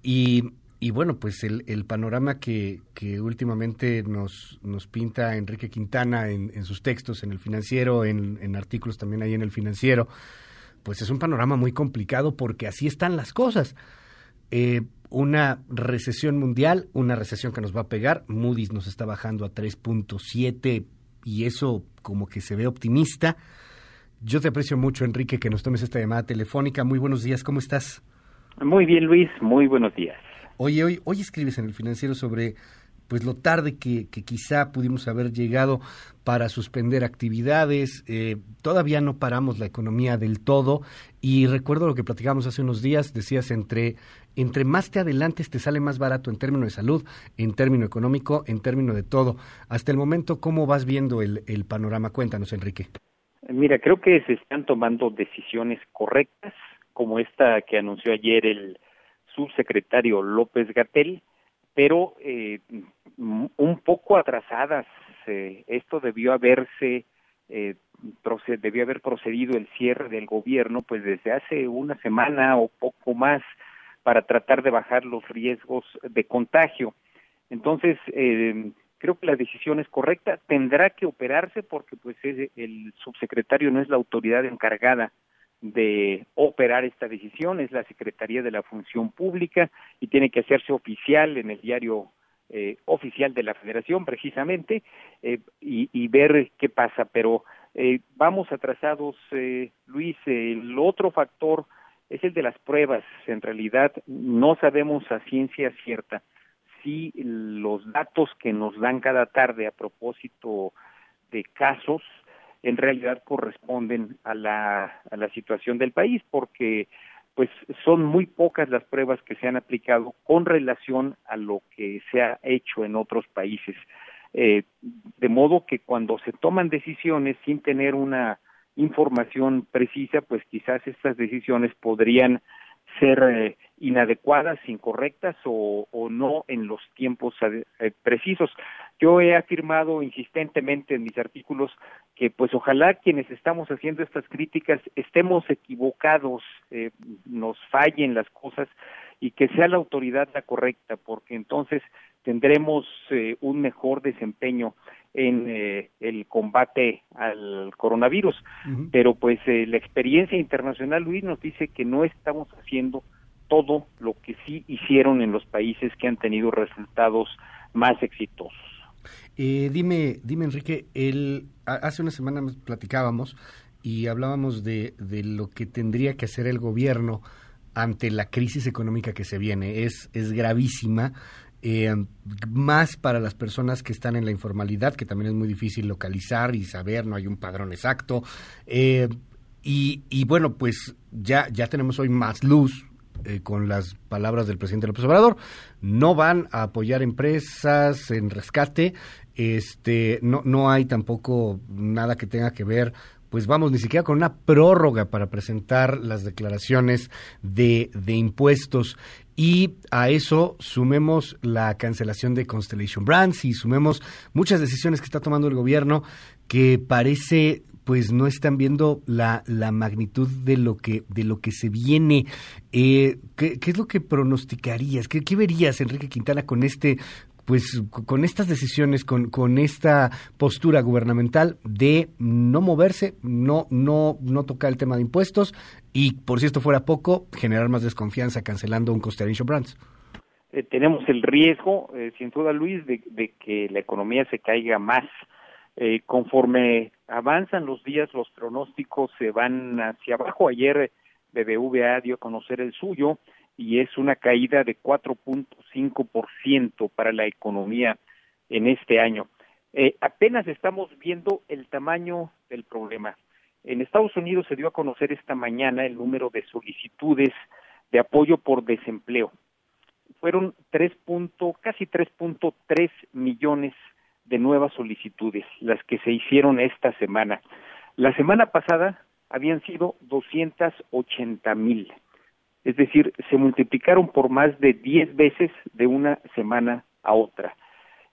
[SPEAKER 3] Y y bueno, pues el, panorama que, últimamente nos, nos pinta Enrique Quintana en, en sus textos, en el financiero, en, en, artículos también ahí en el financiero, pues es un panorama muy complicado porque así están las cosas. Eh, una recesión mundial, una recesión que nos va a pegar, Moody's nos está bajando a 3.7 y eso como que se ve optimista. Yo te aprecio mucho, Enrique, que nos tomes esta llamada telefónica. Muy buenos días, ¿cómo estás?
[SPEAKER 40] Muy bien, Luis, muy buenos días.
[SPEAKER 3] Oye, hoy, hoy escribes en el financiero sobre pues lo tarde que, quizá pudimos haber llegado para suspender actividades. Eh, todavía no paramos la economía del todo. Y recuerdo lo que platicamos hace unos días, decías, entre, entre más te adelantes te sale más barato en términos de salud, en términos económico, en términos de todo. Hasta el momento, ¿cómo vas viendo el, el panorama? Cuéntanos, Enrique.
[SPEAKER 40] Mira, creo que se están tomando decisiones correctas, como esta que anunció ayer el subsecretario López Gatel, pero eh, un poco atrasadas. Eh, esto debió haberse eh, debió haber procedido el cierre del gobierno pues desde hace una semana o poco más para tratar de bajar los riesgos de contagio. Entonces, eh, creo que la decisión es correcta. Tendrá que operarse porque pues el subsecretario no es la autoridad encargada de operar esta decisión es la Secretaría de la Función Pública y tiene que hacerse oficial en el diario eh, oficial de la Federación precisamente eh, y, ver qué pasa. Pero eh, vamos atrasados, eh, Luis. El otro factor es el de las pruebas. En realidad no sabemos a ciencia cierta si los datos que nos dan cada tarde a propósito de casos en realidad corresponden a la, a la situación del país, porque pues son muy pocas las pruebas que se han aplicado con relación a lo que se ha hecho en otros países. Eh, de modo que cuando se toman decisiones sin tener una información precisa, pues quizás estas decisiones podrían ser eh, inadecuadas, incorrectas o, o, no en los tiempos eh, precisos. Yo he afirmado insistentemente en mis artículos que pues ojalá quienes estamos haciendo estas críticas estemos equivocados, eh, nos fallen las cosas y que sea la autoridad la correcta, porque entonces tendremos eh, un mejor desempeño en eh, el combate al coronavirus. Uh -huh. Pero pues eh, la experiencia internacional, Luis, nos dice que no estamos haciendo todo lo que sí hicieron en los países que han tenido resultados más exitosos.
[SPEAKER 3] Eh, dime, dime Enrique, el, hace una semana platicábamos y hablábamos de, de, lo que tendría que hacer el gobierno ante la crisis económica que se viene. Es, es gravísima, eh, más para las personas que están en la informalidad, que también es muy difícil localizar y saber, no hay un padrón exacto. Eh, y, y, bueno, pues ya, ya tenemos hoy más luz, eh, con las palabras del presidente López Obrador, no van a apoyar empresas en rescate, este, no, no hay tampoco nada que tenga que ver pues vamos, ni siquiera con una prórroga para presentar las declaraciones de, de, impuestos. Y a eso sumemos la cancelación de Constellation Brands y sumemos muchas decisiones que está tomando el gobierno que parece pues no están viendo la, la magnitud de lo que de lo que se viene. Eh, ¿qué, ¿qué, es lo que pronosticarías? ¿Qué, ¿Qué, verías, Enrique Quintana, con este pues con estas decisiones, con, con esta postura gubernamental de no moverse, no, no, no tocar el tema de impuestos y, por si esto fuera poco, generar más desconfianza cancelando un Constellation Brands.
[SPEAKER 40] Eh, tenemos el riesgo, eh, sin duda Luis, de, que la economía se caiga más. Eh, conforme avanzan los días, los pronósticos se van hacia abajo. Ayer BBVA dio a conocer el suyo y es una caída de 4.5% para la economía en este año. apenas estamos viendo el tamaño del problema. En Estados Unidos se dio a conocer esta mañana el número de solicitudes de apoyo por desempleo fueron tres punto, casi 3.3 millones de nuevas solicitudes, las que se hicieron esta semana. La semana pasada habían sido 280 mil. Es decir, se multiplicaron por más de 10 veces de una semana a otra.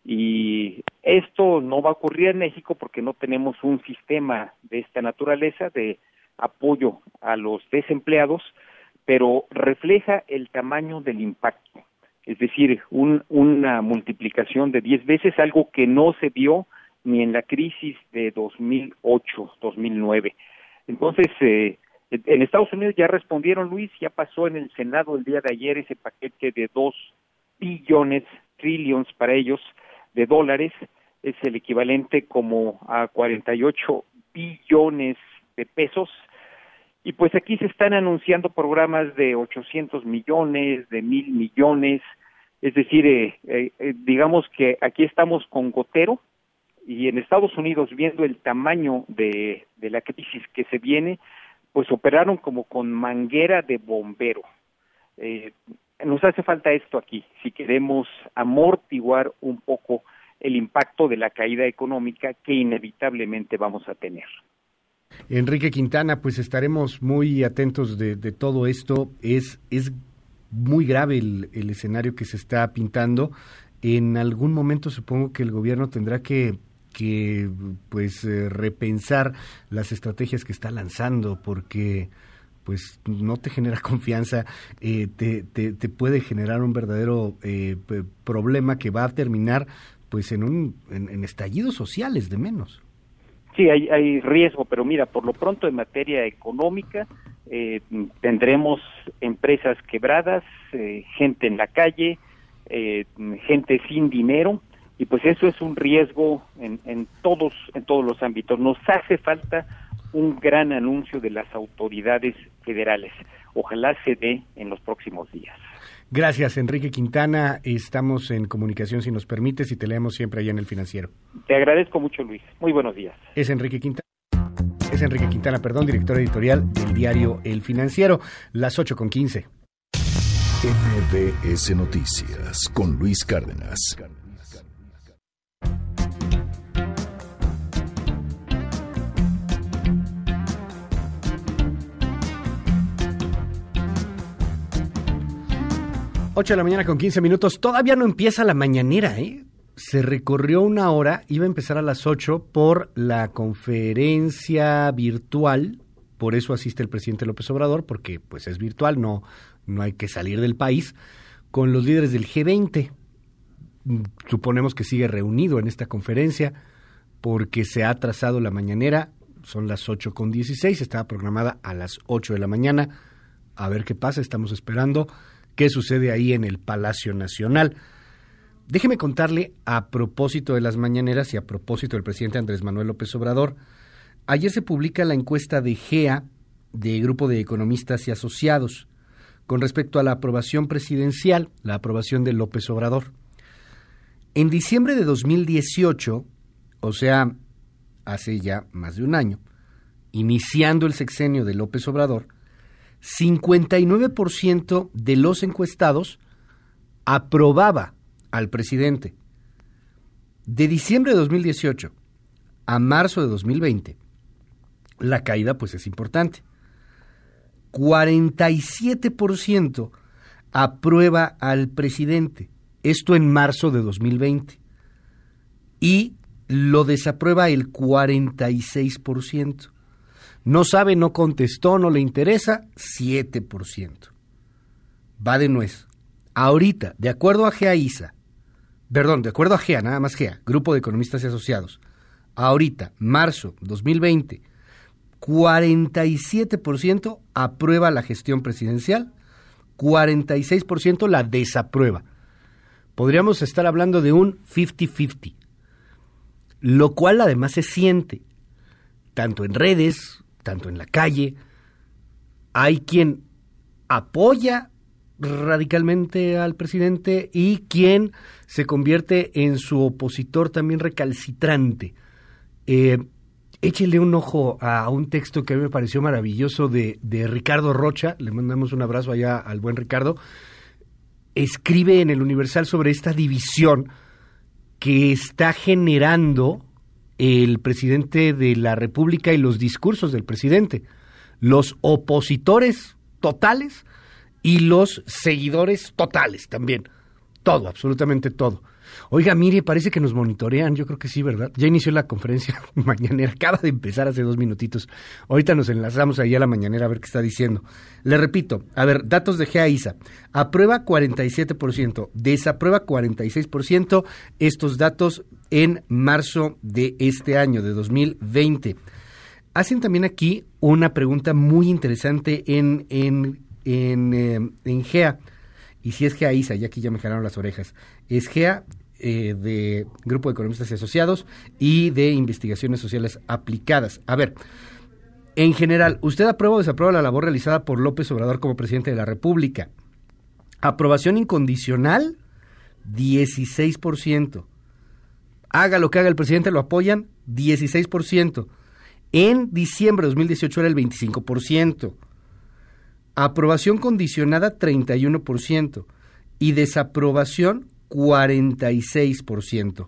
[SPEAKER 40] Y esto no va a ocurrir en México porque no tenemos un sistema de esta naturaleza de apoyo a los desempleados, pero refleja el tamaño del impacto es decir, una multiplicación de 10 veces, algo que no se vio ni en la crisis de 2008-2009. Entonces, eh, en Estados Unidos ya respondieron, Luis, ya pasó en el Senado el día de ayer ese paquete de 2 billones, trillions para ellos, de dólares, es el equivalente como a 48 billones de pesos, y pues aquí se están anunciando programas de 800 millones, de mil millones, es decir, eh, eh, eh, digamos que aquí estamos con gotero. Y en Estados Unidos, viendo el tamaño de, de la crisis que se viene, pues operaron como con manguera de bombero. nos hace falta esto aquí, si queremos amortiguar un poco el impacto de la caída económica que inevitablemente vamos a tener.
[SPEAKER 3] Enrique Quintana, pues estaremos muy atentos de, todo esto. Es, es muy grave el, escenario que se está pintando. En algún momento supongo que el gobierno tendrá que, que pues eh, repensar las estrategias que está lanzando porque pues no te genera confianza, eh, te, te, puede generar un verdadero eh, problema que va a terminar pues en un en estallidos sociales de menos.
[SPEAKER 40] Sí, hay, hay riesgo, pero mira, por lo pronto en materia económica eh, tendremos empresas quebradas, eh, gente en la calle, eh, gente sin dinero y pues eso es un riesgo en, en todos en todos los ámbitos. Nos hace falta un gran anuncio de las autoridades federales. Ojalá se dé en los próximos días.
[SPEAKER 3] Gracias, Enrique Quintana. Estamos en comunicación, si nos permites, y te leemos siempre allá en el financiero.
[SPEAKER 40] Te agradezco mucho, Luis. Muy buenos días.
[SPEAKER 3] Es Enrique Quintana. Es Enrique Quintana, perdón, director editorial del diario El Financiero, las 8 con 15.
[SPEAKER 2] MBS Noticias con Luis Cárdenas.
[SPEAKER 3] 8 de la mañana con 15 minutos. Todavía no empieza la mañanera, ¿eh? Se recorrió una hora, iba a empezar a las 8 por la conferencia virtual. Por eso asiste el presidente López Obrador, porque pues es virtual, no, no hay que salir del país, con los líderes del G20. Suponemos que sigue reunido en esta conferencia porque se ha trazado la mañanera, son las 8 con 16, estaba programada a las 8 de la mañana. A ver qué pasa, estamos esperando qué sucede ahí en el Palacio Nacional. Déjeme contarle a propósito de las mañaneras y a propósito del presidente Andrés Manuel López Obrador. Ayer se publica la encuesta de GEA, de Grupo de Economistas y Asociados, con respecto a la aprobación presidencial, la aprobación de López Obrador. En diciembre de 2018, o sea, hace ya más de un año, iniciando el sexenio de López Obrador, 59% de los encuestados aprobaba al presidente. De diciembre de 2018 a marzo de 2020, la caída pues es importante. 47% aprueba al presidente, esto en marzo de 2020, y lo desaprueba el 46%. No sabe, no contestó, no le interesa, 7%. Va de nuez. Ahorita, de acuerdo a GEAISA, perdón, de acuerdo a GEA, nada más GEA, Grupo de Economistas y Asociados, ahorita, marzo 2020, 47% aprueba la gestión presidencial, 46% la desaprueba. Podríamos estar hablando de un 50-50, lo cual además se siente, tanto en redes, tanto en la calle. Hay quien apoya radicalmente al presidente y quien se convierte en su opositor también recalcitrante. Eh, un ojo a un texto que a mí me pareció maravilloso de, de Ricardo Rocha, le mandamos un abrazo allá al buen Ricardo, escribe en el Universal sobre esta división que está generando el presidente de la República y los discursos del presidente. Los opositores totales y los seguidores totales también. Todo, absolutamente todo. Oiga, mire, parece que nos monitorean, yo creo que sí, ¿verdad? Ya inició la conferencia mañanera, acaba de empezar hace dos minutitos. Ahorita nos enlazamos ahí a la mañanera a ver qué está diciendo. Le repito, a ver, datos de GEAISA. Aprueba 47%, desaprueba 46%, estos datos en marzo de este año, de 2020. Hacen también aquí una pregunta muy interesante en, en, en, eh, GEA. Y si es GEAISA, ya aquí ya me jalaron las orejas. Es GEA eh, de Grupo de Economistas y Asociados y de Investigaciones Sociales Aplicadas. A ver, en general, ¿usted aprueba o desaprueba la labor realizada por López Obrador como presidente de la República? Aprobación incondicional, 16%. Haga lo que haga el presidente, lo apoyan, 16%. En diciembre de 2018 era el 25%. Aprobación condicionada, 31%. Y desaprobación, 46%.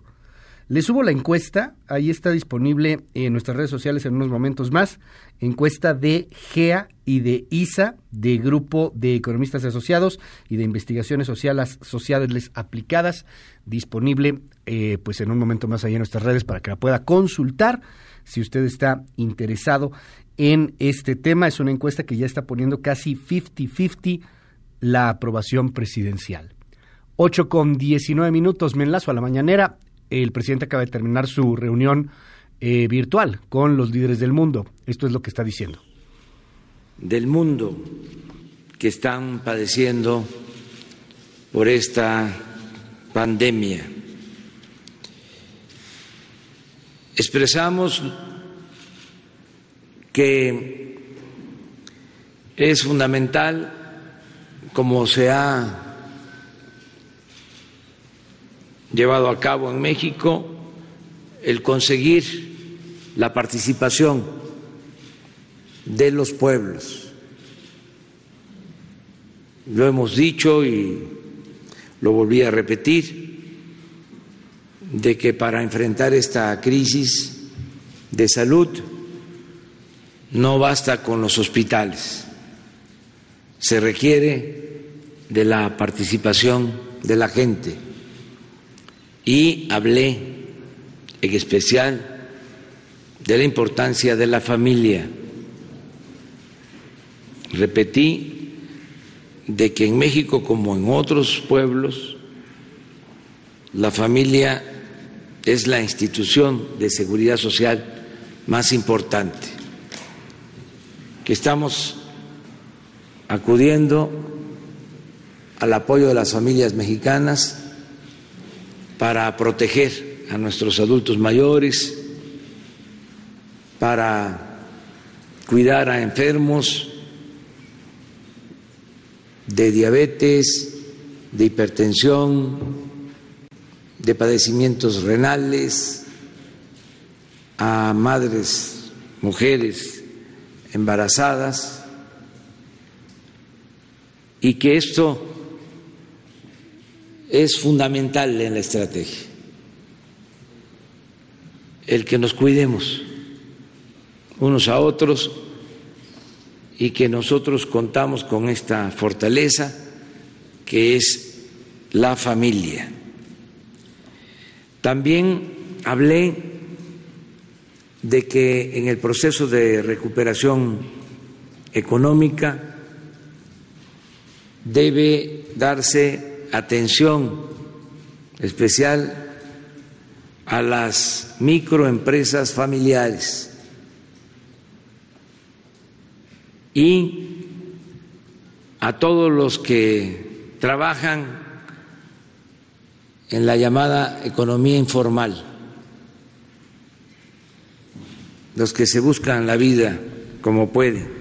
[SPEAKER 3] Le subo la encuesta, ahí está disponible en nuestras redes sociales en unos momentos más, encuesta de GEA y de ISA, de Grupo de Economistas Asociados y de Investigaciones Sociales, sociales Aplicadas, disponible eh, pues en un momento más ahí en nuestras redes para que la pueda consultar si usted está interesado en este tema. Es una encuesta que ya está poniendo casi 50-50 la aprobación presidencial. 8 con 19 minutos, me enlazo a la mañanera. El presidente acaba de terminar su reunión eh, virtual con los líderes del mundo. Esto es lo que está diciendo.
[SPEAKER 21] Del mundo que están padeciendo por esta pandemia. Expresamos que es fundamental, como se ha llevado a cabo en México el conseguir la participación de los pueblos. Lo hemos dicho y lo volví a repetir, de que para enfrentar esta crisis de salud no basta con los hospitales, se requiere de la participación de la gente y hablé en especial de la importancia de la familia. Repetí de que en México, como en otros pueblos, la familia es la institución de seguridad social más importante, que estamos acudiendo al apoyo de las familias mexicanas para proteger a nuestros adultos mayores, para cuidar a enfermos de diabetes, de hipertensión, de padecimientos renales, a madres, mujeres embarazadas, y que esto es fundamental en la estrategia, el que nos cuidemos unos a otros y que nosotros contamos con esta fortaleza que es la familia. También hablé de que en el proceso de recuperación económica debe darse atención especial a las microempresas familiares y a todos los que trabajan en la llamada economía informal, los que se buscan la vida como pueden.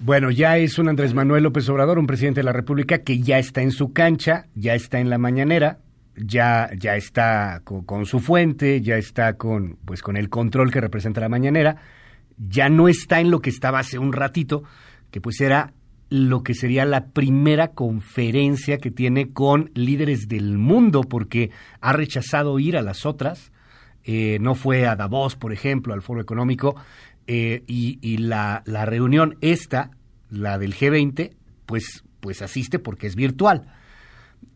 [SPEAKER 3] Bueno, ya es un Andrés Manuel López Obrador, un presidente de la República que ya está en su cancha, ya está en la mañanera, ya, ya está con, su fuente, ya está con, pues, con el control que representa la mañanera, ya no está en lo que estaba hace un ratito, que pues era lo que sería la primera conferencia que tiene con líderes del mundo, porque ha rechazado ir a las otras, eh, no fue a Davos, por ejemplo, al Foro Económico, eh, y, la, la, reunión esta, la del G20, pues, pues asiste porque es virtual.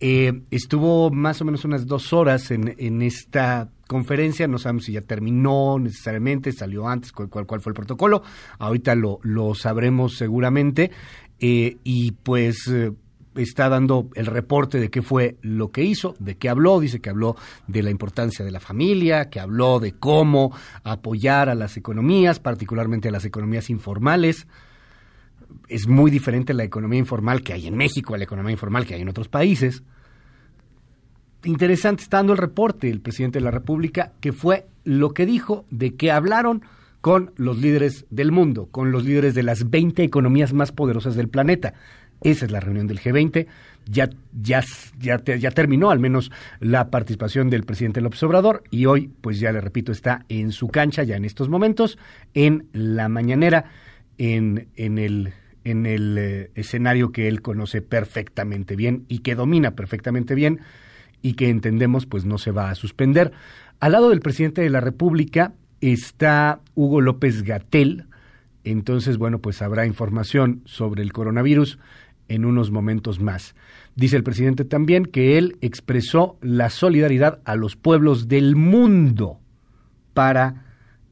[SPEAKER 3] Eh, estuvo más o menos unas dos horas en, en, esta conferencia, no sabemos si ya terminó necesariamente, salió antes, cuál, cuál, fue el protocolo, ahorita lo, lo sabremos seguramente, eh, y pues está dando el reporte de qué fue lo que hizo, de qué habló, dice que habló de la importancia de la familia, que habló de cómo apoyar a las economías, particularmente a las economías informales, es muy diferente la economía informal que hay en México a la economía informal que hay en otros países. Interesante está dando el reporte el presidente de la República, que fue lo que dijo de que hablaron con los líderes del mundo, con los líderes de las 20 economías más poderosas del planeta. Esa es la reunión del G20. Ya, ya, ya, ya terminó al menos la participación del presidente López Obrador y hoy, pues ya le repito, está en su cancha, ya en estos momentos, en la mañanera, en, en el en el eh, escenario que él conoce perfectamente bien y que domina perfectamente bien y que entendemos pues no se va a suspender. Al lado del presidente de la República está Hugo López Gatel, entonces bueno pues habrá información sobre el coronavirus en unos momentos más. Dice el presidente también que él expresó la solidaridad a los pueblos del mundo para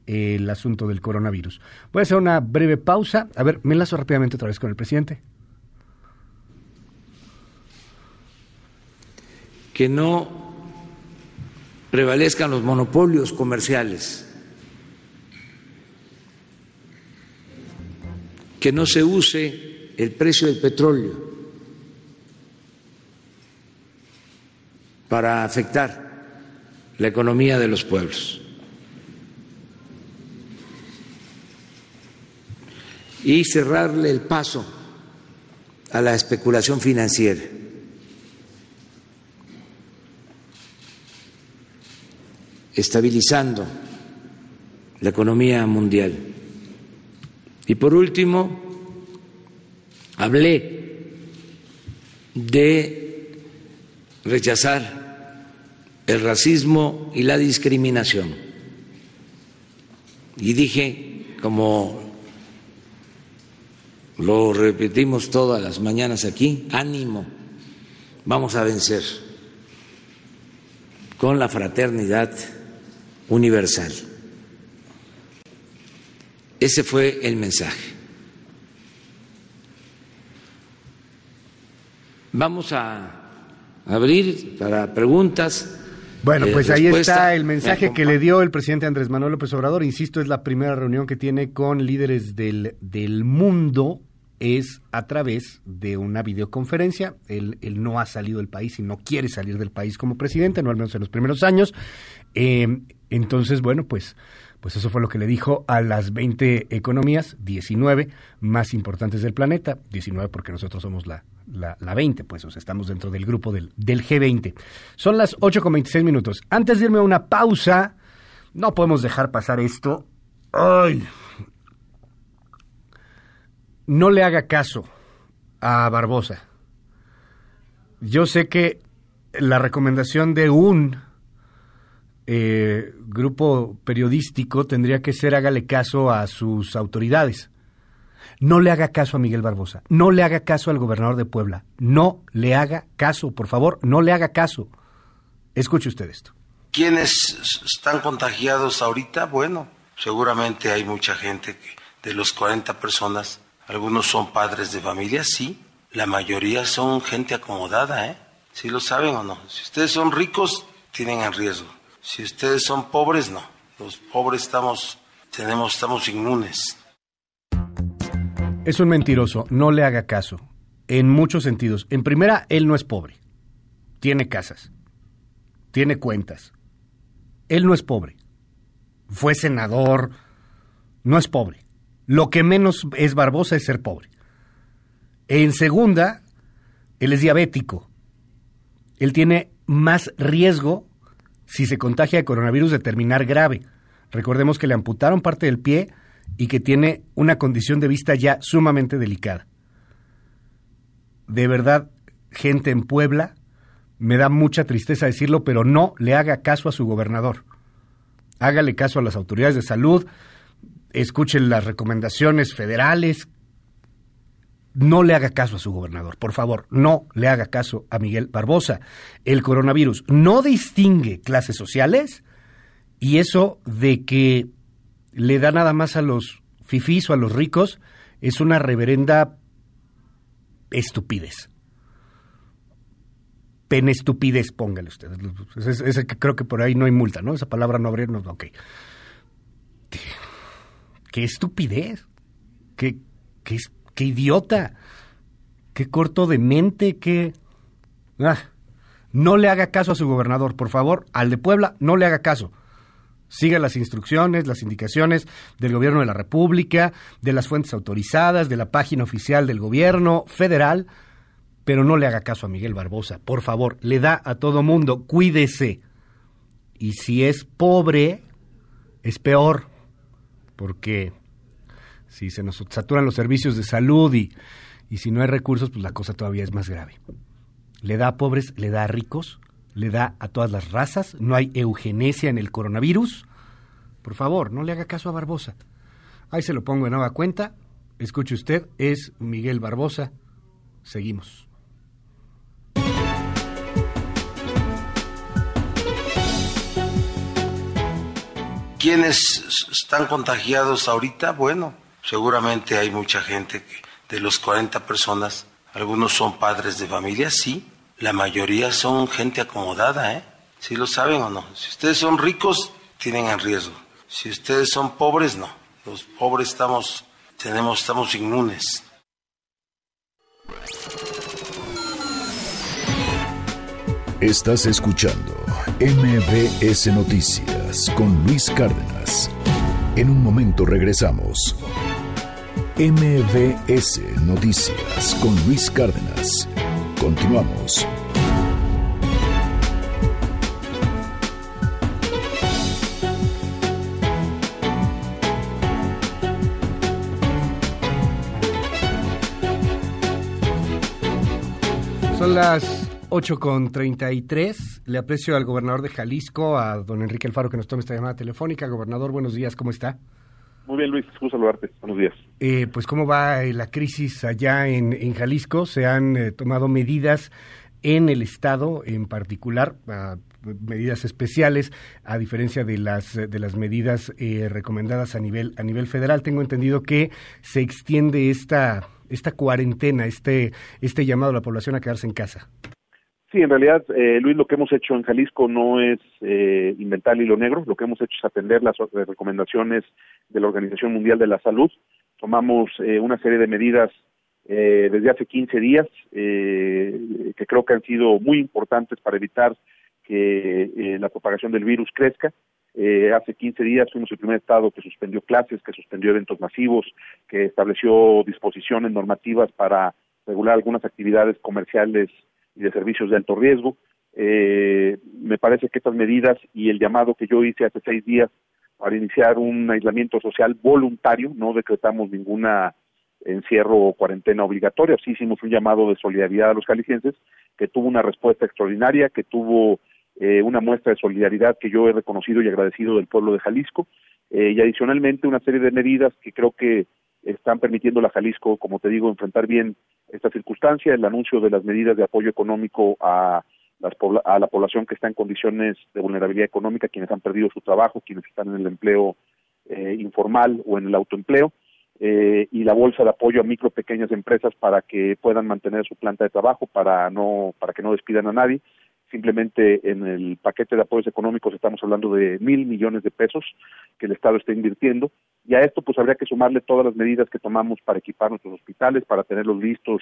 [SPEAKER 3] el asunto del coronavirus. Voy a hacer una breve pausa. A ver, me enlazo rápidamente otra vez con el presidente.
[SPEAKER 21] Que no prevalezcan los monopolios comerciales. Que no se use el precio del petróleo para afectar la economía de los pueblos. y cerrarle el paso a la especulación financiera. estabilizando la economía mundial. Y por último, hablé de rechazar el racismo y la discriminación. Y dije, como lo repetimos todas las mañanas aquí, ánimo, vamos a vencer con la fraternidad universal. Ese fue el mensaje. Vamos a abrir para preguntas.
[SPEAKER 3] Bueno, pues ahí está el mensaje que le dio el presidente Andrés Manuel López Obrador. Insisto, es la primera reunión que tiene con líderes del, del mundo es a través de una videoconferencia. Él, no ha salido del país y no quiere salir del país como presidente, no al menos en los primeros años. Eh, entonces, bueno, pues, pues eso fue lo que le dijo a las 20 economías, 19 más importantes del planeta, 19 porque nosotros somos la, la, 20, pues, o sea, estamos dentro del grupo del, del G20. Son las 8 con 26 minutos. Antes de irme a una pausa, no podemos dejar pasar esto. ¡Ay! no le haga caso a Barbosa. Yo sé que la recomendación de un eh, grupo periodístico tendría que ser hágale caso a sus autoridades. No le haga caso a Miguel Barbosa, no le haga caso al gobernador de Puebla, no le haga caso, por favor, no le haga caso. Escuche usted esto.
[SPEAKER 41] ¿Quiénes están contagiados ahorita? Bueno, seguramente hay mucha gente que de los 40 personas algunos son padres de familia, sí. La mayoría son gente acomodada, ¿eh? ¿Sí lo saben o no? Si ustedes son ricos, tienen en riesgo. Si ustedes son pobres, no. Los pobres estamos, tenemos, estamos inmunes.
[SPEAKER 3] Es un mentiroso, no le haga caso. En muchos sentidos. En primera, él no es pobre. Tiene casas. Tiene cuentas. Él no es pobre. Fue senador. No es pobre. Lo que menos es Barbosa es ser pobre. En segunda, él es diabético. Él tiene más riesgo si se contagia de coronavirus de terminar grave. Recordemos que le amputaron parte del pie y que tiene una condición de vista ya sumamente delicada. De verdad, gente en Puebla, me da mucha tristeza decirlo, pero no le haga caso a su gobernador. Hágale caso a las autoridades de salud, escuchen las recomendaciones federales. No le haga caso a su gobernador, por favor, no le haga caso a Miguel Barbosa. El coronavirus no distingue clases sociales y eso de que le da nada más a los fifís o a los ricos es una reverenda estupidez. Penestupidez, póngale ustedes. Ese que creo que por ahí no hay multa, ¿no? Esa palabra no habría, no, ok. Qué estupidez. Qué, qué, qué idiota. Qué corto de mente, qué... Ah, no le haga caso a su gobernador, por favor, al de Puebla, no le haga caso siga las instrucciones, las indicaciones del gobierno de la República, de las fuentes autorizadas, de la página oficial del gobierno federal, pero no le haga caso a Miguel Barbosa, por favor, le da a todo mundo, cuídese. Y si es pobre, es peor, porque si se nos saturan los servicios de salud y, y si no hay recursos, pues la cosa todavía es más grave. Le da a pobres, le da a ricos, le da a todas las razas, no hay eugenesia en el coronavirus. Por favor, no le haga caso a Barbosa. Ahí se lo pongo en nueva cuenta. Escuche usted, es Miguel Barbosa. Seguimos.
[SPEAKER 41] ¿Quiénes están contagiados ahorita? Bueno, seguramente hay mucha gente que de los 40 personas, algunos son padres de familia, sí, la mayoría son gente acomodada, ¿eh? Si lo saben o no. Si ustedes son ricos, tienen en riesgo. Si ustedes son pobres, no. Los pobres estamos, tenemos, estamos inmunes.
[SPEAKER 2] Estás escuchando MBS Noticias con Luis Cárdenas. En un momento regresamos. MBS Noticias con Luis Cárdenas. Continuamos.
[SPEAKER 3] Son las 8 con 33. Le aprecio al gobernador de Jalisco, a don Enrique Alfaro, que nos tome esta llamada telefónica. Gobernador, buenos días, ¿cómo está?
[SPEAKER 42] Muy bien, Luis, gusto saludarte. Buenos días.
[SPEAKER 3] Eh, pues, ¿cómo va eh, la crisis allá en, Jalisco? ¿Se han eh, tomado medidas en el Estado en particular? medidas especiales a diferencia de las de las medidas recomendadas a nivel a nivel federal tengo entendido que se extiende esta esta cuarentena este este llamado a la población a quedarse en casa
[SPEAKER 42] Sí, en realidad, eh, Luis, lo que hemos hecho en Jalisco no es eh, inventar hilo negro, lo que hemos hecho es atender las recomendaciones de la Organización Mundial de la Salud. Tomamos eh, una serie de medidas eh, desde hace 15 días eh, que creo que han sido muy importantes para evitar que eh, la propagación del virus crezca. Eh, hace 15 días fuimos el primer estado que suspendió clases, que suspendió eventos masivos, que estableció disposiciones normativas para regular algunas actividades comerciales y de servicios de alto riesgo. Eh, me parece que estas medidas y el llamado que yo hice hace seis días para iniciar un aislamiento social voluntario, no decretamos ninguna encierro o cuarentena obligatoria, sí hicimos un llamado de solidaridad a los jaliscienses, que tuvo una respuesta extraordinaria, que tuvo eh, una muestra de solidaridad que yo he reconocido y agradecido del pueblo de Jalisco, eh, y adicionalmente una serie de medidas que creo que están permitiendo a Jalisco, como te digo, enfrentar bien esta circunstancia, el anuncio de las medidas de apoyo económico a, las, a la población que está en condiciones de vulnerabilidad económica, quienes han perdido su trabajo, quienes están en el empleo eh, informal o en el autoempleo, eh, y la bolsa de apoyo a micro pequeñas empresas para que puedan mantener su planta de trabajo para no para que no despidan a nadie simplemente en el paquete de apoyos económicos estamos hablando de mil millones de pesos que el Estado está invirtiendo. Y a esto pues habría que sumarle todas las medidas que tomamos para equipar nuestros hospitales para tenerlos listos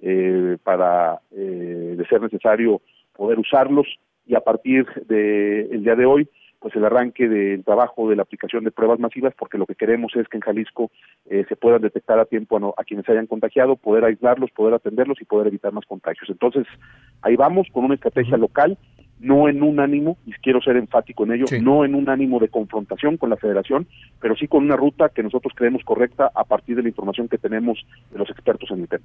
[SPEAKER 42] eh, para eh, de ser necesario poder usarlos. Y a partir del día de hoy pues el arranque del trabajo de la aplicación de pruebas masivas, porque lo que queremos es que en Jalisco eh, se puedan detectar a tiempo a, a, quienes se hayan contagiado, poder aislarlos, poder atenderlos y poder evitar más contagios. Entonces, ahí vamos con una estrategia local no en un ánimo, y quiero ser enfático en ello, no en un ánimo de confrontación con la federación, pero sí con una ruta que nosotros creemos correcta a partir de la información que tenemos de los expertos en el tema.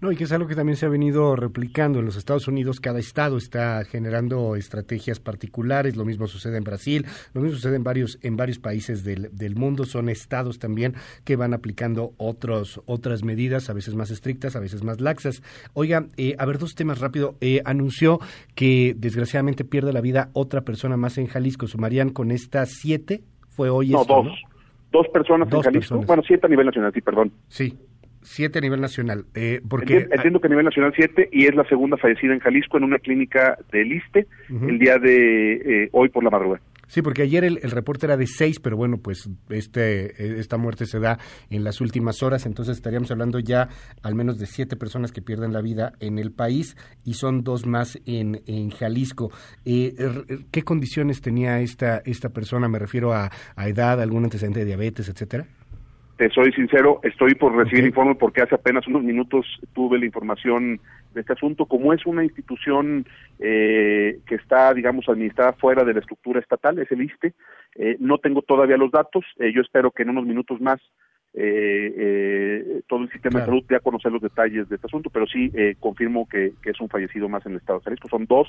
[SPEAKER 3] No, y que es algo que también se ha venido replicando en los Estados Unidos, cada estado está generando estrategias particulares, lo mismo sucede en Brasil, lo mismo sucede en varios, en varios países del, del mundo, son estados también que van aplicando otros, otras medidas, a veces más estrictas, a veces más laxas. Oiga, eh, a ver, dos temas rápido. Eh, anunció que desgraciadamente pierde la vida otra persona más en Jalisco. ¿Sumarían con estas siete? ¿Fue hoy
[SPEAKER 42] no,
[SPEAKER 3] esto,
[SPEAKER 42] dos.
[SPEAKER 3] ¿no?
[SPEAKER 42] Dos personas
[SPEAKER 3] Dos
[SPEAKER 42] en Jalisco.
[SPEAKER 3] personas.
[SPEAKER 42] Bueno, siete a nivel nacional, sí, perdón.
[SPEAKER 3] Sí, siete a nivel nacional. Eh, porque
[SPEAKER 42] Entiendo, entiendo que a nivel nacional siete y es la segunda fallecida en Jalisco en una clínica del ISTE
[SPEAKER 3] Ujú.
[SPEAKER 42] el día de eh, hoy por la madrugada.
[SPEAKER 3] Sí, porque ayer el, el reporte era de seis, pero bueno, pues este eh, esta muerte se da en las últimas horas, entonces estaríamos hablando ya al menos de siete personas que pierden la vida en el país y son dos más en, en Jalisco. Eh, ¿Qué condiciones tenía esta esta persona? Me refiero a, a edad, algún antecedente de diabetes, etcétera.
[SPEAKER 42] Te soy sincero, estoy por recibir informe porque hace apenas unos minutos tuve la información de este asunto. Como es una institución eh, que está, digamos, administrada fuera de la estructura estatal, es el ISTE, eh, no tengo todavía los datos. Eh, yo espero que en unos minutos más eh, eh, todo el sistema
[SPEAKER 3] Claro.
[SPEAKER 42] de salud dé a conocer los detalles de este asunto, pero sí eh, confirmo que, que es un fallecido más en el estado de Jalisco. Son dos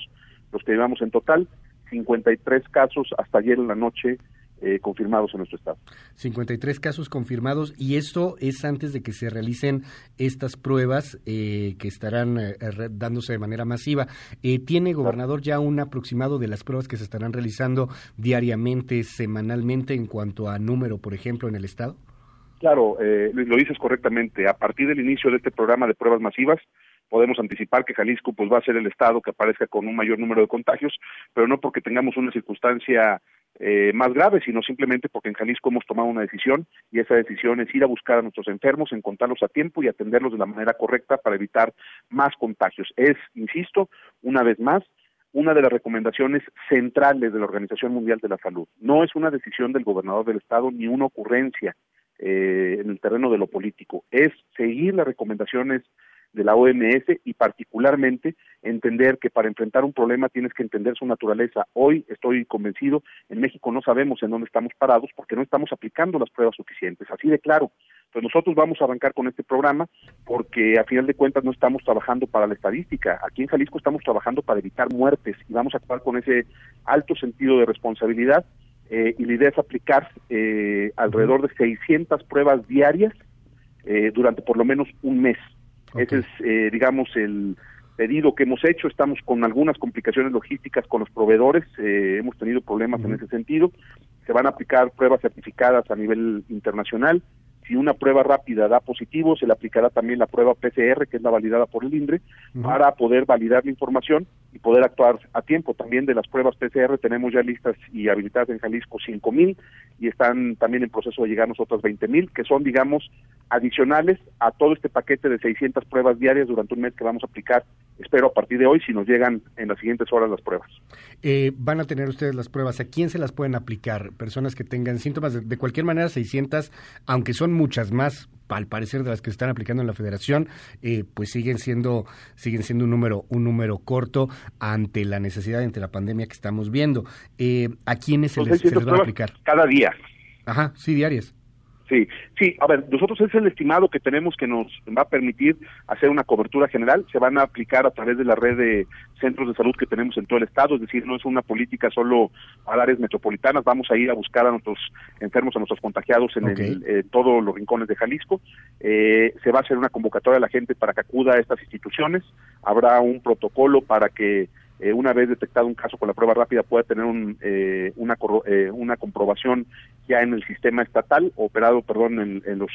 [SPEAKER 42] los que llevamos en total, 53 casos hasta ayer en la noche eh, confirmados en nuestro estado.
[SPEAKER 3] 53 casos confirmados y esto es antes de que se realicen estas pruebas eh, que estarán eh, dándose de manera masiva. Eh, ¿Tiene, gobernador, ya un aproximado de las pruebas que se estarán realizando diariamente, semanalmente en cuanto a número, por ejemplo, en el estado?
[SPEAKER 42] Claro, eh, Luis, lo dices correctamente. A partir del inicio de este programa de pruebas masivas, podemos anticipar que Jalisco pues va a ser el estado que aparezca con un mayor número de contagios, pero no porque tengamos una circunstancia eh, más grave, sino simplemente porque en Jalisco hemos tomado una decisión y esa decisión es ir a buscar a nuestros enfermos, encontrarlos a tiempo y atenderlos de la manera correcta para evitar más contagios. Es, insisto, una vez más, una de las recomendaciones centrales de la Organización Mundial de la Salud. No es una decisión del gobernador del estado ni una ocurrencia eh, en el terreno de lo político, es seguir las recomendaciones de la OMS y particularmente entender que para enfrentar un problema tienes que entender su naturaleza. Hoy estoy convencido, en México no sabemos en dónde estamos parados porque no estamos aplicando las pruebas suficientes, así de claro. Pues nosotros vamos a arrancar con este programa porque a final de cuentas no estamos trabajando para la estadística. Aquí en Jalisco estamos trabajando para evitar muertes y vamos a actuar con ese alto sentido de responsabilidad eh, y la idea es aplicar eh, alrededor de 600 pruebas diarias eh, durante por lo menos un mes. Ese es, eh, digamos, el pedido que hemos hecho. Estamos con algunas complicaciones logísticas con los proveedores. eh, hemos tenido problemas en ese sentido. Se van a aplicar pruebas certificadas a nivel internacional. Si una prueba rápida da positivo, se le aplicará también la prueba PCR, que es la validada por el INDRE, para poder validar la información y poder actuar a tiempo. También de las pruebas PCR tenemos ya listas y habilitadas en Jalisco 5.000 y están también en proceso de llegarnos otras 20.000, que son, digamos, adicionales a todo este paquete de 600 pruebas diarias durante un mes que vamos a aplicar, espero a partir de hoy, si nos llegan en las siguientes horas las pruebas.
[SPEAKER 3] Eh, van a tener ustedes las pruebas. ¿A quién se las pueden aplicar? Personas que tengan síntomas. De, de cualquier manera, 600, aunque son muchas más, al parecer, de las que se están aplicando en la federación, eh, pues siguen siendo, siguen siendo un número, un número corto ante la necesidad, ante la pandemia que estamos viendo. Eh, ¿A quiénes se les, se
[SPEAKER 42] 600
[SPEAKER 3] les van a aplicar?
[SPEAKER 42] Cada día.
[SPEAKER 3] Ajá, sí, diarias.
[SPEAKER 42] Sí, sí, a ver, nosotros es el estimado que tenemos que nos va a permitir hacer una cobertura general, se van a aplicar a través de la red de centros de salud que tenemos en todo el estado, es decir, no es una política solo a áreas metropolitanas, vamos a ir a buscar a nuestros enfermos, a nuestros contagiados en el- eh, todos los rincones de Jalisco, Eh, se va a hacer una convocatoria a la gente para que acuda a estas instituciones, habrá un protocolo para que eh, una vez detectado un caso con la prueba rápida pueda tener un, eh, una, eh, una comprobación ya en el sistema estatal, operado, perdón, en, en los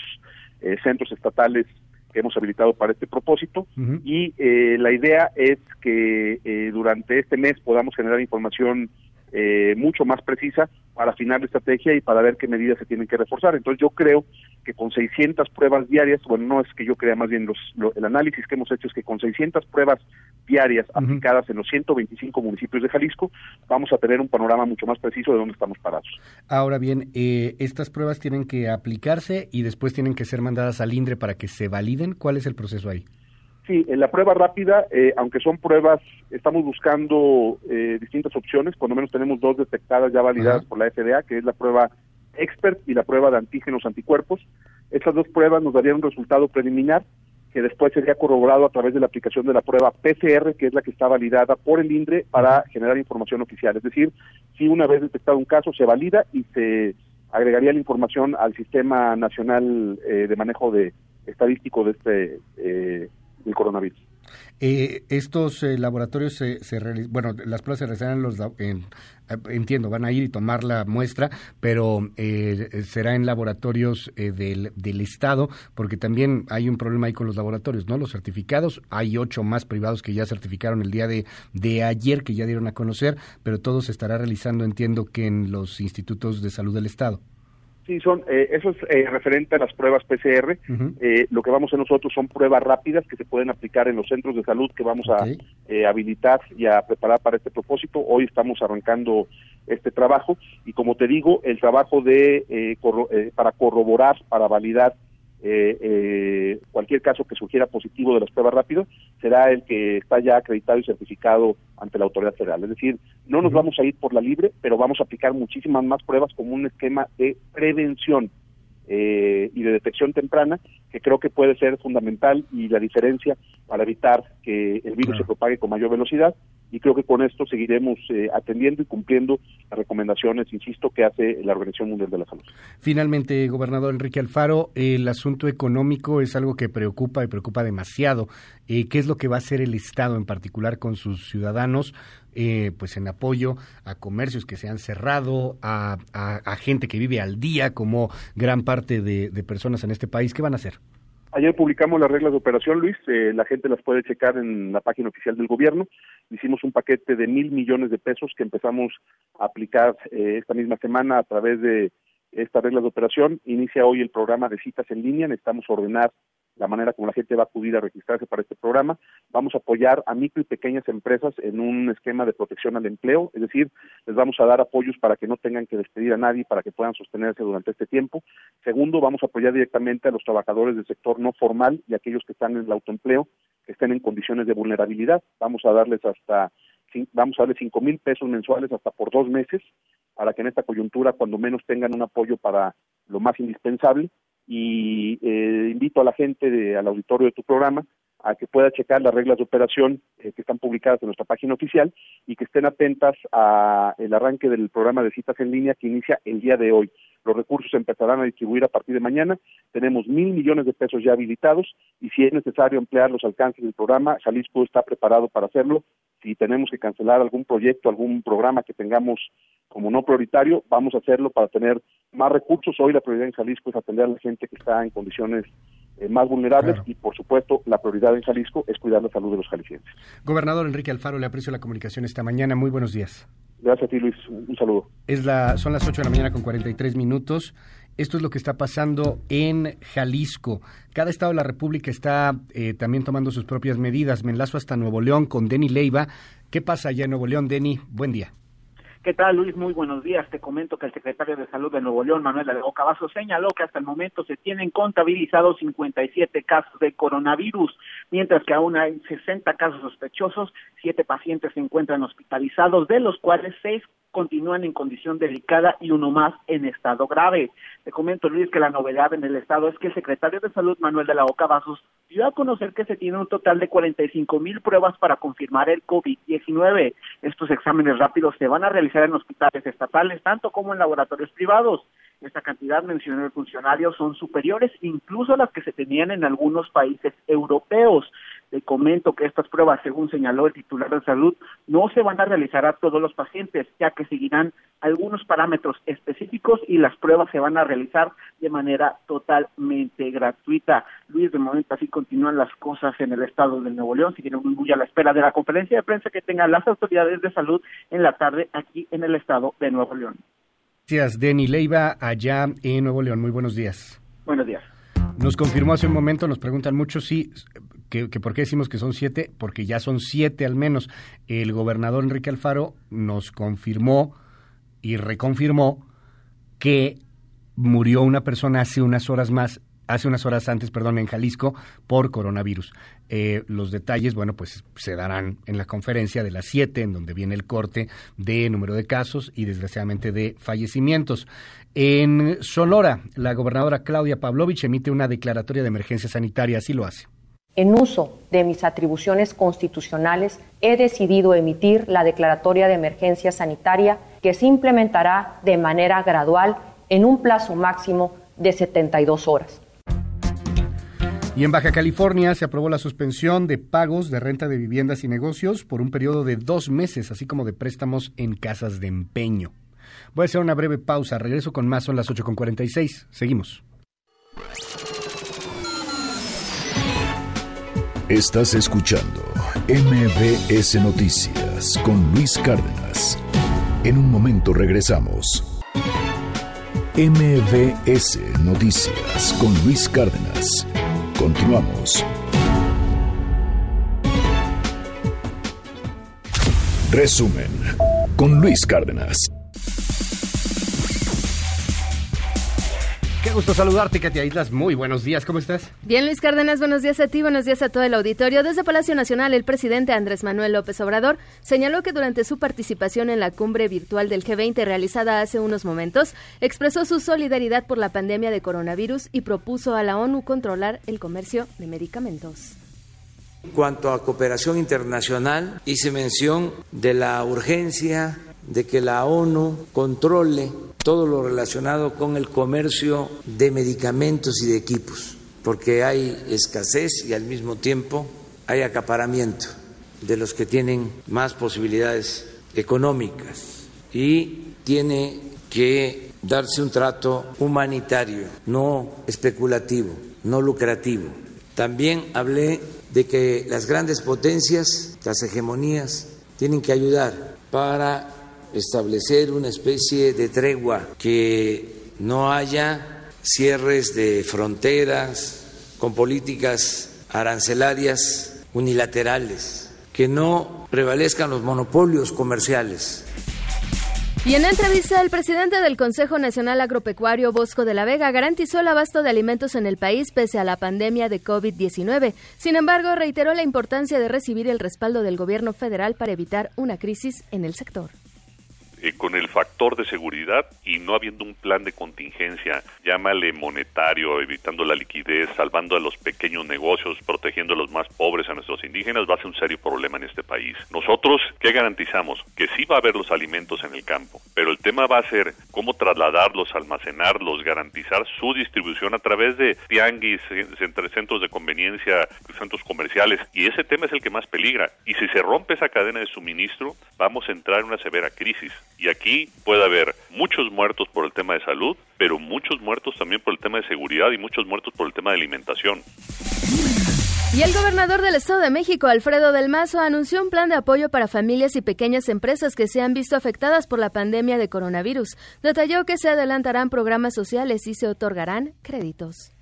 [SPEAKER 42] eh, centros estatales que hemos habilitado para este propósito y la idea es que durante este mes podamos generar información eh, mucho más precisa para afinar la estrategia y para ver qué medidas se tienen que reforzar. Entonces yo creo que con 600 pruebas diarias, bueno, no es que yo crea más bien los, el análisis que hemos hecho es que con 600 pruebas diarias aplicadas en los 125 municipios de Jalisco, vamos a tener un panorama mucho más preciso de dónde estamos parados.
[SPEAKER 3] Ahora bien, eh, estas pruebas tienen que aplicarse y después tienen que ser mandadas al INDRE para que se validen. ¿Cuál es el proceso ahí?
[SPEAKER 42] Sí, en la prueba rápida, eh, aunque son pruebas, estamos buscando eh, distintas opciones, por lo menos tenemos dos detectadas ya validadas por la FDA, que es la prueba expert y la prueba de antígenos anticuerpos. Estas dos pruebas nos darían un resultado preliminar que después sería corroborado a través de la aplicación de la prueba PCR, que es la que está validada por el INDRE para generar información oficial. Es decir, si una vez detectado un caso se valida y se agregaría la información al Sistema Nacional eh, de Manejo de Estadístico de este eh, el coronavirus.
[SPEAKER 3] Eh, estos eh, laboratorios se, se bueno, las pruebas se realizarán los, en, eh, entiendo, van a ir y tomar la muestra, pero será en laboratorios del, del Estado, porque también hay un problema ahí con los laboratorios, ¿no? Los certificados, hay ocho más privados que ya certificaron el día de, de ayer, que ya dieron a conocer, pero todo se estará realizando, entiendo, que en los institutos de salud del Estado.
[SPEAKER 42] Sí, son, eh, eso es eh, referente a las pruebas PCR. eh, lo que vamos a nosotros son pruebas rápidas que se pueden aplicar en los centros de salud que vamos a eh, habilitar y a preparar para este propósito. Hoy estamos arrancando este trabajo y como te digo, el trabajo de eh, eh, para corroborar, para validar eh, eh, cualquier caso que sugiera positivo de las pruebas rápidas será el que está ya acreditado y certificado ante la autoridad federal. Es decir, no nos vamos a ir por la libre, pero vamos a aplicar muchísimas más pruebas como un esquema de prevención eh, y de detección temprana, que creo que puede ser fundamental y la diferencia para evitar que el virus se propague con mayor velocidad. Y creo que con esto seguiremos eh, atendiendo y cumpliendo las recomendaciones, insisto, que hace la Organización Mundial de la Salud.
[SPEAKER 3] Finalmente, gobernador Enrique Alfaro, el asunto económico es algo que preocupa y preocupa demasiado. Eh, ¿Qué es lo que va a hacer el Estado en particular con sus ciudadanos? Eh, pues en apoyo a comercios que se han cerrado, a, gente que vive al día, como gran parte de, personas en este país. ¿Qué van a hacer?
[SPEAKER 42] Ayer publicamos las reglas de operación, Luis. Eh, la gente las puede checar en la página oficial del gobierno. Hicimos un paquete de mil millones de pesos que empezamos a aplicar eh, esta misma semana a través de estas reglas de operación. Inicia hoy el programa de citas en línea. Necesitamos ordenar la manera como la gente va a acudir a registrarse para este programa. Vamos a apoyar a micro y pequeñas empresas en un esquema de protección al empleo, es decir, les vamos a dar apoyos para que no tengan que despedir a nadie, para que puedan sostenerse durante este tiempo. Segundo, vamos a apoyar directamente a los trabajadores del sector no formal y aquellos que están en el autoempleo, que estén en condiciones de vulnerabilidad. Vamos a darles hasta vamos a darles cinco mil pesos mensuales hasta por dos meses para que en esta coyuntura cuando menos tengan un apoyo para lo más indispensable y eh, invito a la gente de, al auditorio de tu programa a que pueda checar las reglas de operación eh, que están publicadas en nuestra página oficial y que estén atentas a el arranque del programa de citas en línea que inicia el día de hoy. Los recursos empezarán a distribuir a partir de mañana. Tenemos mil millones de pesos ya habilitados y si es necesario emplear los alcances del programa, Jalisco está preparado para hacerlo. Si tenemos que cancelar algún proyecto, algún programa que tengamos como no prioritario, vamos a hacerlo para tener más recursos. Hoy la prioridad en Jalisco es atender a la gente que está en condiciones eh, más vulnerables y, por supuesto, la prioridad en Jalisco es cuidar la salud de los jaliscienses.
[SPEAKER 3] Gobernador Enrique Alfaro, le aprecio la comunicación esta mañana. Muy buenos días.
[SPEAKER 42] Gracias a ti, Luis. Un, saludo.
[SPEAKER 3] Es la, son las 8 de la mañana con 43 minutos. Esto es lo que está pasando en Jalisco. Cada estado de la República está eh, también tomando sus propias medidas. Me enlazo hasta Nuevo León con Denny Leiva. ¿Qué pasa allá en Nuevo León, Denny? Buen día.
[SPEAKER 43] ¿Qué tal, Luis? Muy buenos días. Te comento que el secretario de Salud de Nuevo León, Manuel Alejo Cavazo, señaló que hasta el momento se tienen contabilizados 57 casos de coronavirus, mientras que aún hay 60 casos sospechosos, siete pacientes se encuentran hospitalizados, de los cuales seis continúan en condición delicada y uno más en estado grave. Te comento, Luis, que la novedad en el estado es que el secretario de Salud, Manuel de la Oca Vasos, dio a conocer que se tiene un total de 45 mil pruebas para confirmar el COVID-19. Estos exámenes rápidos se van a realizar en hospitales estatales, tanto como en laboratorios privados. Esta cantidad, mencionó el funcionario, son superiores incluso a las que se tenían en algunos países europeos. Le comento que estas pruebas, según señaló el titular de salud, no se van a realizar a todos los pacientes, ya que seguirán algunos parámetros específicos y las pruebas se van a realizar de manera totalmente gratuita. Luis, de momento así continúan las cosas en el estado de Nuevo León. Seguiremos muy a la espera de la conferencia de prensa que tengan las autoridades de salud en la tarde aquí en el estado de Nuevo León.
[SPEAKER 3] Gracias, Denny Leiva, allá en Nuevo León. Muy buenos días.
[SPEAKER 43] Buenos días.
[SPEAKER 3] Nos confirmó hace un momento, nos preguntan mucho si que, por qué decimos que son siete, porque ya son siete al menos. El gobernador Enrique Alfaro nos confirmó y reconfirmó que murió una persona hace unas horas más, hace unas horas antes, perdón, en Jalisco por coronavirus. Eh, los detalles, bueno, pues se darán en la conferencia de las siete, en donde viene el corte de número de casos y desgraciadamente de fallecimientos. En Sonora, la gobernadora Claudia Pavlovich emite una declaratoria de emergencia sanitaria, así lo hace.
[SPEAKER 20] En uso de mis atribuciones constitucionales, he decidido emitir la declaratoria de emergencia sanitaria que se implementará de manera gradual en un plazo máximo de 72 horas.
[SPEAKER 3] Y en Baja California se aprobó la suspensión de pagos de renta de viviendas y negocios por un periodo de dos meses, así como de préstamos en casas de empeño. Voy a hacer una breve pausa. Regreso con más, son las 8.46. Seguimos.
[SPEAKER 2] Estás escuchando MBS Noticias con Luis Cárdenas. En un momento regresamos. MBS Noticias con Luis Cárdenas. Continuamos. Resumen con Luis Cárdenas.
[SPEAKER 3] Qué gusto saludarte, Katia Islas. Muy buenos días, ¿cómo estás?
[SPEAKER 15] Bien, Luis Cárdenas, buenos días a ti, buenos días a todo el auditorio. Desde Palacio Nacional, el presidente Andrés Manuel López Obrador señaló que durante su participación en la cumbre virtual del G20 realizada hace unos momentos, expresó su solidaridad por la pandemia de coronavirus y propuso a la ONU controlar el comercio de medicamentos.
[SPEAKER 21] En cuanto a cooperación internacional, hice mención de la urgencia de que la ONU controle todo lo relacionado con el comercio de medicamentos y de equipos, porque hay escasez y al mismo tiempo hay acaparamiento de los que tienen más posibilidades económicas y tiene que darse un trato humanitario, no especulativo, no lucrativo. También hablé de que las grandes potencias, las hegemonías, tienen que ayudar para establecer una especie de tregua, que no haya cierres de fronteras con políticas arancelarias unilaterales, que no prevalezcan los monopolios comerciales.
[SPEAKER 15] Y en entrevista, el presidente del Consejo Nacional Agropecuario, Bosco de la Vega, garantizó el abasto de alimentos en el país pese a la pandemia de COVID-19. Sin embargo, reiteró la importancia de recibir el respaldo del gobierno federal para evitar una crisis en el sector.
[SPEAKER 39] Eh, con el factor de seguridad y no habiendo un plan de contingencia, llámale monetario, evitando la liquidez, salvando a los pequeños negocios, protegiendo a los más pobres, a nuestros indígenas, va a ser un serio problema en este país. Nosotros, ¿qué garantizamos? Que sí va a haber los alimentos en el campo, pero el tema va a ser cómo trasladarlos, almacenarlos, garantizar su distribución a través de tianguis, entre centros de conveniencia, centros comerciales, y ese tema es el que más peligra. Y si se rompe esa cadena de suministro, vamos a entrar en una severa crisis. Y aquí puede haber muchos muertos por el tema de salud, pero muchos muertos también por el tema de seguridad y muchos muertos por el tema de alimentación.
[SPEAKER 15] Y el gobernador del Estado de México, Alfredo del Mazo, anunció un plan de apoyo para familias y pequeñas empresas que se han visto afectadas por la pandemia de coronavirus. Detalló que se adelantarán programas sociales y se otorgarán créditos.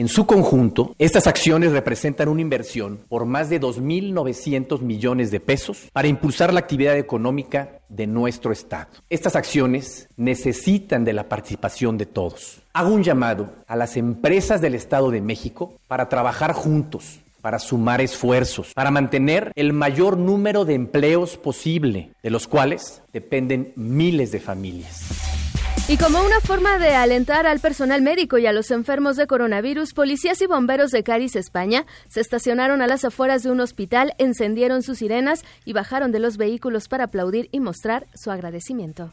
[SPEAKER 44] En su conjunto, estas acciones representan una inversión por más de 2.900 millones de pesos para impulsar la actividad económica de nuestro Estado. Estas acciones necesitan de la participación de todos. Hago un llamado a las empresas del Estado de México para trabajar juntos para sumar esfuerzos, para mantener el mayor número de empleos posible, de los cuales dependen miles de familias.
[SPEAKER 15] Y como una forma de alentar al personal médico y a los enfermos de coronavirus, policías y bomberos de Cádiz, España, se estacionaron a las afueras de un hospital, encendieron sus sirenas y bajaron de los vehículos para aplaudir y mostrar su agradecimiento.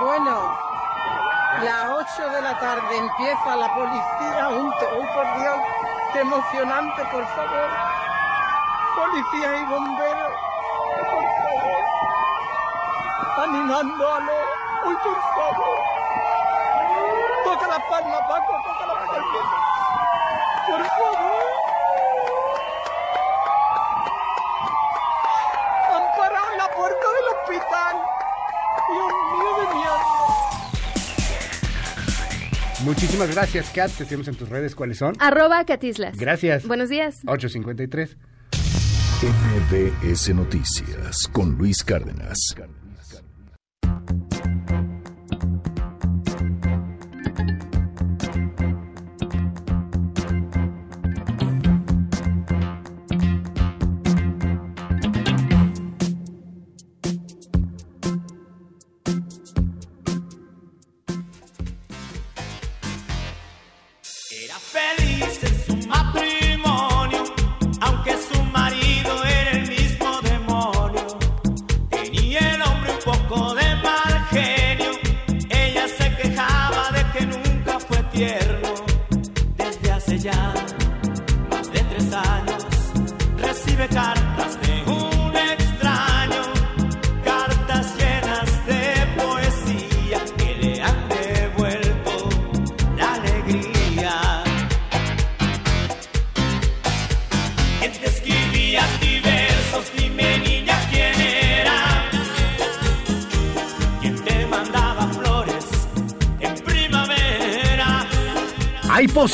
[SPEAKER 45] Bueno, las 8 de la tarde empieza la policía junto. ¡Oh, por Dios! ¡Qué emocionante, por favor! Policía y bomberos, por favor. Animándolo. ¡Uy, por favor! Toca la palma, Paco, toca la palma. Por favor. Han parado en la puerta del hospital. Dios mío de mi alma.
[SPEAKER 3] Muchísimas gracias, Kat. Te seguimos en tus redes. ¿Cuáles son?
[SPEAKER 38] Arroba Catislas.
[SPEAKER 3] Gracias.
[SPEAKER 38] Buenos días.
[SPEAKER 3] 853.
[SPEAKER 2] MBS Noticias con Luis Cárdenas.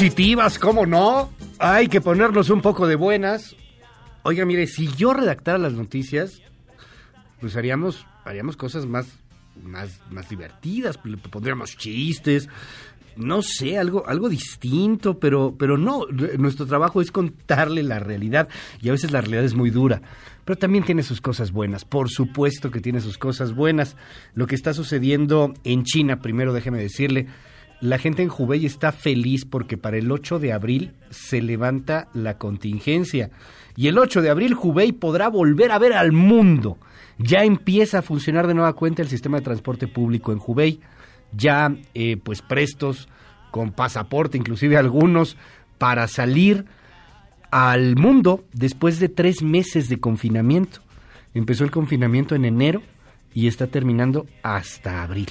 [SPEAKER 3] Positivas, ¿cómo no? Hay que ponernos un poco de buenas. Oiga, mire, si yo redactara las noticias, pues haríamos, haríamos cosas más, más, más divertidas, pondríamos chistes, no sé, algo, algo distinto, pero, pero no, nuestro trabajo es contarle la realidad y a veces la realidad es muy dura, pero también tiene sus cosas buenas, por supuesto que tiene sus cosas buenas. Lo que está sucediendo en China, primero déjeme decirle, la gente en Hubei está feliz porque para el 8 de abril se levanta la contingencia. Y el 8 de abril Hubei podrá volver a ver al mundo. Ya empieza a funcionar de nueva cuenta el sistema de transporte público en Hubei. Ya eh, pues prestos con pasaporte, inclusive algunos, para salir al mundo después de tres meses de confinamiento. Empezó el confinamiento en enero y está terminando hasta abril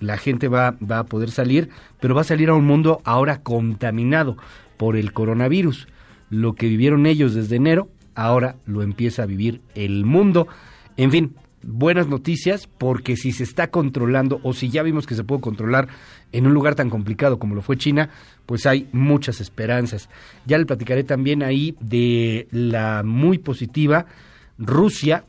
[SPEAKER 3] la gente va, va a poder salir, pero va a salir a un mundo ahora contaminado por el coronavirus. Lo que vivieron ellos desde enero, ahora lo empieza a vivir el mundo. En fin, buenas noticias porque si se está controlando o si ya vimos que se puede controlar en un lugar tan complicado como lo fue China, pues hay muchas esperanzas. Ya le platicaré también ahí de la muy positiva Rusia,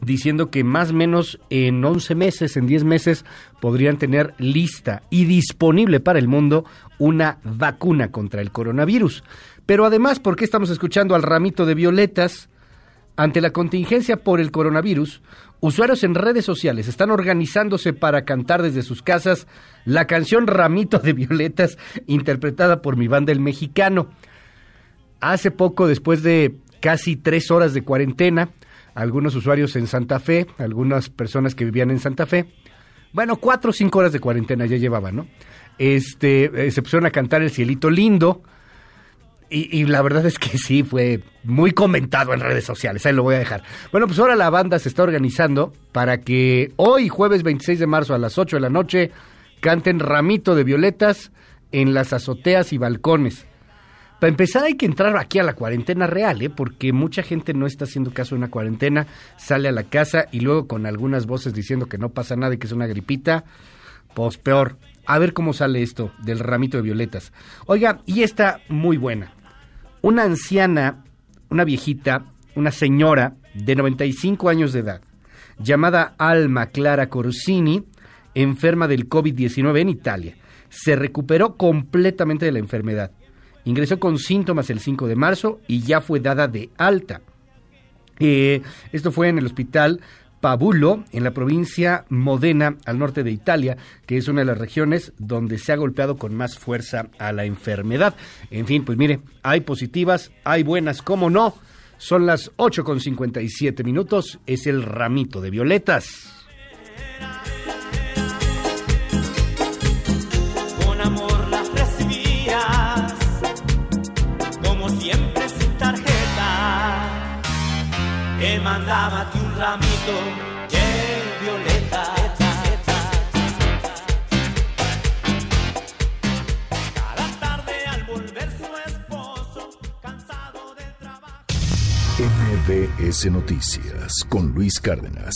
[SPEAKER 3] diciendo que más o menos en 11 meses, en 10 meses, podrían tener lista y disponible para el mundo una vacuna contra el coronavirus. Pero además, ¿por qué estamos escuchando al ramito de violetas? Ante la contingencia por el coronavirus, usuarios en redes sociales están organizándose para cantar desde sus casas la canción Ramito de Violetas, interpretada por mi banda El Mexicano. Hace poco, después de casi tres horas de cuarentena, algunos usuarios en Santa Fe, algunas personas que vivían en Santa Fe. Bueno, cuatro o cinco horas de cuarentena ya llevaban, ¿no? Este, eh, se pusieron a cantar El Cielito Lindo. Y, la verdad es que sí, fue muy comentado en redes sociales, ahí lo voy a dejar. Bueno, pues ahora la banda se está organizando para que hoy, jueves 26 de marzo a las 8 de la noche, canten Ramito de Violetas en las azoteas y balcones. Para empezar hay que entrar aquí a la cuarentena real, ¿eh? porque mucha gente no está haciendo caso de una cuarentena, sale a la casa y luego con algunas voces diciendo que no pasa nada y que es una gripita, pues peor. A ver cómo sale esto del ramito de violetas. Oiga, y esta muy buena. Una anciana, una viejita, una señora de 95 años de edad, llamada Alma Clara Corsini, enferma del COVID-19 en Italia. Se recuperó completamente de la enfermedad. Ingresó con síntomas el 5 de marzo y ya fue dada de alta. Eh, esto fue en el hospital Pabulo, en la provincia Modena, al norte de Italia, que es una de las regiones donde se ha golpeado con más fuerza a la enfermedad. En fin, pues mire, hay positivas, hay buenas, ¿cómo no? Son las 8 con 57 minutos, es el ramito de violetas.
[SPEAKER 46] Que mandábate un ramito de violeta. Cada tarde al volver su esposo, cansado del trabajo.
[SPEAKER 2] MBS Noticias con Luis Cárdenas.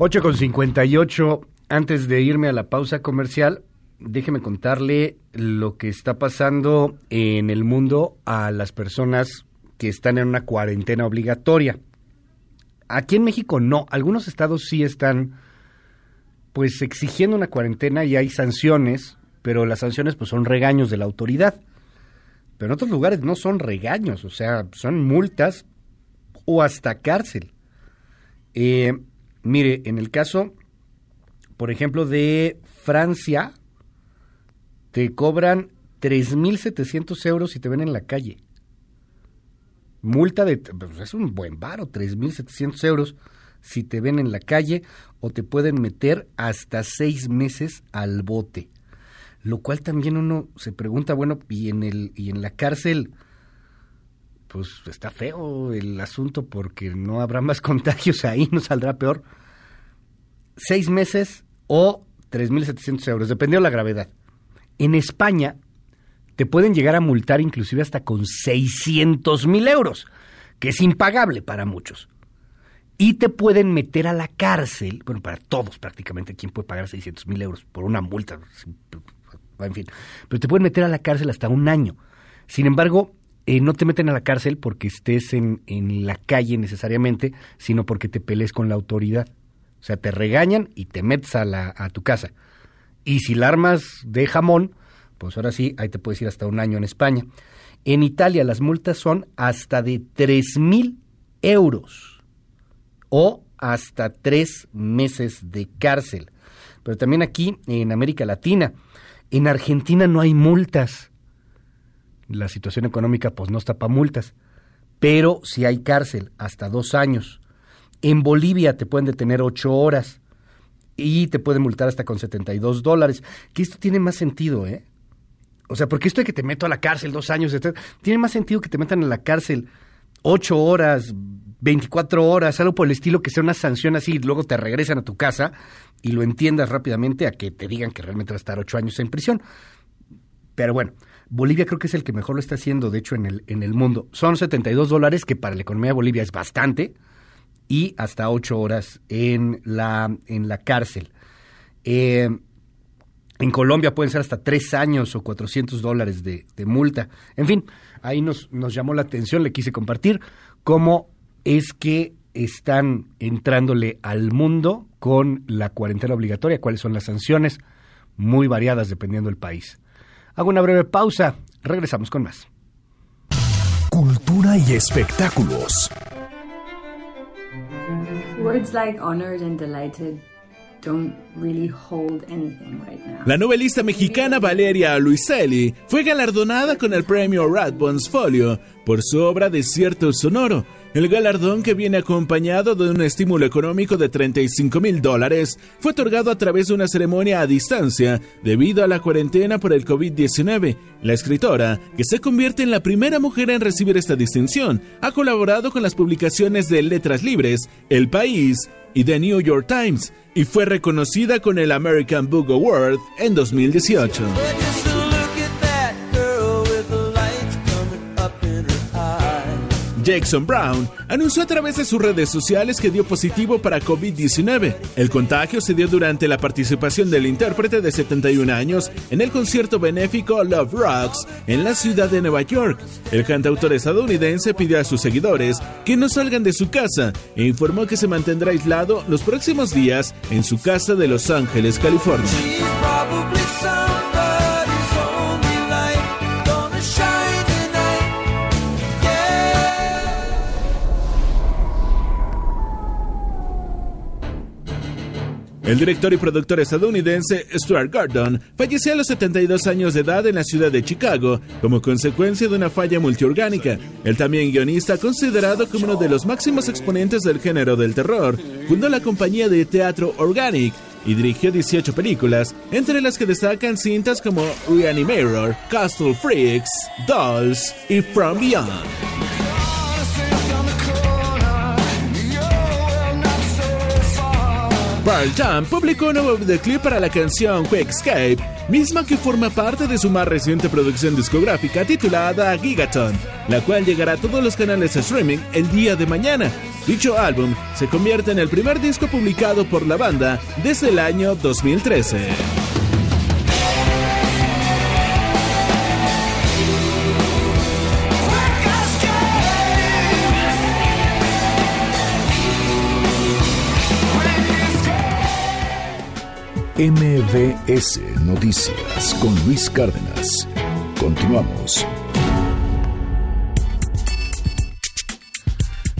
[SPEAKER 3] Ocho con 58. Antes de irme a la pausa comercial, déjeme contarle lo que está pasando en el mundo a las personas que están en una cuarentena obligatoria. Aquí en México no, algunos estados sí están pues exigiendo una cuarentena y hay sanciones, pero las sanciones pues son regaños de la autoridad. Pero en otros lugares no son regaños, o sea, son multas o hasta cárcel. Eh, mire, en el caso, por ejemplo, de Francia, te cobran 3.700 euros si te ven en la calle. Multa de, pues es un buen varo, 3.700 euros si te ven en la calle o te pueden meter hasta seis meses al bote. Lo cual también uno se pregunta, bueno, y en, el, y en la cárcel, pues está feo el asunto porque no habrá más contagios ahí, no saldrá peor. Seis meses o 3.700 euros, dependiendo de la gravedad. En España te pueden llegar a multar inclusive hasta con 600.000 euros, que es impagable para muchos. Y te pueden meter a la cárcel, bueno, para todos prácticamente, ¿quién puede pagar 600.000 euros por una multa? En fin, pero te pueden meter a la cárcel hasta un año. Sin embargo, eh, no te meten a la cárcel porque estés en, en la calle necesariamente, sino porque te pelees con la autoridad. O sea, te regañan y te metes a, la, a tu casa. Y si la armas de jamón, pues ahora sí, ahí te puedes ir hasta un año en España. En Italia las multas son hasta de tres mil euros o hasta tres meses de cárcel. Pero también aquí en América Latina, en Argentina no hay multas. La situación económica pues no está para multas, pero si hay cárcel hasta dos años. En Bolivia te pueden detener ocho horas y te pueden multar hasta con 72 dólares. Que esto tiene más sentido, ¿eh? O sea, porque esto de que te meto a la cárcel dos años, etc., tiene más sentido que te metan a la cárcel ocho horas, 24 horas, algo por el estilo, que sea una sanción así, y luego te regresan a tu casa y lo entiendas rápidamente a que te digan que realmente vas a estar ocho años en prisión. Pero bueno, Bolivia creo que es el que mejor lo está haciendo, de hecho, en el, en el mundo. Son 72 dólares, que para la economía de Bolivia es bastante, y hasta ocho horas en la, en la cárcel. Eh, en Colombia pueden ser hasta tres años o 400 dólares de, multa. En fin, ahí nos, nos llamó la atención, le quise compartir cómo es que están entrándole al mundo con la cuarentena obligatoria, cuáles son las sanciones, muy variadas dependiendo del país. Hago una breve pausa, regresamos con más.
[SPEAKER 2] Cultura y espectáculos.
[SPEAKER 45] Words like honored and delighted
[SPEAKER 9] La novelista mexicana Valeria Luiselli fue galardonada con el premio Radbones Folio por su obra Desierto Sonoro. El galardón, que viene acompañado de un estímulo económico de 35 mil dólares, fue otorgado a través de una ceremonia a distancia debido a la cuarentena por el COVID-19. La escritora, que se convierte en la primera mujer en recibir esta distinción, ha colaborado con las publicaciones de Letras Libres, El País y The New York Times, y fue reconocida con el American Book Award en 2018. Jackson Brown anunció a través de sus redes sociales que dio positivo para COVID-19. El contagio se dio durante la participación del intérprete de 71 años en el concierto benéfico Love Rocks en la ciudad de Nueva York. El cantautor estadounidense pidió a sus seguidores que no salgan de su casa e informó que se mantendrá aislado los próximos días en su casa de Los Ángeles, California. El director y productor estadounidense Stuart Gordon falleció a los 72 años de edad en la ciudad de Chicago como consecuencia de una falla multiorgánica. El también guionista, considerado como uno de los máximos exponentes del género del terror, fundó la compañía de teatro Organic y dirigió 18 películas, entre las que destacan cintas como Reanimator, Castle Freaks, Dolls y From Beyond. Pearl Jam publicó un nuevo videoclip para la canción Quick Escape, misma que forma parte de su más reciente producción discográfica titulada Gigaton, la cual llegará a todos los canales de streaming el día de mañana. Dicho álbum se convierte en el primer disco publicado por la banda desde el año 2013.
[SPEAKER 2] MBS Noticias con Luis Cárdenas. Continuamos.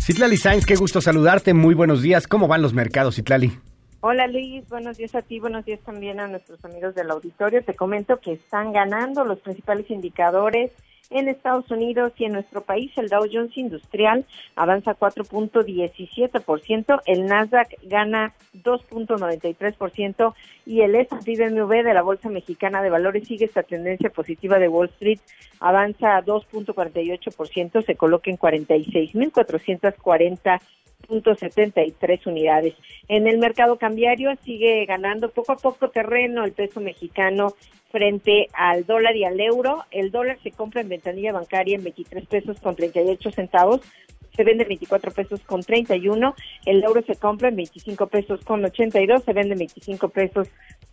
[SPEAKER 3] Citlali Sainz, qué gusto saludarte. Muy buenos días. ¿Cómo van los mercados, Citlali?
[SPEAKER 30] Hola Luis, buenos días a ti, buenos días también a nuestros amigos del auditorio. Te comento que están ganando los principales indicadores en Estados Unidos y en nuestro país el Dow Jones Industrial avanza 4.17%, el Nasdaq gana 2.93% y el S&P BMW de la Bolsa Mexicana de Valores sigue esta tendencia positiva de Wall Street, avanza 2.48%, se coloca en 46.440 .73 unidades. En el mercado cambiario sigue ganando poco a poco terreno el peso mexicano frente al dólar y al euro. El dólar se compra en ventanilla bancaria en 23 pesos con 38 centavos, se vende en 24 pesos con 31, el euro se compra en 25 pesos con 82, se vende en 25 pesos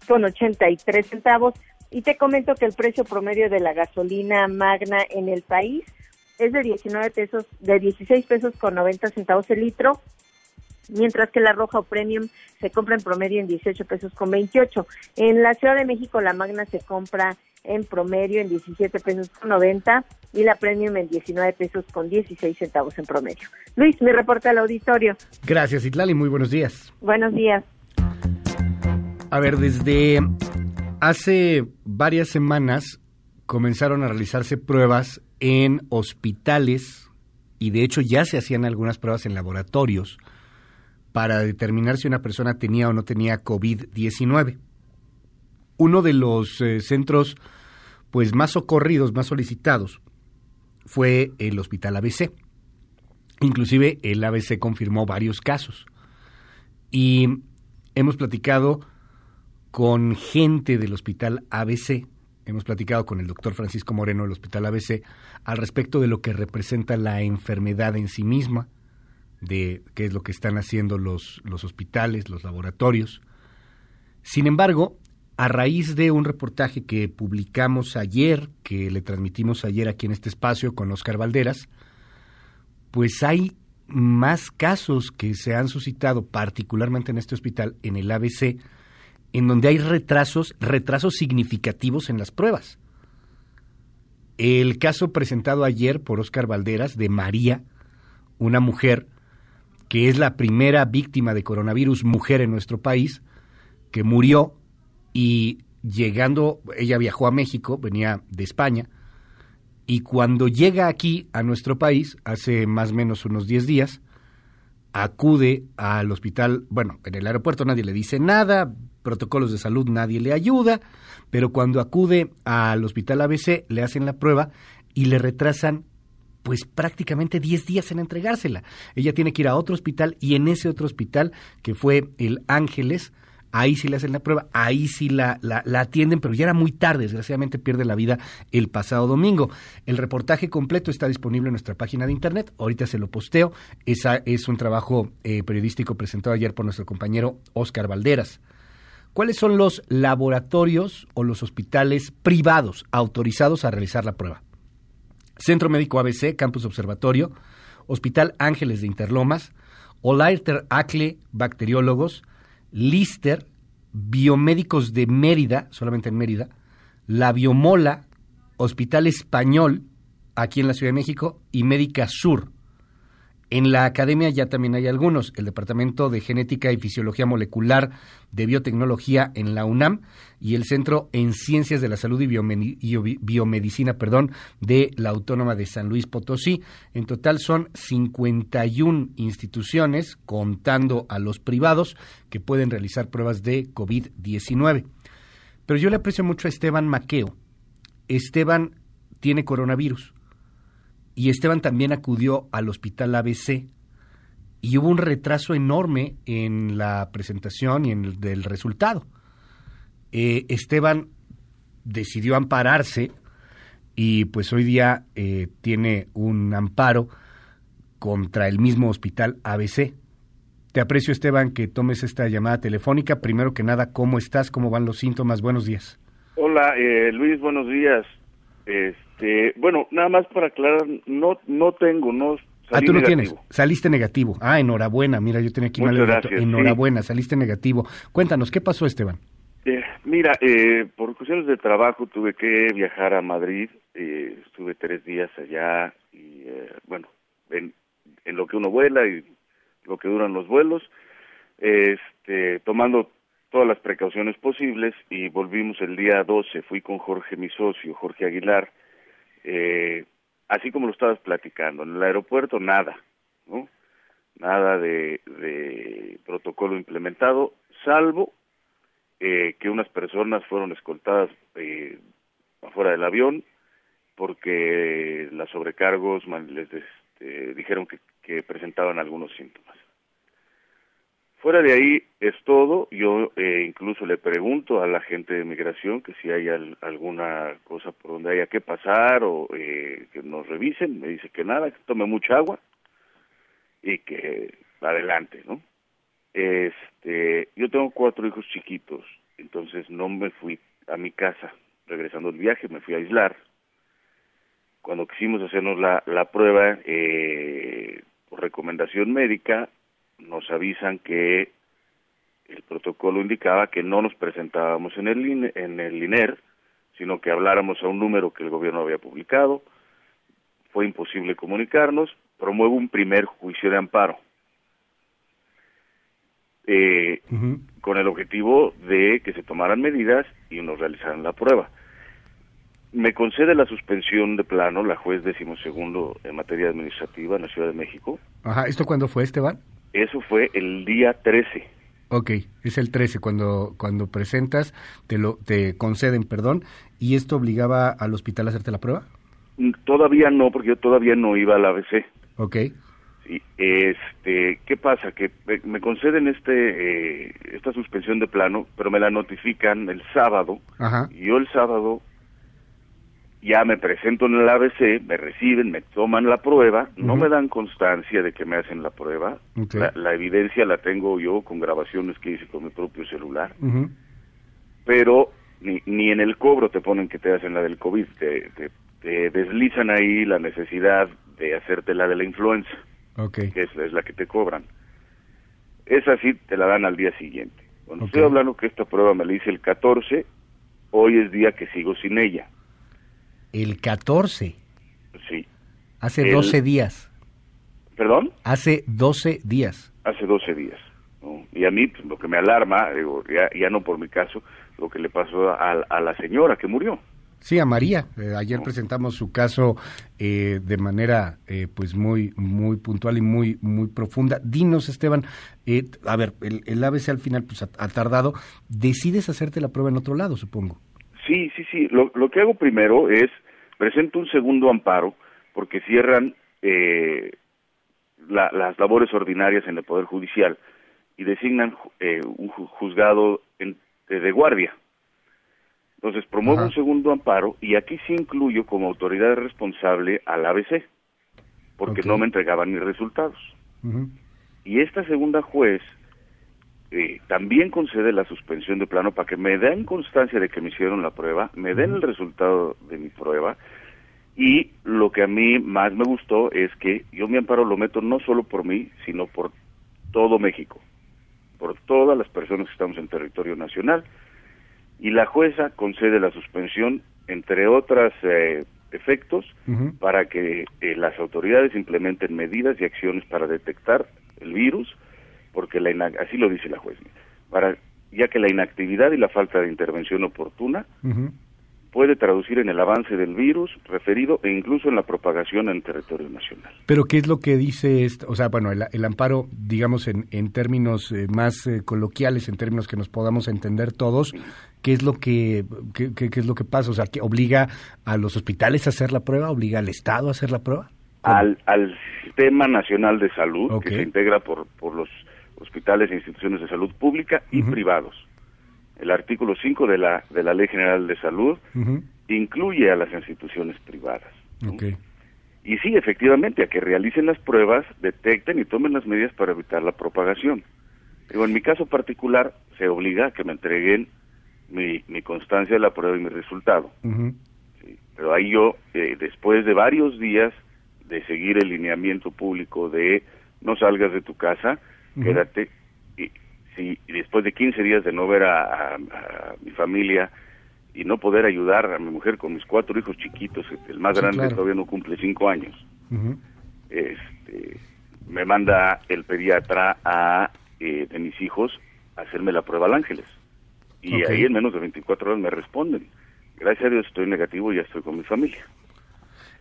[SPEAKER 30] con 83 centavos. Y te comento que el precio promedio de la gasolina magna en el país es de 19 pesos, de 16 pesos con 90 centavos el litro, mientras que la roja o premium se compra en promedio en 18 pesos con 28. En la Ciudad de México la magna se compra en promedio en 17 pesos con 90 y la premium en 19 pesos con 16 centavos en promedio. Luis, mi reporte al auditorio.
[SPEAKER 3] Gracias, Itlali. Muy buenos días.
[SPEAKER 30] Buenos días.
[SPEAKER 3] A ver, desde hace varias semanas comenzaron a realizarse pruebas en hospitales y de hecho ya se hacían algunas pruebas en laboratorios para determinar si una persona tenía o no tenía COVID-19. Uno de los eh, centros pues más socorridos, más solicitados fue el Hospital ABC. Inclusive el ABC confirmó varios casos. Y hemos platicado con gente del Hospital ABC hemos platicado con el doctor Francisco Moreno del Hospital ABC al respecto de lo que representa la enfermedad en sí misma, de qué es lo que están haciendo los, los hospitales, los laboratorios. Sin embargo, a raíz de un reportaje que publicamos ayer, que le transmitimos ayer aquí en este espacio con Oscar Valderas, pues hay más casos que se han suscitado, particularmente en este hospital, en el ABC, en donde hay retrasos, retrasos significativos en las pruebas. El caso presentado ayer por Oscar Valderas de María, una mujer que es la primera víctima de coronavirus mujer en nuestro país, que murió y llegando, ella viajó a México, venía de España, y cuando llega aquí a nuestro país, hace más o menos unos 10 días, acude al hospital, bueno, en el aeropuerto nadie le dice nada, protocolos de salud nadie le ayuda, pero cuando acude al hospital ABC le hacen la prueba y le retrasan pues prácticamente 10 días en entregársela. Ella tiene que ir a otro hospital y en ese otro hospital, que fue el Ángeles, ahí sí le hacen la prueba, ahí sí la, la, atienden, pero ya era muy tarde, desgraciadamente pierde la vida el pasado domingo. El reportaje completo está disponible en nuestra página de internet, ahorita se lo posteo, Esa es un trabajo eh, periodístico presentado ayer por nuestro compañero Oscar Valderas. ¿Cuáles son los laboratorios o los hospitales privados autorizados a realizar la prueba? Centro Médico ABC, Campus Observatorio, Hospital Ángeles de Interlomas, Olaiter Acle, Bacteriólogos, Lister, Biomédicos de Mérida, solamente en Mérida, La Biomola, Hospital Español, aquí en la Ciudad de México, y Médica Sur. En la academia ya también hay algunos. El Departamento de Genética y Fisiología Molecular de Biotecnología en la UNAM y el Centro en Ciencias de la Salud y, Biome- y Bi- Biomedicina perdón, de la Autónoma de San Luis Potosí. En total son 51 instituciones, contando a los privados, que pueden realizar pruebas de COVID-19. Pero yo le aprecio mucho a Esteban Maqueo. Esteban tiene coronavirus. Y Esteban también acudió al hospital ABC y hubo un retraso enorme en la presentación y en el del resultado. Eh, Esteban decidió ampararse y pues hoy día eh, tiene un amparo contra el mismo hospital ABC. Te aprecio Esteban que tomes esta llamada telefónica. Primero que nada, ¿cómo estás? ¿Cómo van los síntomas? Buenos días.
[SPEAKER 47] Hola, eh, Luis, buenos días. Este, bueno, nada más para aclarar, no, no tengo, no.
[SPEAKER 3] Ah, tú no
[SPEAKER 47] negativo.
[SPEAKER 3] tienes. Saliste negativo. Ah, enhorabuena. Mira, yo tenía aquí mal
[SPEAKER 47] Muchas
[SPEAKER 3] el dato.
[SPEAKER 47] gracias, sí.
[SPEAKER 3] Enhorabuena, saliste negativo. Cuéntanos, ¿qué pasó, Esteban?
[SPEAKER 47] Eh, mira, eh, por cuestiones de trabajo tuve que viajar a Madrid, eh, estuve tres días allá y, eh, bueno, en, en lo que uno vuela y lo que duran los vuelos, este, tomando todas las precauciones posibles y volvimos el día 12, fui con Jorge, mi socio, Jorge Aguilar, eh, así como lo estabas platicando, en el aeropuerto nada, ¿no? Nada de, protocolo implementado, salvo eh, que unas personas fueron escoltadas eh, afuera del avión porque las sobrecargos les este, dijeron que, que presentaban algunos síntomas. Fuera de ahí es todo. Yo eh, incluso le pregunto a la gente de migración que si hay al- alguna cosa por donde haya que pasar o eh, que nos revisen. Me dice que nada, que tome mucha agua y que adelante, ¿no? Este, yo tengo cuatro hijos chiquitos, entonces no me fui a mi casa. Regresando del viaje me fui a aislar. Cuando quisimos hacernos la, la prueba eh, por recomendación médica, nos avisan que el protocolo indicaba que no nos presentábamos en el, INE- en el INER, sino que habláramos a un número que el gobierno había publicado. Fue imposible comunicarnos. Promuevo un primer juicio de amparo. Eh, con el objetivo de que se tomaran medidas y nos realizaran la prueba. Me concede la suspensión de plano la juez decimosegundo en materia administrativa en la Ciudad de México.
[SPEAKER 3] Ajá, ¿esto cuándo fue, Esteban?
[SPEAKER 47] Eso fue el día 13.
[SPEAKER 3] Ok, es el 13 cuando cuando presentas te lo te conceden, perdón, y esto obligaba al hospital a hacerte la prueba?
[SPEAKER 47] Mm, Todavía no, porque yo todavía no iba al ABC.
[SPEAKER 3] Ok.
[SPEAKER 47] Sí, este, ¿qué pasa? Que me, me conceden este eh, esta suspensión de plano, pero me la notifican el sábado.
[SPEAKER 3] Ajá.
[SPEAKER 47] Y yo el sábado ya me presento en el ABC, me reciben, me toman la prueba, no me dan constancia de que me hacen la prueba. La, la evidencia la tengo yo con grabaciones que hice con mi propio celular, pero ni, ni en el cobro te ponen que te hacen la del COVID, te, te, te deslizan ahí la necesidad de hacerte la de la influenza, que es, es la que te cobran. Esa sí te la dan al día siguiente. Cuando estoy hablando que esta prueba me la hice el 14, hoy es día que sigo sin ella.
[SPEAKER 3] El 14,
[SPEAKER 47] Sí.
[SPEAKER 3] hace
[SPEAKER 47] El-
[SPEAKER 3] 12 días.
[SPEAKER 47] ¿Perdón?
[SPEAKER 3] Hace 12 días.
[SPEAKER 47] Hace 12 días. ¿no? Y a mí pues, lo que me alarma, digo, ya, ya no por mi caso, lo que le pasó a, a la señora que murió.
[SPEAKER 3] Sí, a María. Eh, ayer presentamos su caso eh, de manera eh, pues muy muy puntual y muy muy profunda. Dinos, Esteban, eh, a ver, el, el ABC al final pues ha, ha tardado. Decides hacerte la prueba en otro lado, supongo.
[SPEAKER 47] Sí, sí, sí. Lo, lo que hago primero es presento un segundo amparo porque cierran eh, la- las labores ordinarias en el Poder Judicial y designan eh, un ju- juzgado en- de, de guardia. Entonces promuevo un segundo amparo y aquí sí incluyo como autoridad responsable al ABC porque no me entregaban mis resultados. Y esta segunda juez eh, también concede la suspensión de plano para que me den constancia de que me hicieron la prueba, me den el resultado de mi prueba. Y lo que a mí más me gustó es que yo mi amparo lo meto no solo por mí, sino por todo México, por todas las personas que estamos en territorio nacional. Y la jueza concede la suspensión entre otras eh, efectos para que eh, las autoridades implementen medidas y acciones para detectar el virus, porque la así lo dice la juez, para ya que la inactividad y la falta de intervención oportuna puede traducir en el avance del virus referido e incluso en la propagación en territorio nacional.
[SPEAKER 3] Pero ¿qué es lo que dice esto? O sea, bueno, el, el amparo, digamos, en, en términos eh, más eh, coloquiales, en términos que nos podamos entender todos, ¿qué es lo que qué, qué- qué es lo que pasa? O sea, que obliga a los hospitales a hacer la prueba, obliga al Estado a hacer la prueba.
[SPEAKER 47] Al, al Sistema Nacional de Salud, que se integra por, por los hospitales e instituciones de salud pública y privados. El artículo 5 de la, de la Ley General de Salud incluye a las instituciones privadas.
[SPEAKER 3] Ok.
[SPEAKER 47] Y sí, efectivamente, a que realicen las pruebas, detecten y tomen las medidas para evitar la propagación. Digo, en mi caso particular, se obliga a que me entreguen mi, mi constancia de la prueba y mi resultado. Pero ahí yo, eh, después de varios días de seguir el lineamiento público de no salgas de tu casa,
[SPEAKER 48] Ujú.
[SPEAKER 47] quédate, y, y después de 15 días de no ver a, a- a mi familia y no poder ayudar a mi mujer con mis cuatro hijos chiquitos, el más
[SPEAKER 48] Sí,
[SPEAKER 47] grande
[SPEAKER 48] claro.
[SPEAKER 47] todavía no cumple cinco años, este, me manda el pediatra a eh, de mis hijos a hacerme la prueba al Ángeles. Y ahí en menos de 24 horas me responden. Gracias a Dios estoy negativo y ya estoy con mi familia.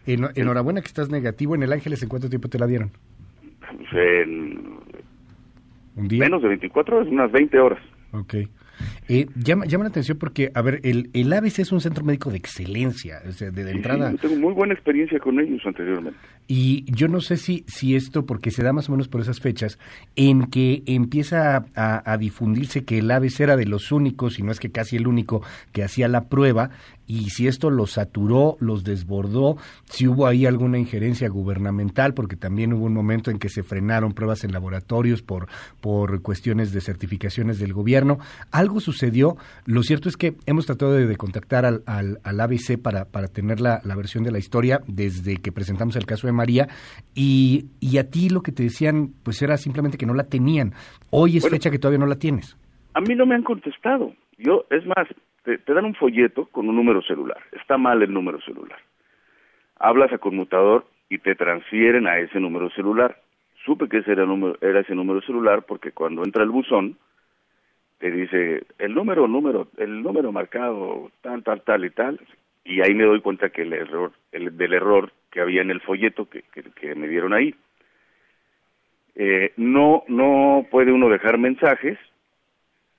[SPEAKER 3] En- enhorabuena que estás negativo. En el Ángeles, ¿en cuánto tiempo te la dieron?
[SPEAKER 47] Pues, en
[SPEAKER 3] ¿Un día?
[SPEAKER 47] menos de 24 horas, unas 20 horas.
[SPEAKER 3] Ok. Eh, llama, llama la atención porque, a ver, el, el ABC es un centro médico de excelencia, o sea, de, de
[SPEAKER 47] sí,
[SPEAKER 3] entrada.
[SPEAKER 47] yo tengo muy buena experiencia con ellos anteriormente.
[SPEAKER 3] Y yo no sé si, si esto, porque se da más o menos por esas fechas, en que empieza a, difundirse que el ABC era de los únicos, y no es que casi el único, que hacía la prueba, y si esto los saturó, los desbordó, si hubo ahí alguna injerencia gubernamental, porque también hubo un momento en que se frenaron pruebas en laboratorios por, por cuestiones de certificaciones del gobierno. Algo sucedió. Lo cierto es que hemos tratado de, de contactar al, al, al ABC para, para tener la, la versión de la historia desde que presentamos el caso de María, y, y a ti lo que te decían, pues era simplemente que no la tenían. Hoy es
[SPEAKER 47] Bueno.
[SPEAKER 3] fecha que todavía no la tienes.
[SPEAKER 47] A mí no me han contestado. Yo, es más, te, te dan un folleto con un número celular. Está mal el número celular. Hablas a conmutador y te transfieren a ese número celular. Supe que ese era, número, era ese número celular porque cuando entra el buzón te dice el número, número, el número marcado, tal, tal, tal y tal. Y ahí me doy cuenta que el error, el, del error que había en el folleto que, me dieron ahí. Eh, no, no puede uno dejar mensajes,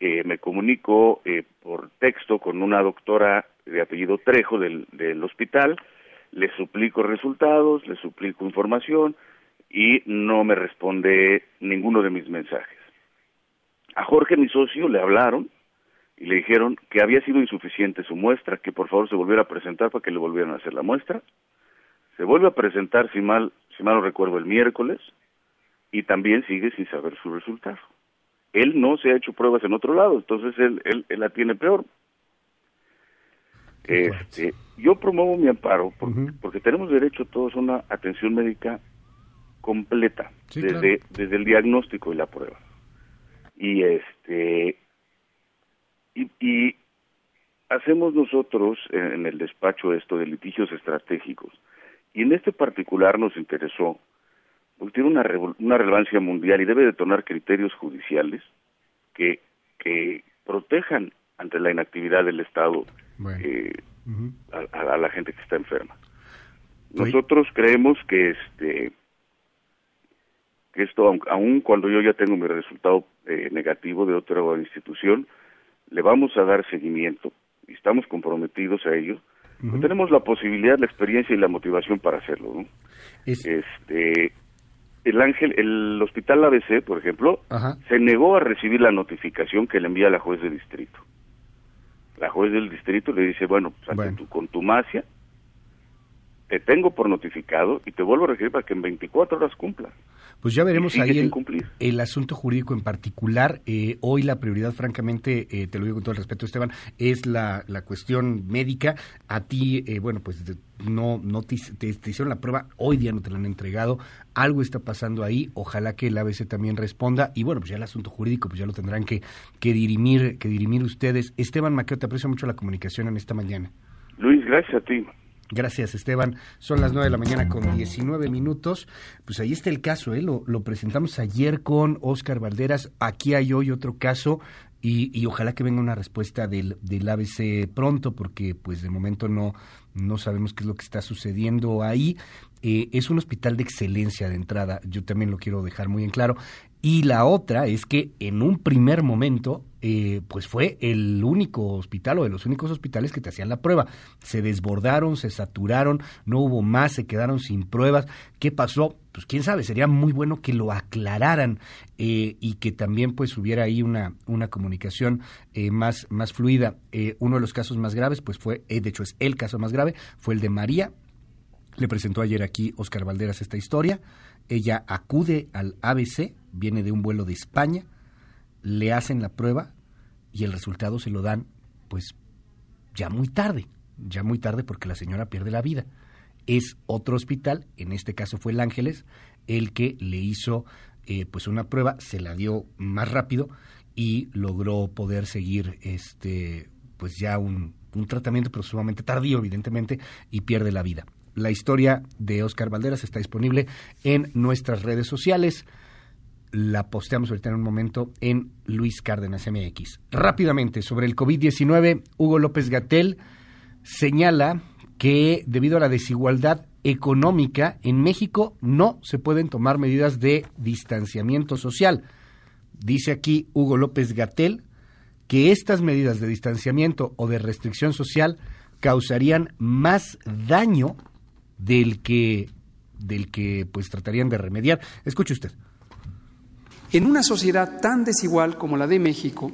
[SPEAKER 47] eh, me comunico eh, por texto con una doctora de apellido Trejo del, del hospital, le suplico resultados, le suplico información y no me responde ninguno de mis mensajes. A Jorge, mi socio, le hablaron y le dijeron que había sido insuficiente su muestra, que por favor se volviera a presentar para que le volvieran a hacer la muestra. Se vuelve a presentar, si mal, si mal no recuerdo, el miércoles y también sigue sin saber su resultado él no se ha hecho pruebas en otro lado, entonces él, él, él la tiene peor. Este, yo promuevo mi amparo por- porque tenemos derecho todos a una atención médica completa,
[SPEAKER 48] Sí,
[SPEAKER 47] desde,
[SPEAKER 48] claro.
[SPEAKER 47] desde el diagnóstico y la prueba. Y este y, y hacemos nosotros en el despacho esto de litigios estratégicos. Y en este particular nos interesó porque tiene una, una relevancia mundial y debe detonar criterios judiciales que, que protejan ante la inactividad del Estado eh, a, a- a la gente que está enferma. Nosotros creemos que este que esto, aun, aun cuando yo ya tengo mi resultado eh, negativo de otra institución, le vamos a dar seguimiento y estamos comprometidos a ello. No tenemos la posibilidad, la experiencia y la motivación para hacerlo. ¿no? Este, el Ángel, el Hospital ABC, por ejemplo,
[SPEAKER 3] Ajá.
[SPEAKER 47] se negó a recibir la notificación que le envía la juez de distrito. La juez del distrito le dice, bueno, pues, ante tu contumacia, te tengo por notificado y te vuelvo a requerir para que en 24 horas cumpla.
[SPEAKER 3] Pues ya veremos ahí el, asunto jurídico en particular. Eh, hoy la prioridad, francamente, eh, te lo digo con todo el respeto, Esteban, es la, la cuestión médica. A ti, eh, bueno, pues de- no, no te, te- te hicieron la prueba, hoy día no te la han entregado. Algo está pasando ahí. Ojalá que el ABC también responda. Y bueno, pues ya el asunto jurídico, pues ya lo tendrán que, que dirimir, que dirimir ustedes. Esteban Maqueo, te aprecio mucho la comunicación en esta mañana.
[SPEAKER 47] Luis, gracias a ti.
[SPEAKER 3] Gracias, Esteban. Son las 9 de la mañana con 19 minutos. Pues ahí está el caso, ¿eh? Lo, presentamos ayer con Oscar Valderas. Aquí hay hoy otro caso y, y ojalá que venga una respuesta del, del ABC pronto, porque pues de momento no, no sabemos qué es lo que está sucediendo ahí. Eh, es un hospital de excelencia de entrada, yo también lo quiero dejar muy en claro. Y la otra es que en un primer momento, eh, pues fue el único hospital o de los únicos hospitales que te hacían la prueba. Se desbordaron, se saturaron, no hubo más, se quedaron sin pruebas. ¿Qué pasó? Pues quién sabe, sería muy bueno que lo aclararan eh, y que también pues hubiera ahí una, una comunicación eh, más, más fluida. Eh, uno de los casos más graves, pues fue, eh, de hecho es el caso más grave, fue el de María. Le presentó ayer aquí Oscar Valderas esta historia. Ella acude al ABC, viene de un vuelo de España, le hacen la prueba y el resultado se lo dan pues ya muy tarde, ya muy tarde porque la señora pierde la vida. Es otro hospital, en este caso fue el Ángeles, el que le hizo eh, pues una prueba, se la dio más rápido y logró poder seguir este pues ya un, un tratamiento pero sumamente tardío evidentemente y pierde la vida. La historia de Oscar Valderas está disponible en nuestras redes sociales. La posteamos ahorita en un momento en Luis Cárdenas MX. Rápidamente, sobre el COVID-19, Hugo López Gatel señala que debido a la desigualdad económica en México no se pueden tomar medidas de distanciamiento social. Dice aquí Hugo López Gatel que estas medidas de distanciamiento o de restricción social causarían más daño del que del que pues tratarían de remediar. Escuche usted.
[SPEAKER 5] En una sociedad tan desigual como la de México,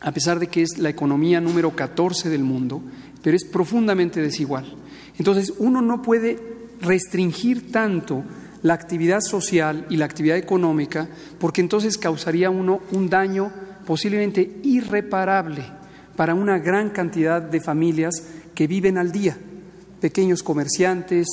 [SPEAKER 5] a pesar de que es la economía número 14 del mundo, pero es profundamente desigual. Entonces, uno no puede restringir tanto la actividad social y la actividad económica, porque entonces causaría uno un daño posiblemente irreparable para una gran cantidad de familias que viven al día, pequeños comerciantes,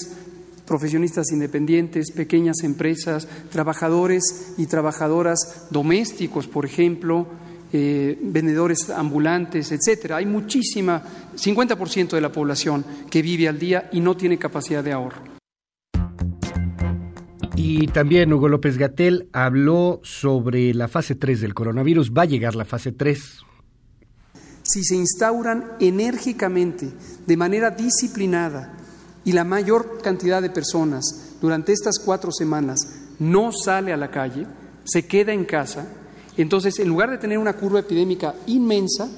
[SPEAKER 5] profesionistas independientes, pequeñas empresas, trabajadores y trabajadoras domésticos, por ejemplo, eh, vendedores ambulantes, etcétera. Hay muchísima, 50% de la población que vive al día y no tiene capacidad de ahorro.
[SPEAKER 3] Y también Hugo López Gatel habló sobre la fase 3 del coronavirus. Va a llegar la fase 3.
[SPEAKER 5] Si se instauran enérgicamente, de manera disciplinada, y la mayor cantidad de personas durante estas cuatro semanas no sale a la calle, se queda en casa, entonces en lugar de tener una curva epidémica inmensa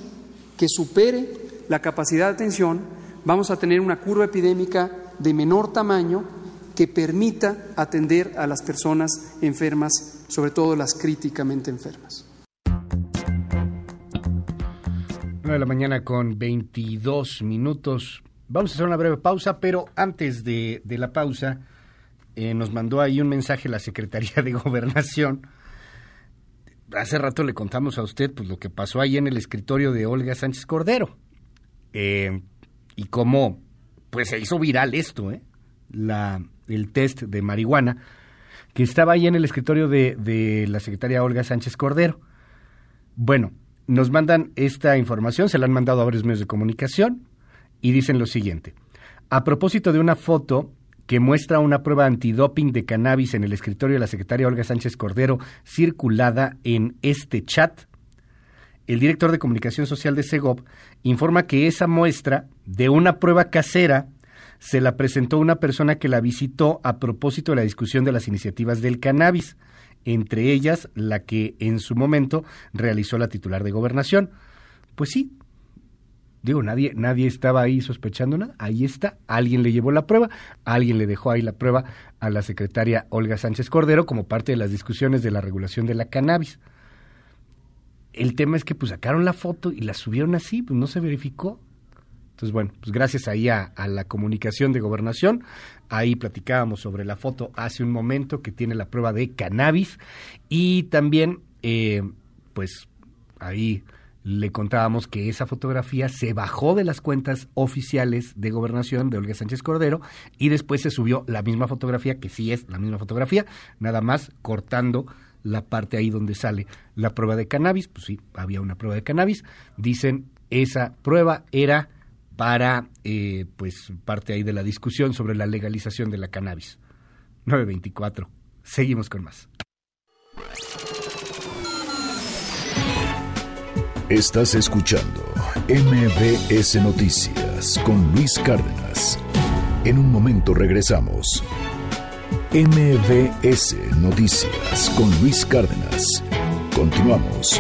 [SPEAKER 5] que supere la capacidad de atención, vamos a tener una curva epidémica de menor tamaño que permita atender a las personas enfermas, sobre todo las críticamente enfermas.
[SPEAKER 3] 9 de la mañana con 22 minutos. Vamos a hacer una breve pausa, pero antes de, la pausa, eh, nos mandó ahí un mensaje la Secretaría de Gobernación. Hace rato le contamos a usted pues, lo que pasó ahí en el escritorio de Olga Sánchez Cordero. Eh, y cómo pues se hizo viral esto, ¿eh? El test de marihuana, que estaba ahí en el escritorio de, de la secretaria Olga Sánchez Cordero. Bueno, nos mandan esta información, se la han mandado a varios medios de comunicación y dicen lo siguiente. A propósito de una foto que muestra una prueba antidoping de cannabis en el escritorio de la secretaria Olga Sánchez Cordero circulada en este chat, el director de comunicación social de Segov informa que esa muestra de una prueba casera se la presentó una persona que la visitó a propósito de la discusión de las iniciativas del cannabis, entre ellas la que en su momento realizó la titular de gobernación. Pues sí, digo, nadie, nadie estaba ahí sospechando nada, ahí está, alguien le llevó la prueba, alguien le dejó ahí la prueba a la secretaria Olga Sánchez Cordero como parte de las discusiones de la regulación de la cannabis. El tema es que pues sacaron la foto y la subieron así, pues no se verificó. Entonces, bueno, pues gracias ahí a, la comunicación de gobernación, ahí platicábamos sobre la foto hace un momento que tiene la prueba de cannabis y también, eh, pues ahí le contábamos que esa fotografía se bajó de las cuentas oficiales de gobernación de Olga Sánchez Cordero y después se subió la misma fotografía, que sí es la misma fotografía, nada más cortando la parte ahí donde sale la prueba de cannabis, pues sí, había una prueba de cannabis, dicen esa prueba era para eh, pues parte ahí de la discusión sobre la legalización de la cannabis. 924. Seguimos con más.
[SPEAKER 2] Estás escuchando MBS Noticias con Luis Cárdenas. En un momento regresamos. MBS Noticias con Luis Cárdenas. Continuamos.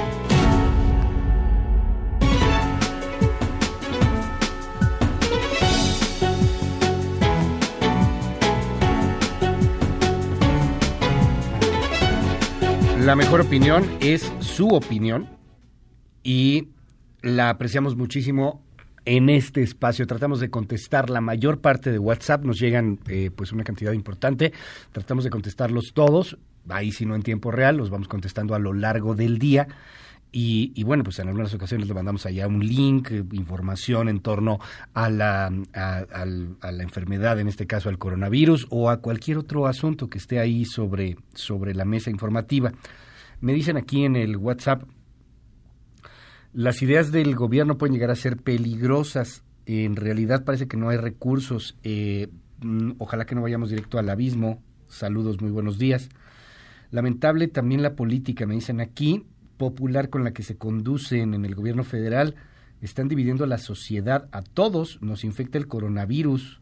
[SPEAKER 3] La mejor opinión es su opinión y la apreciamos muchísimo en este espacio. Tratamos de contestar la mayor parte de WhatsApp, nos llegan eh, pues una cantidad importante, tratamos de contestarlos todos, ahí si no en tiempo real, los vamos contestando a lo largo del día. Y, y, bueno, pues en algunas ocasiones le mandamos allá un link, eh, información en torno a la, a, la enfermedad, en este caso al coronavirus, o a cualquier otro asunto que esté ahí sobre, sobre la mesa informativa. Me dicen aquí en el WhatsApp, las ideas del gobierno pueden llegar a ser peligrosas. En realidad parece que no hay recursos. Eh, mm, ojalá que no vayamos directo al abismo. Saludos, muy buenos días. Lamentable también la política, me dicen aquí, popular con la que se conducen en el gobierno federal. Están dividiendo a la sociedad. A todos nos infecta el coronavirus,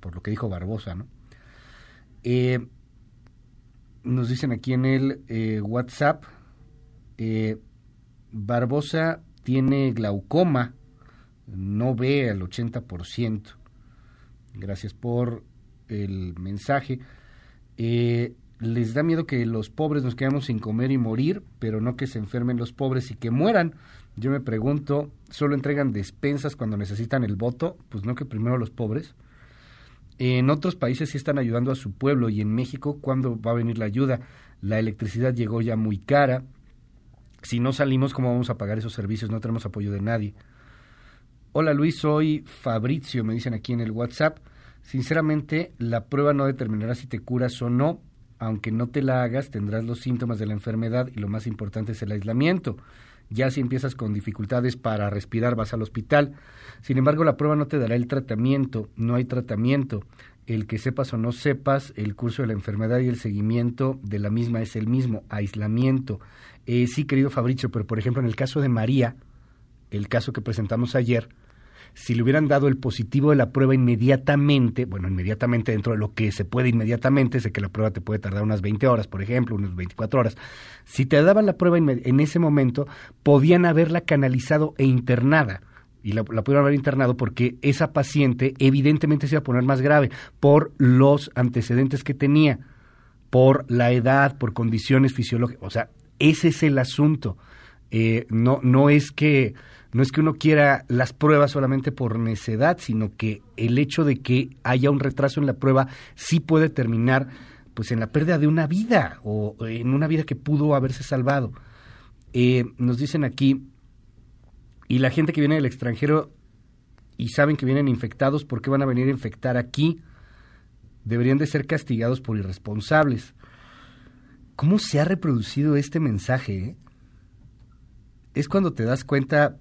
[SPEAKER 3] por lo que dijo Barbosa, ¿no? Eh, nos dicen aquí en el eh, WhatsApp, Barbosa tiene glaucoma, no ve al 80%. Gracias por el mensaje. Eh, les da miedo que los pobres nos quedamos sin comer y morir, pero no que se enfermen los pobres y que mueran. Yo me pregunto, ¿solo entregan despensas cuando necesitan el voto? Pues no que primero los pobres. En otros países sí están ayudando a su pueblo y en México, ¿cuándo va a venir la ayuda? La electricidad llegó ya muy cara. Si no salimos, ¿cómo vamos a pagar esos servicios? No tenemos apoyo de nadie. Hola Luis, soy Fabricio, me dicen aquí en el WhatsApp. Sinceramente, la prueba no determinará si te curas o no. Aunque no te la hagas, tendrás los síntomas de la enfermedad y lo más importante es el aislamiento. Ya si empiezas con dificultades para respirar, vas al hospital. Sin embargo, la prueba no te dará el tratamiento, no hay tratamiento. El que sepas o no sepas, el curso de la enfermedad y el seguimiento de la misma es el mismo, aislamiento. Eh, sí, querido Fabricio, pero por ejemplo, en el caso de María, el caso que presentamos ayer, si le hubieran dado el positivo de la prueba inmediatamente, bueno, inmediatamente dentro de lo que se puede inmediatamente, sé que la prueba te puede tardar unas 20 horas, por ejemplo, unas 24 horas, si te daban la prueba en ese momento, podían haberla canalizado e internada. Y la, la pudieron haber internado porque esa paciente evidentemente se iba a poner más grave por los antecedentes que tenía, por la edad, por condiciones fisiológicas. O sea, ese es el asunto. Eh, no, no es que no es que uno quiera las pruebas solamente por necedad, sino que el hecho de que haya un retraso en la prueba sí puede terminar pues en la pérdida de una vida o en una vida que pudo haberse salvado. Eh, nos dicen aquí, y la gente que viene del extranjero y saben que vienen infectados, ¿por qué van a venir a infectar aquí? Deberían de ser castigados por irresponsables. ¿Cómo se ha reproducido este mensaje? eh? Es cuando te das cuenta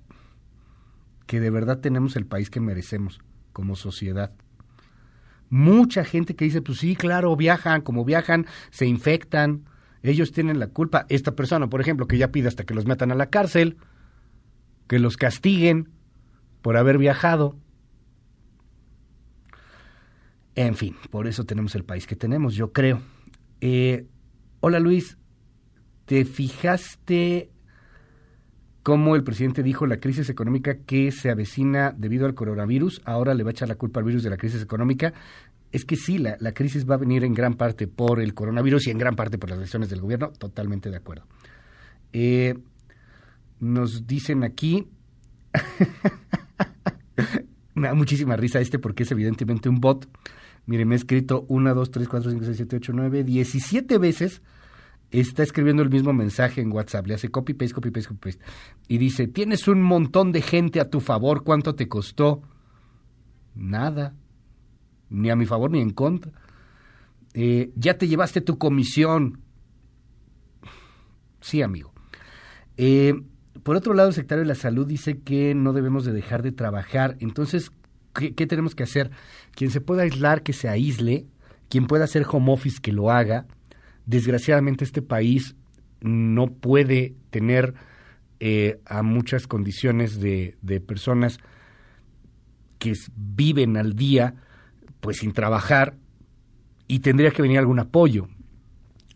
[SPEAKER 3] que de verdad tenemos el país que merecemos como sociedad. Mucha gente que dice, pues sí, claro, viajan, como viajan, se infectan, ellos tienen la culpa. Esta persona, por ejemplo, que ya pide hasta que los metan a la cárcel, que los castiguen por haber viajado. En fin, por eso tenemos el país que tenemos, yo creo. Eh, hola Luis, ¿te fijaste cómo el presidente dijo la crisis económica que se avecina debido al coronavirus? Ahora le va a echar la culpa al virus de la crisis económica. Es que sí, la, crisis va a venir en gran parte por el coronavirus y en gran parte por las decisiones del gobierno, totalmente de acuerdo. Eh, nos dicen aquí, me da muchísima risa este porque es evidentemente un bot. Mire, me ha escrito 1, 2, 3, 4, 5, 6, 7, 8, 9, 17 veces. Está escribiendo el mismo mensaje en WhatsApp. Le hace copy, paste, copy, paste, copy, paste. Y dice, tienes un montón de gente a tu favor. ¿Cuánto te costó? Nada. Ni a mi favor ni en contra. Eh, ya te llevaste tu comisión. Sí, amigo. Eh, por otro lado, el secretario de la Salud dice que no debemos de dejar de trabajar. Entonces, ¿qué, qué tenemos que hacer? Quien se pueda aislar, que se aísle. Quien pueda hacer home office, que lo haga. Desgraciadamente, este país no puede tener eh, a muchas condiciones de, de personas que viven al día, pues sin trabajar, y tendría que venir algún apoyo.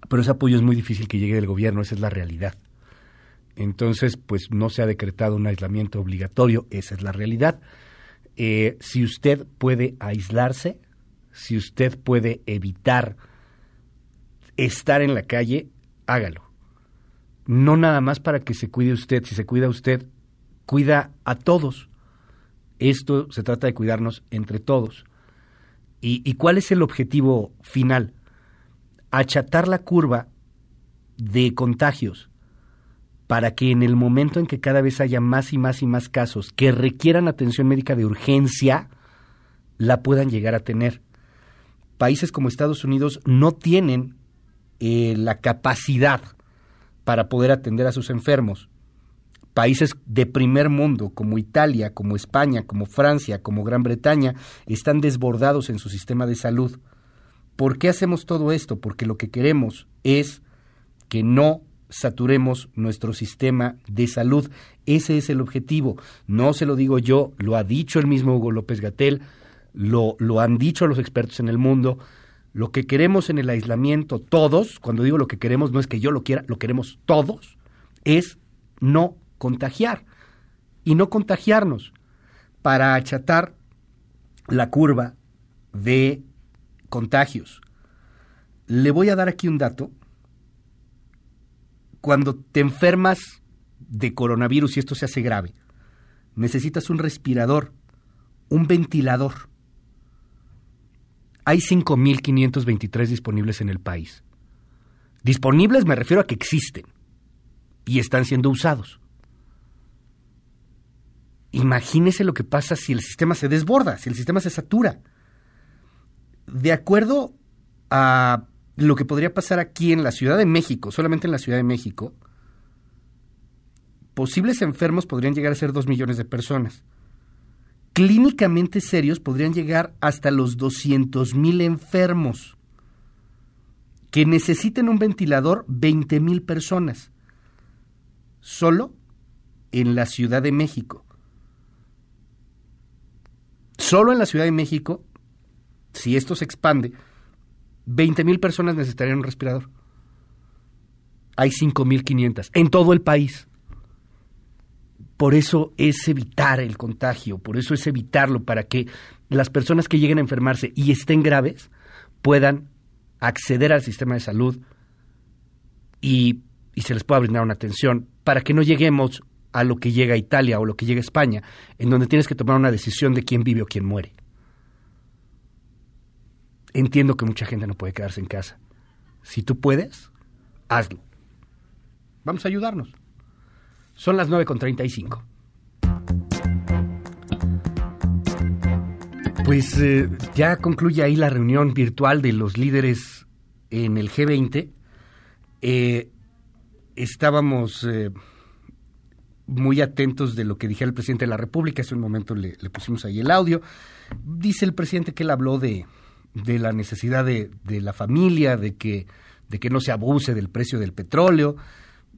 [SPEAKER 3] Pero ese apoyo es muy difícil que llegue del gobierno, esa es la realidad. Entonces, pues no se ha decretado un aislamiento obligatorio, esa es la realidad. Eh, si usted puede aislarse, si usted puede evitar estar en la calle, hágalo. No nada más para que se cuide usted, si se cuida usted, cuida a todos. Esto se trata de cuidarnos entre todos. ¿Y, y cuál es el objetivo final? Achatar la curva de contagios para que en el momento en que cada vez haya más y más y más casos que requieran atención médica de urgencia, la puedan llegar a tener. Países como Estados Unidos no tienen eh, la capacidad para poder atender a sus enfermos. Países de primer mundo como Italia, como España, como Francia, como Gran Bretaña, están desbordados en su sistema de salud. ¿Por qué hacemos todo esto? Porque lo que queremos es que no saturemos nuestro sistema de salud. Ese es el objetivo. No se lo digo yo, lo ha dicho el mismo Hugo López Gatel, lo, lo han dicho los expertos en el mundo. Lo que queremos en el aislamiento todos, cuando digo lo que queremos no es que yo lo quiera, lo queremos todos, es no contagiar y no contagiarnos para achatar la curva de contagios. Le voy a dar aquí un dato. Cuando te enfermas de coronavirus y esto se hace grave, necesitas un respirador, un ventilador. Hay 5.523 disponibles en el país. Disponibles me refiero a que existen y están siendo usados. Imagínese lo que pasa si el sistema se desborda, si el sistema se satura. De acuerdo a lo que podría pasar aquí en la Ciudad de México, solamente en la Ciudad de México, posibles enfermos podrían llegar a ser dos millones de personas. Clínicamente serios podrían llegar hasta los 200 mil enfermos. Que necesiten un ventilador 20 mil personas. Solo en la Ciudad de México. Solo en la Ciudad de México, si esto se expande, 20 mil personas necesitarían un respirador. Hay 5.500 en todo el país. Por eso es evitar el contagio, por eso es evitarlo, para que las personas que lleguen a enfermarse y estén graves puedan acceder al sistema de salud y, y se les pueda brindar una atención, para que no lleguemos a lo que llega a Italia o lo que llega a España, en donde tienes que tomar una decisión de quién vive o quién muere. Entiendo que mucha gente no puede quedarse en casa. Si tú puedes, hazlo. Vamos a ayudarnos. Son las 9.35. Pues eh, ya concluye ahí la reunión virtual de los líderes en el G20. Eh, estábamos eh, muy atentos de lo que dijera el presidente de la República. Hace un momento le, le pusimos ahí el audio. Dice el presidente que él habló de, de la necesidad de, de la familia, de que, de que no se abuse del precio del petróleo,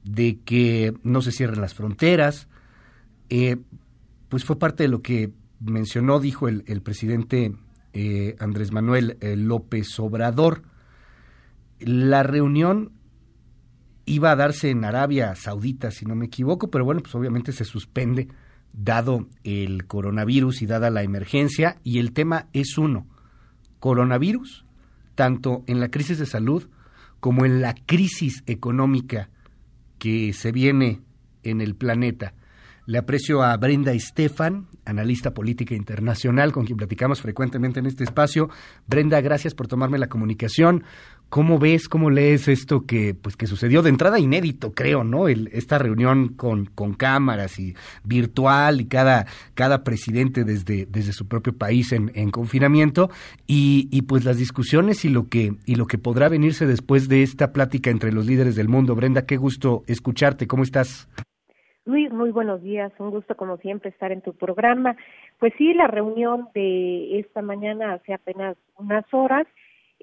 [SPEAKER 3] de que no se cierren las fronteras. Eh, pues fue parte de lo que mencionó, dijo el, el presidente eh, Andrés Manuel eh, López Obrador. La reunión iba a darse en Arabia Saudita, si no me equivoco, pero bueno, pues obviamente se suspende dado el coronavirus y dada la emergencia, y el tema es uno, coronavirus, tanto en la crisis de salud como en la crisis económica que se viene en el planeta. Le aprecio a Brenda Estefan, analista política internacional, con quien platicamos frecuentemente en este espacio. Brenda, gracias por tomarme la comunicación. ¿Cómo ves, cómo lees esto que, pues, que sucedió de entrada inédito, creo, ¿no? El, esta reunión con, con cámaras y virtual y cada, cada presidente desde, desde su propio país en, en confinamiento y, y, pues las discusiones y lo que y lo que podrá venirse después de esta plática entre los líderes del mundo. Brenda, qué gusto escucharte. ¿Cómo estás?
[SPEAKER 49] Luis, muy buenos días. Un gusto, como siempre, estar en tu programa. Pues sí, la reunión de esta mañana hace apenas unas horas.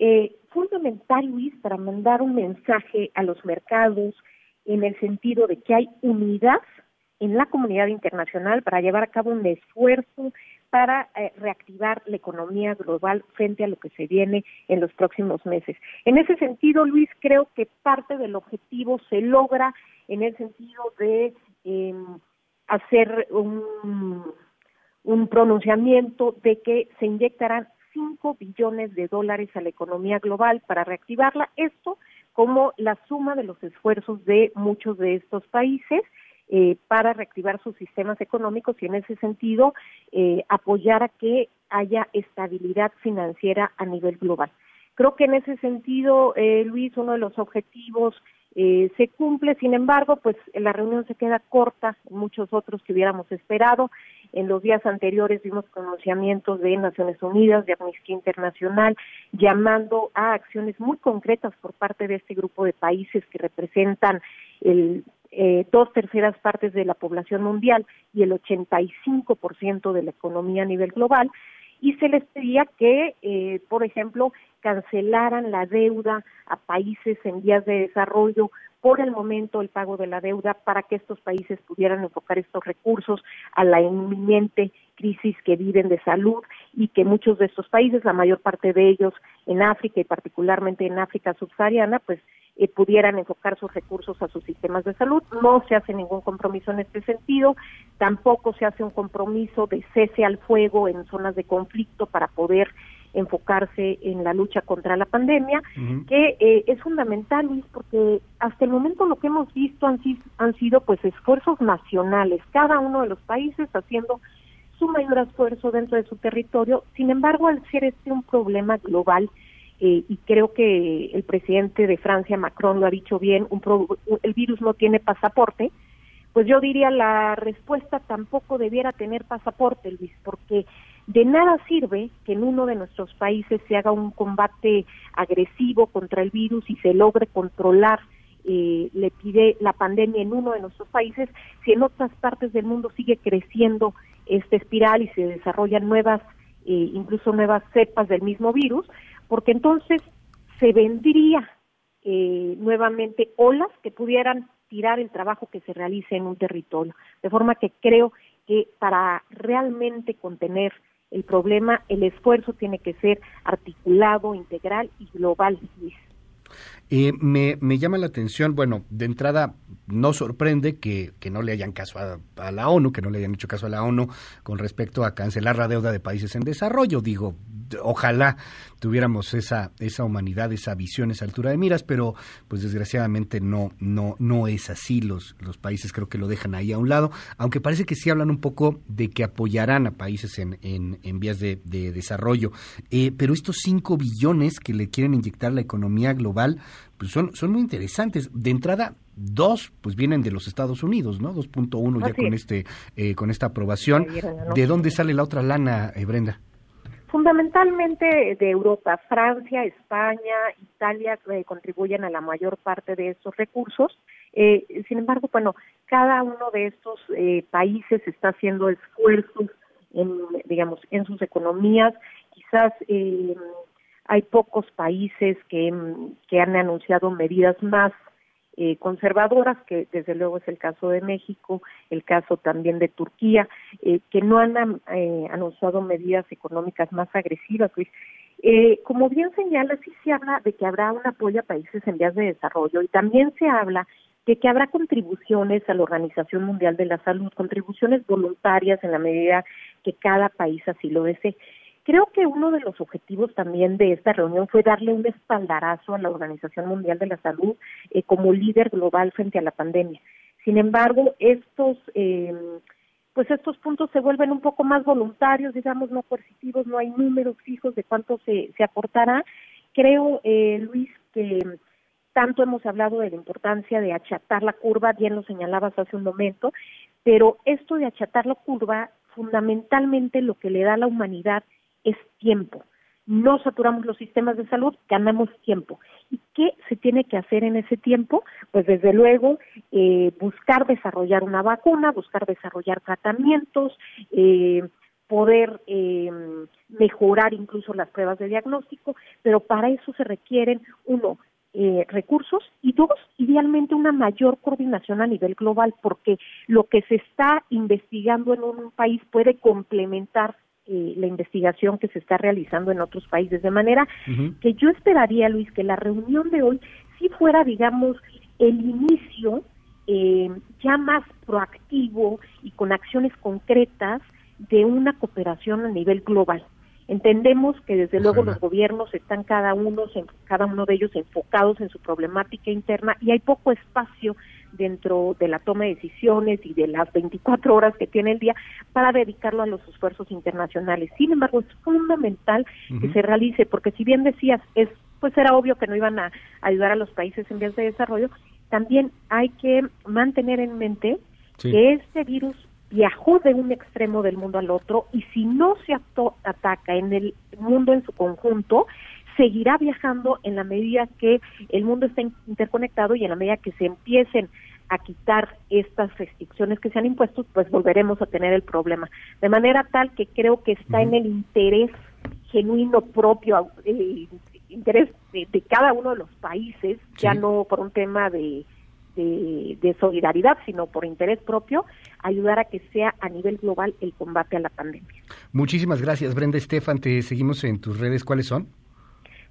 [SPEAKER 49] Eh, fundamental, Luis, para mandar un mensaje a los mercados en el sentido de que hay unidad en la comunidad internacional para llevar a cabo un esfuerzo para eh, reactivar la economía global frente a lo que se viene en los próximos meses. En ese sentido, Luis, creo que parte del objetivo se logra en el sentido de eh, hacer un, un pronunciamiento de que se inyectarán 5 billones de dólares a la economía global para reactivarla. Esto como la suma de los esfuerzos de muchos de estos países eh, para reactivar sus sistemas económicos y en ese sentido eh, apoyar a que haya estabilidad financiera a nivel global. Creo que en ese sentido, eh, Luis, uno de los objetivos eh, se cumple, sin embargo, pues la reunión se queda corta, muchos otros que hubiéramos esperado. En los días anteriores vimos pronunciamientos de Naciones Unidas, de Amnistía Internacional, llamando a acciones muy concretas por parte de este grupo de países que representan el eh, dos terceras partes de la población mundial y el 85% de la economía a nivel global, y se les pedía que, eh, por ejemplo, cancelaran la deuda a países en vías de desarrollo por el momento el pago de la deuda para que estos países pudieran enfocar estos recursos a la inminente crisis que viven de salud y que muchos de estos países, la mayor parte de ellos en África y particularmente en África subsahariana, pues eh, pudieran enfocar sus recursos a sus sistemas de salud. No se hace ningún compromiso en este sentido, tampoco se hace un compromiso de cese al fuego en zonas de conflicto para poder enfocarse en la lucha contra la pandemia, que eh, es fundamental, Luis, porque hasta el momento lo que hemos visto han, han sido pues esfuerzos nacionales, cada uno de los países haciendo su mayor esfuerzo dentro de su territorio. Sin embargo, al ser este un problema global, eh, y creo que el presidente de Francia, Macron, lo ha dicho bien, un el virus no tiene pasaporte, pues yo diría la respuesta tampoco debiera tener pasaporte, Luis, porque de nada sirve que en uno de nuestros países se haga un combate agresivo contra el virus y se logre controlar eh, le pide la pandemia en uno de nuestros países, si en otras partes del mundo sigue creciendo esta espiral y se desarrollan nuevas, eh, incluso nuevas cepas del mismo virus, porque entonces se vendría eh, nuevamente olas que pudieran tirar el trabajo que se realice en un territorio. De forma que creo que para realmente contener el problema, el esfuerzo tiene que ser articulado, integral y global,
[SPEAKER 3] eh, me, me, llama la atención, bueno, de entrada no sorprende que, que no le hayan caso a, la ONU, que no le hayan hecho caso a la ONU con respecto a cancelar la deuda de países en desarrollo. Digo, ojalá tuviéramos esa, esa humanidad, esa visión, esa altura de miras, pero pues desgraciadamente no, no, no es así. Los, los países creo que lo dejan ahí a un lado, aunque parece que sí hablan un poco de que apoyarán a países en, en, en vías de, de desarrollo. Eh, pero estos 5 billones que le quieren inyectar la economía global, pues son, son muy interesantes. De entrada, dos pues vienen de los Estados Unidos, ¿no? 2.1 ya con este eh, con esta aprobación. ¿De dónde sale la otra lana, eh, Brenda?
[SPEAKER 49] Fundamentalmente de Europa, Francia, España, Italia eh, contribuyen a la mayor parte de estos recursos. Eh, sin embargo, bueno, cada uno de estos eh, países está haciendo esfuerzos, en, digamos, en sus economías. Quizás hay pocos países que, que han anunciado medidas más eh, conservadoras, que desde luego es el caso de México, el caso también de Turquía, eh, que no han eh, anunciado medidas económicas más agresivas, Luis. como bien señala, sí se habla de que habrá un apoyo a países en vías de desarrollo y también se habla de que habrá contribuciones a la Organización Mundial de la Salud, contribuciones voluntarias en la medida que cada país así lo desee. Creo que uno de los objetivos también de esta reunión fue darle un espaldarazo a la Organización Mundial de la Salud eh, como líder global frente a la pandemia. Sin embargo, estos eh, pues estos puntos se vuelven un poco más voluntarios, digamos, no coercitivos, no hay números fijos de cuánto se, se aportará. Creo, eh, Luis, que tanto hemos hablado de la importancia de achatar la curva, bien lo señalabas hace un momento, pero esto de achatar la curva, fundamentalmente lo que le da a la humanidad es tiempo. no saturamos los sistemas de salud, ganamos tiempo. ¿Y qué se tiene que hacer en ese tiempo? Pues desde luego eh, buscar desarrollar una vacuna, buscar desarrollar tratamientos, eh, poder eh, mejorar incluso las pruebas de diagnóstico, pero para eso se requieren, uno, eh, recursos y dos, idealmente una mayor coordinación a nivel global, porque lo que se está investigando en un país puede complementar eh, la investigación que se está realizando en otros países. De manera que yo esperaría, Luis, que la reunión de hoy sí fuera, digamos, el inicio eh, ya más proactivo y con acciones concretas de una cooperación a nivel global. Entendemos que desde luego los gobiernos están cada uno, cada uno de ellos enfocados en su problemática interna y hay poco espacio dentro de la toma de decisiones y de las 24 horas que tiene el día para dedicarlo a los esfuerzos internacionales. Sin embargo, es fundamental que se realice, porque si bien decías, es pues era obvio que no iban a ayudar a los países en vías de desarrollo, también hay que mantener en mente que este virus viajó de un extremo del mundo al otro y si no se ataca en el mundo en su conjunto, seguirá viajando en la medida que el mundo está interconectado y en la medida que se empiecen a quitar estas restricciones que se han impuesto, pues volveremos a tener el problema. De manera tal que creo que está en el interés genuino propio, el interés de, de, cada uno de los países, ya no por un tema de, de, de, solidaridad, sino por interés propio, ayudar a que sea a nivel global el combate a la pandemia.
[SPEAKER 3] Muchísimas gracias, Brenda Estefan. Te seguimos en tus redes. ¿Cuáles son?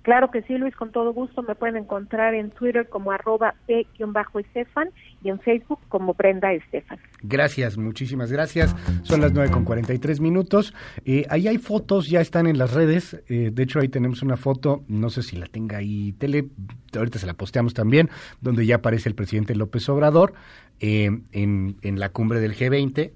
[SPEAKER 49] Claro que sí, Luis, con todo gusto. Me pueden encontrar en Twitter como arroba p-estefan y en Facebook como Brenda Estefan.
[SPEAKER 3] Gracias, muchísimas gracias. Son las 9 con 43 minutos. Eh, ahí hay fotos, ya están en las redes. Eh, de hecho, ahí tenemos una foto, no sé si la tenga ahí tele, ahorita se la posteamos también, donde ya aparece el presidente López Obrador eh, en, en la cumbre del G20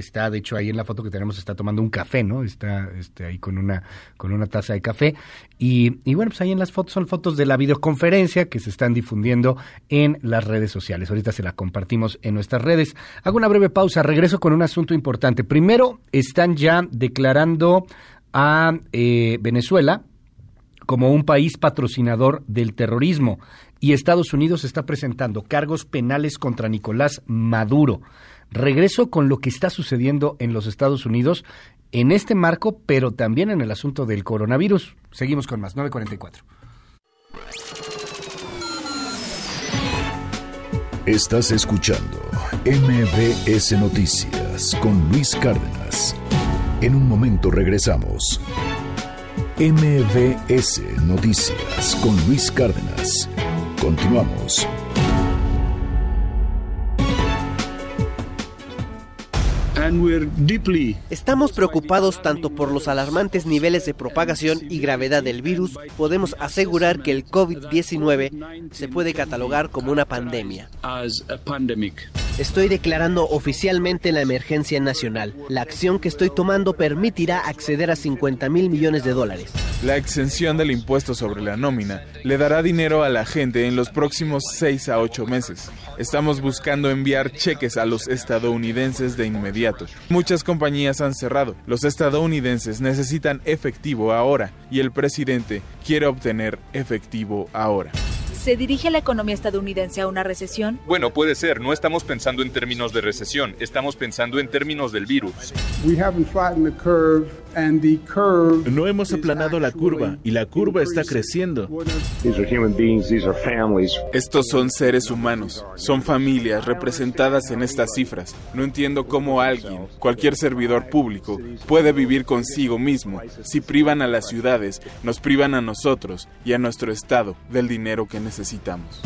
[SPEAKER 3] está, de hecho, ahí en la foto que tenemos, está tomando un café, ¿no? Está este, ahí con una, con una taza de café. Y, y, bueno, pues ahí en las fotos son fotos de la videoconferencia que se están difundiendo en las redes sociales. Ahorita se la compartimos en nuestras redes. Hago una breve pausa, regreso con un asunto importante. Primero, están ya declarando a eh, Venezuela como un país patrocinador del terrorismo y Estados Unidos está presentando cargos penales contra Nicolás Maduro. Regreso con lo que está sucediendo en los Estados Unidos en este marco, pero también en el asunto del coronavirus. Seguimos con más, 944.
[SPEAKER 2] Estás escuchando MBS Noticias con Luis Cárdenas. En un momento regresamos. MBS Noticias con Luis Cárdenas. Continuamos.
[SPEAKER 18] Estamos preocupados tanto por los alarmantes niveles de propagación y gravedad del virus, podemos asegurar que el COVID-19 se puede catalogar como una pandemia. Estoy declarando oficialmente la emergencia nacional. La acción que estoy tomando permitirá acceder a 50 mil millones de dólares.
[SPEAKER 9] La exención del impuesto sobre la nómina le dará dinero a la gente en los próximos 6 a 8 meses. Estamos buscando enviar cheques a los estadounidenses de inmediato. Muchas compañías han cerrado. Los estadounidenses necesitan efectivo ahora y el presidente quiere obtener efectivo ahora.
[SPEAKER 50] ¿Se dirige la economía estadounidense a una recesión?
[SPEAKER 51] Bueno, puede ser. No estamos pensando en términos de recesión, estamos pensando en términos del virus.
[SPEAKER 52] No hemos aplanado la curva y la curva está creciendo.
[SPEAKER 9] Estos son seres humanos, son familias representadas en estas cifras. No entiendo cómo alguien, cualquier servidor público, puede vivir consigo mismo si privan a las ciudades, nos privan a nosotros y a nuestro Estado del dinero que necesitamos.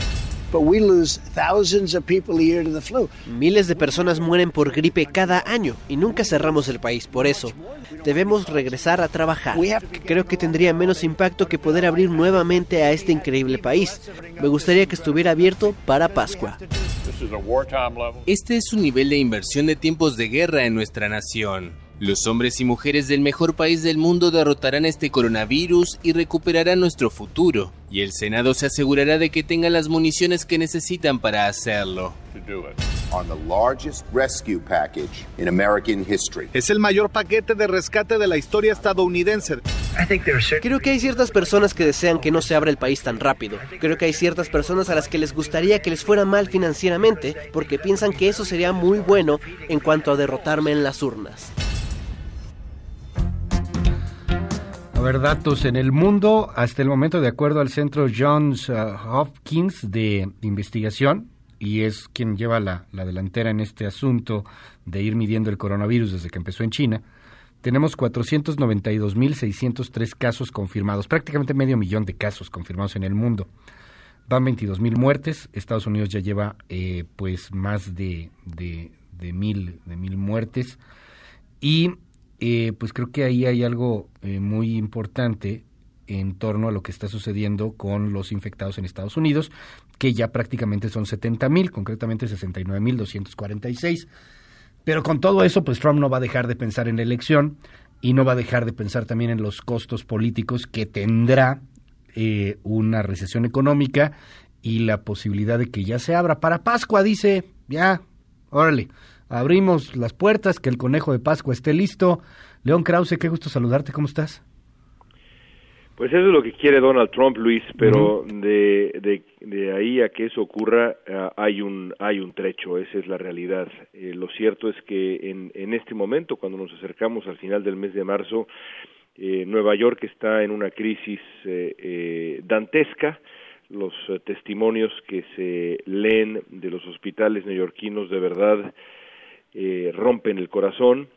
[SPEAKER 18] Miles de personas mueren por gripe cada año y nunca cerramos el país por eso. Debemos regresar a trabajar. Creo que tendría menos impacto que poder abrir nuevamente a este increíble país. Me gustaría que estuviera abierto para Pascua.
[SPEAKER 53] Este es un nivel de inversión de tiempos de guerra en nuestra nación. Los hombres y mujeres del mejor país del mundo derrotarán este coronavirus y recuperarán nuestro futuro, y el Senado se asegurará de que tengan las municiones que necesitan para hacerlo.
[SPEAKER 54] Es el mayor paquete de rescate de la historia estadounidense.
[SPEAKER 53] Creo que hay ciertas personas que desean que no se abra el país tan rápido. Creo que hay ciertas personas a las que les gustaría que les fuera mal financieramente porque piensan que eso sería muy bueno en cuanto a derrotarme en las urnas.
[SPEAKER 3] Ver, datos en el mundo, hasta el momento, de acuerdo al centro Johns uh, Hopkins de investigación, y es quien lleva la, la delantera en este asunto de ir midiendo el coronavirus desde que empezó en China, tenemos 492.603 casos confirmados, prácticamente medio millón de casos confirmados en el mundo. Van 22.000 muertes, Estados Unidos ya lleva eh, pues más de, de, de, mil, de mil muertes. Y eh, pues creo que ahí hay algo eh, muy importante en torno a lo que está sucediendo con los infectados en Estados Unidos, que ya prácticamente son 70.000, concretamente 69.246. Pero con todo eso, pues Trump no va a dejar de pensar en la elección y no va a dejar de pensar también en los costos políticos que tendrá eh, una recesión económica y la posibilidad de que ya se abra para Pascua, dice, ya, órale, abrimos las puertas, que el conejo de Pascua esté listo. León Krause, qué gusto saludarte, ¿cómo estás?
[SPEAKER 55] Pues eso es lo que quiere Donald Trump, Luis, pero de, de, de, ahí a que eso ocurra uh, hay un hay un trecho, esa es la realidad. Eh, lo cierto es que en, en este momento, cuando nos acercamos al final del mes de marzo, eh, Nueva York está en una crisis eh, eh dantesca. Los testimonios que se leen de los hospitales neoyorquinos de verdad rompen el corazón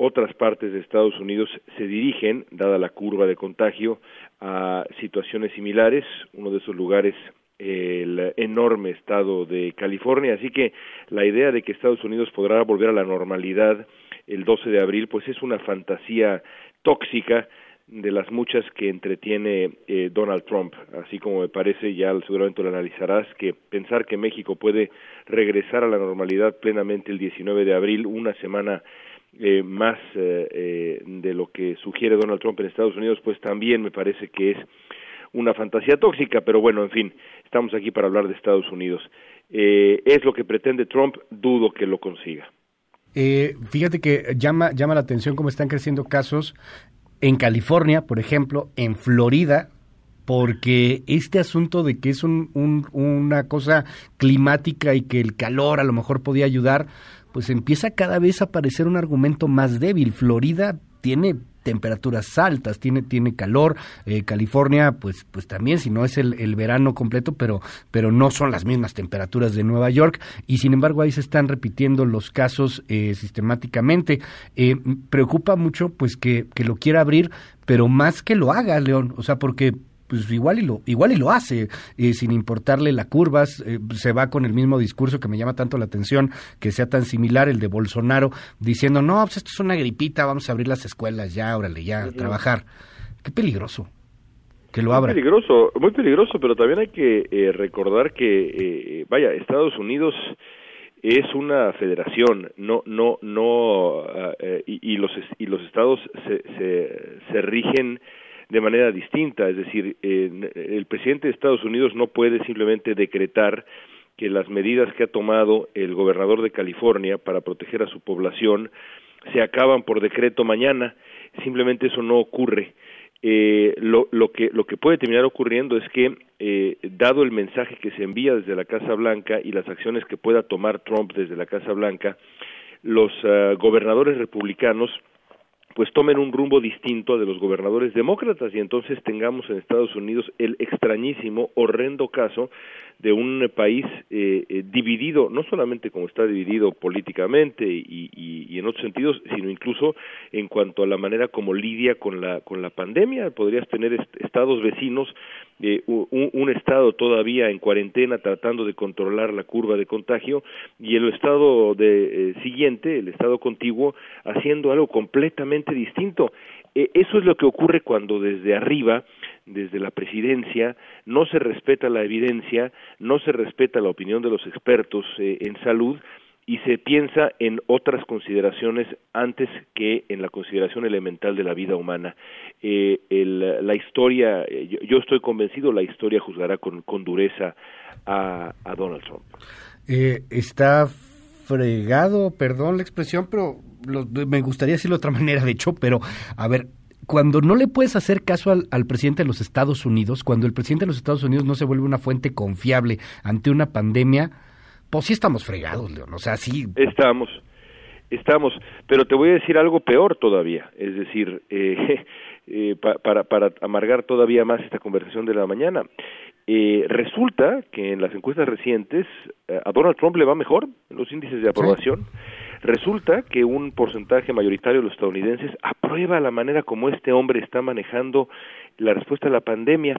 [SPEAKER 55] otras partes de Estados Unidos se dirigen, dada la curva de contagio, a situaciones similares. Uno de esos lugares el enorme estado de California, así que la idea de que Estados Unidos podrá volver a la normalidad el 12 de abril, pues es una fantasía tóxica de las muchas que entretiene eh, Donald Trump, así como me parece, ya seguramente lo analizarás, que pensar que México puede regresar a la normalidad plenamente el 19 de abril, una semana eh, más eh, eh, de lo que sugiere Donald Trump en Estados Unidos, pues también me parece que es una fantasía tóxica, pero bueno, en fin, estamos aquí para hablar de Estados Unidos. Eh, es lo que pretende Trump, dudo que lo consiga.
[SPEAKER 3] Eh, fíjate que llama, llama la atención cómo están creciendo casos en California, por ejemplo, en Florida, porque este asunto de que es un, un, una cosa climática y que el calor a lo mejor podía ayudar, pues empieza cada vez a parecer un argumento más débil. Florida tiene temperaturas altas, tiene, tiene calor, eh, California, pues, pues también, si no es el, el, verano completo, pero, pero no son las mismas temperaturas de Nueva York, y sin embargo ahí se están repitiendo los casos eh, sistemáticamente. Eh, preocupa mucho, pues, que, que lo quiera abrir, pero más que lo haga, León, o sea, porque pues igual y lo igual y lo hace eh, sin importarle la curvas eh, se va con el mismo discurso que me llama tanto la atención que sea tan similar el de Bolsonaro diciendo no pues esto es una gripita vamos a abrir las escuelas ya órale ya a trabajar qué peligroso que lo abra.
[SPEAKER 55] muy peligroso muy peligroso pero también hay que eh, recordar que eh, vaya Estados Unidos es una federación no no no uh, y, y, los y los estados se se, se rigen de manera distinta, es decir, eh, el presidente de Estados Unidos no puede simplemente decretar que las medidas que ha tomado el gobernador de California para proteger a su población se acaban por decreto mañana, simplemente eso no ocurre. Eh, lo, lo, que, lo que puede terminar ocurriendo es que, eh, dado el mensaje que se envía desde la Casa Blanca y las acciones que pueda tomar Trump desde la Casa Blanca, los uh, gobernadores republicanos pues tomen un rumbo distinto de los gobernadores demócratas y entonces tengamos en Estados Unidos el extrañísimo, horrendo caso de un país eh, eh, dividido, no solamente como está dividido políticamente y, y, en otros sentidos, sino incluso en cuanto a la manera como lidia con la con la pandemia. Podrías tener est estados vecinos, eh, un, un, estado todavía en cuarentena tratando de controlar la curva de contagio y el estado de, eh, siguiente, el estado contiguo, haciendo algo completamente distinto. Eh, eso es lo que ocurre cuando desde arriba desde la presidencia, no se respeta la evidencia, no se respeta la opinión de los expertos eh, en salud y se piensa en otras consideraciones antes que en la consideración elemental de la vida humana. Eh, la historia, eh, yo, estoy convencido, la historia juzgará con, dureza a, Donald Trump.
[SPEAKER 3] Está fregado, perdón la expresión, pero me gustaría decirlo de otra manera, de hecho, pero a ver, cuando no le puedes hacer caso al, al, presidente de los Estados Unidos, cuando el presidente de los Estados Unidos no se vuelve una fuente confiable ante una pandemia, pues sí estamos fregados, León. O sea, sí.
[SPEAKER 55] Estamos, estamos. Pero te voy a decir algo peor todavía. Es decir, eh, eh, para, para amargar todavía más esta conversación de la mañana. Eh, resulta que en las encuestas recientes eh, a Donald Trump le va mejor en los índices de aprobación. Resulta que un porcentaje mayoritario de los estadounidenses aprueba la manera como este hombre está manejando la respuesta a la pandemia.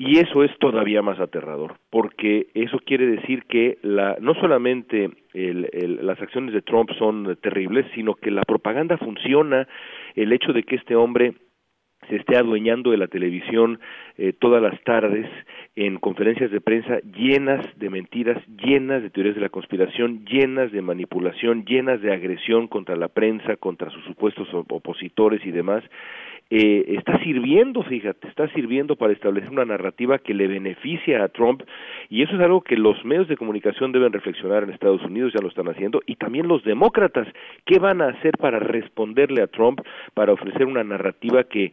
[SPEAKER 55] Y eso es todavía más aterrador, porque eso quiere decir que la, no solamente el, el, las acciones de Trump son terribles, sino que la propaganda funciona, el hecho de que este hombre se esté adueñando de la televisión eh, todas las tardes en conferencias de prensa llenas de mentiras, llenas de teorías de la conspiración, llenas de manipulación, llenas de agresión contra la prensa, contra sus supuestos opositores y demás, eh, está sirviendo, fíjate, está sirviendo para establecer una narrativa que le beneficia a Trump y eso es algo que los medios de comunicación deben reflexionar en Estados Unidos, ya lo están haciendo, y también los demócratas, ¿qué van a hacer para responderle a Trump, para ofrecer una narrativa que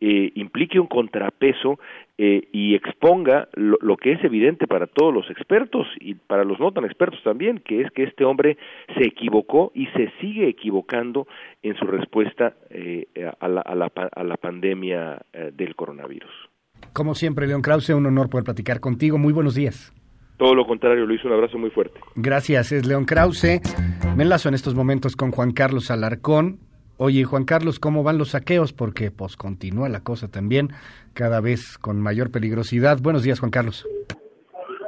[SPEAKER 55] eh, implique un contrapeso eh, y exponga lo, lo, que es evidente para todos los expertos y para los no tan expertos también, que es que este hombre se equivocó y se sigue equivocando en su respuesta eh, a, la, a, la, a, la, pandemia eh, del coronavirus.
[SPEAKER 3] Como siempre, León Krause, un honor poder platicar contigo. Muy buenos días.
[SPEAKER 55] Todo lo contrario, Luis, un abrazo muy fuerte.
[SPEAKER 3] Gracias, es León Krause. Me enlazo en estos momentos con Juan Carlos Alarcón, Oye, Juan Carlos, ¿cómo van los saqueos? Porque pues continúa la cosa también, cada vez con mayor peligrosidad. Buenos días, Juan Carlos.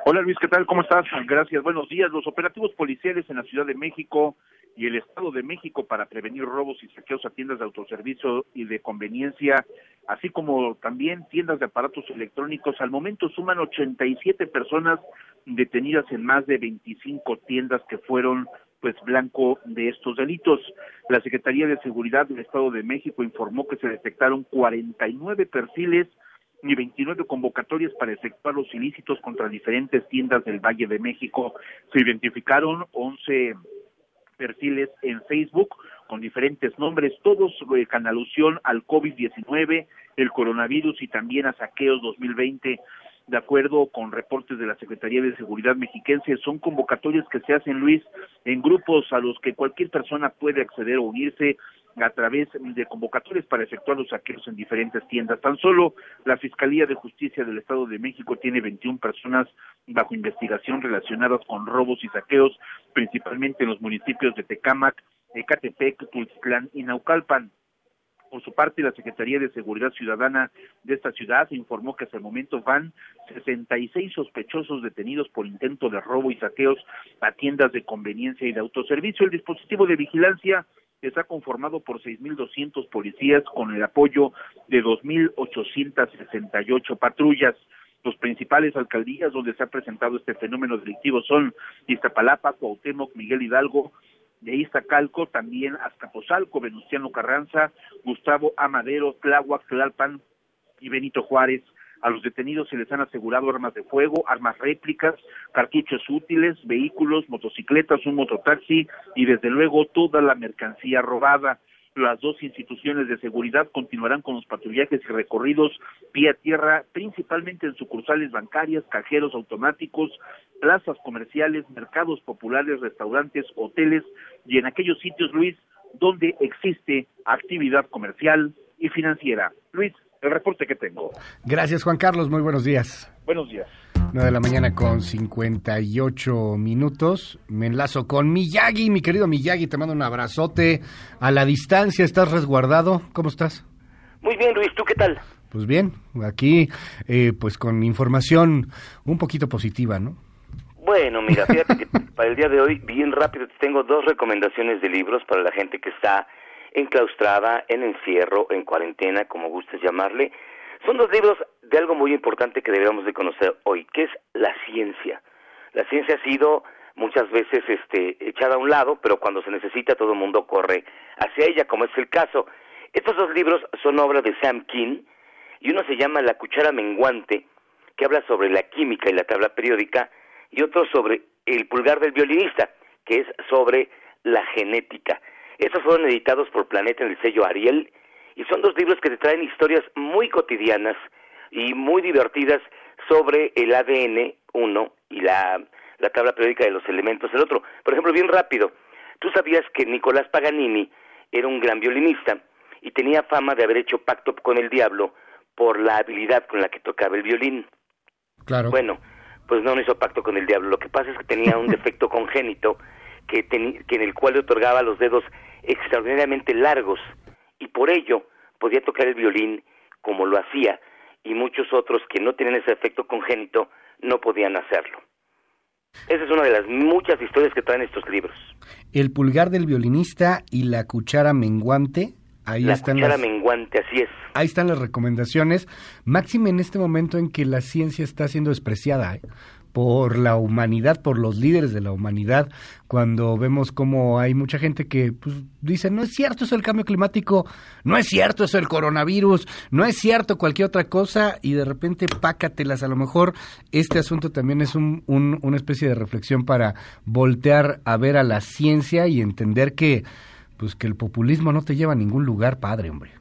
[SPEAKER 42] Hola Luis, ¿qué tal? ¿Cómo estás? Gracias, buenos días. Los operativos policiales en la Ciudad de México y el Estado de México para prevenir robos y saqueos a tiendas de autoservicio y de conveniencia, así como también tiendas de aparatos electrónicos, al momento suman 87 personas detenidas en más de 25 tiendas que fueron pues blanco de estos delitos. La Secretaría de Seguridad del Estado de México informó que se detectaron 49 perfiles y 29 convocatorias para efectuar los ilícitos contra diferentes tiendas del Valle de México. Se identificaron 11 perfiles en Facebook con diferentes nombres, todos eh, con alusión al COVID-19, el coronavirus y también a saqueos 2020 de acuerdo con reportes de la Secretaría de Seguridad Mexiquense, son convocatorias que se hacen, Luis, en grupos a los que cualquier persona puede acceder o unirse a través de convocatorias para efectuar los saqueos en diferentes tiendas. Tan solo la Fiscalía de Justicia del Estado de México tiene 21 personas bajo investigación relacionadas con robos y saqueos, principalmente en los municipios de Tecámac, Ecatepec, Tultitlán y Naucalpan. Por su parte, la Secretaría de Seguridad Ciudadana de esta ciudad informó que hasta el momento van 66 sospechosos detenidos por intento de robo y saqueos a tiendas de conveniencia y de autoservicio. El dispositivo de vigilancia está conformado por 6.200 policías con el apoyo de 2.868 patrullas. Los principales alcaldías donde se ha presentado este fenómeno delictivo son Iztapalapa, Cuauhtémoc, Miguel Hidalgo, de Iztacalco, también Azcapotzalco, Venustiano Carranza, Gustavo Amadero, Tláhuac, Tlalpan y Benito Juárez. A los detenidos se les han asegurado armas de fuego, armas réplicas, cartuchos útiles, vehículos, motocicletas, un mototaxi y desde luego toda la mercancía robada. Las dos instituciones de seguridad continuarán con los patrullajes y recorridos vía tierra, principalmente en sucursales bancarias, cajeros automáticos, plazas comerciales, mercados populares, restaurantes, hoteles y en aquellos sitios, Luis, donde existe actividad comercial y financiera. Luis, el reporte que tengo.
[SPEAKER 3] Gracias, Juan Carlos. Muy buenos días.
[SPEAKER 42] Buenos días.
[SPEAKER 3] 9 de la mañana con 58 minutos. Me enlazo con Miyagi, mi querido Miyagi. Te mando un abrazote a la distancia. ¿Estás resguardado? ¿Cómo estás?
[SPEAKER 56] Muy bien, Luis. ¿Tú qué tal?
[SPEAKER 3] Pues bien, aquí eh, pues con información un poquito positiva, ¿no?
[SPEAKER 56] Bueno, mira, fíjate que para el día de hoy, bien rápido, tengo dos recomendaciones de libros para la gente que está enclaustrada, en encierro, en cuarentena, como gustes llamarle. Son dos libros de algo muy importante que debemos de conocer hoy, que es la ciencia. La ciencia ha sido muchas veces este, echada a un lado, pero cuando se necesita todo el mundo corre hacia ella, como es el caso. Estos dos libros son obra de Sam King y uno se llama La cuchara menguante, que habla sobre la química y la tabla periódica, y otro sobre El pulgar del violinista, que es sobre la genética. Estos fueron editados por Planeta en el sello Ariel Y son dos libros que te traen historias muy cotidianas y muy divertidas sobre el ADN, uno, y la, la tabla periódica de los elementos, el otro. Por ejemplo, bien rápido, tú sabías que Nicolás Paganini era un gran violinista y tenía fama de haber hecho pacto con el diablo por la habilidad con la que tocaba el violín.
[SPEAKER 3] Claro.
[SPEAKER 56] Bueno, pues no, no hizo pacto con el diablo. Lo que pasa es que tenía un defecto congénito que, que en el cual le otorgaba los dedos extraordinariamente largos y por ello podía tocar el violín como lo hacía y muchos otros que no tenían ese efecto congénito no podían hacerlo. Esa es una de las muchas historias que traen estos libros.
[SPEAKER 3] El pulgar del violinista y la cuchara menguante. Ahí
[SPEAKER 56] la
[SPEAKER 3] están
[SPEAKER 56] cuchara
[SPEAKER 3] las,
[SPEAKER 56] menguante, así es.
[SPEAKER 3] ahí están las recomendaciones. Máxime en este momento en que la ciencia está siendo despreciada ¿eh? Por la humanidad, por los líderes de la humanidad, cuando vemos como hay mucha gente que pues, dice, no es cierto eso el cambio climático, no es cierto eso el coronavirus, no es cierto cualquier otra cosa, y de repente pácatelas. A lo mejor este asunto también es un, un- una especie de reflexión para voltear a ver a la ciencia y entender que pues que el populismo no te lleva a ningún lugar, padre, hombre.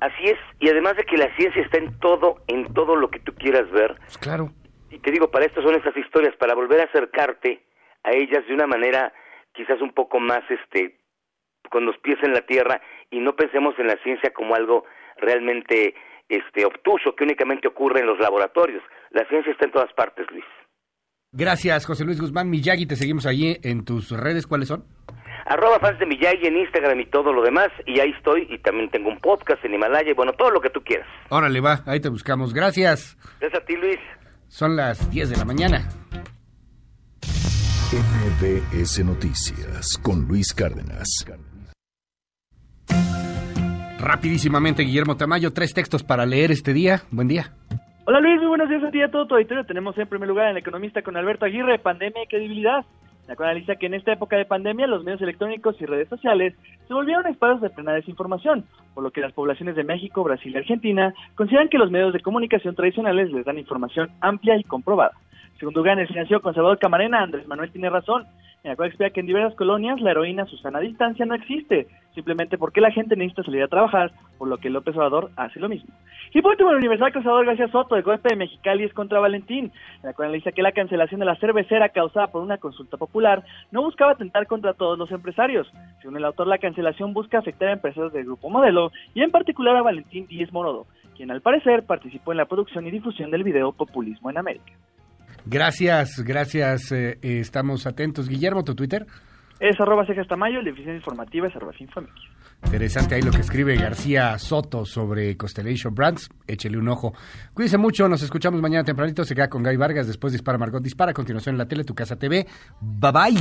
[SPEAKER 56] Así es, y además de que la ciencia está en todo, en todo lo que tú quieras ver.
[SPEAKER 3] claro.
[SPEAKER 56] Y te digo, para esto son estas historias, para volver a acercarte a ellas de una manera quizás un poco más, este, con los pies en la tierra y no pensemos en la ciencia como algo realmente, este, obtuso que únicamente ocurre en los laboratorios. La ciencia está en todas partes, Luis.
[SPEAKER 3] Gracias, José Luis Guzmán Miyagi. Te seguimos allí en tus redes. ¿Cuáles son?
[SPEAKER 56] Arroba fans de Miyagi en Instagram y todo lo demás, y ahí estoy, y también tengo un podcast en Himalaya, y bueno, todo lo que tú quieras.
[SPEAKER 3] Órale, va. Ahí te buscamos. Gracias.
[SPEAKER 56] Gracias a ti, Luis.
[SPEAKER 3] Son las 10 de la mañana.
[SPEAKER 2] MBS Noticias con Luis Cárdenas.
[SPEAKER 3] Rapidísimamente, Guillermo Tamayo, tres textos para leer este día. Buen día.
[SPEAKER 57] Hola Luis, muy buenos días a ti a todo tu auditorio. Tenemos en primer lugar al economista con Alberto Aguirre, pandemia y credibilidad. La cual analiza que en esta época de pandemia los medios electrónicos y redes sociales se volvieron espacios de plena desinformación, por lo que las poblaciones de México, Brasil y Argentina consideran que los medios de comunicación tradicionales les dan información amplia y comprobada. Segundo lugar, en el financiero conservador Camarena, Andrés Manuel tiene razón, en la cual explica que en diversas colonias la heroína Susana Distancia no existe, simplemente porque la gente necesita salir a trabajar, por lo que López Obrador hace lo mismo. Y por último, el Universal Conservador García Soto, el golpe de Mexicali es contra Valentín, en la cual analiza que la cancelación de la cervecera causada por una consulta popular no buscaba atentar contra todos los empresarios. Según el autor, la cancelación busca afectar a empresas del Grupo Modelo y en particular a Valentín Díez Morodo, quien al parecer participó en la producción y difusión del video Populismo en América.
[SPEAKER 3] Gracias, gracias. eh, eh, estamos atentos. Guillermo, tu Twitter.
[SPEAKER 57] Es arroba cejas tamayo, el de eficiencia informativa es arroba.
[SPEAKER 3] Interesante ahí lo que escribe García Soto sobre Constellation Brands. Échele un ojo. Cuídense mucho, nos escuchamos mañana tempranito. Se queda con Guy Vargas, después dispara Margot Dispara. A continuación en la tele, Tu Casa TV. Bye bye.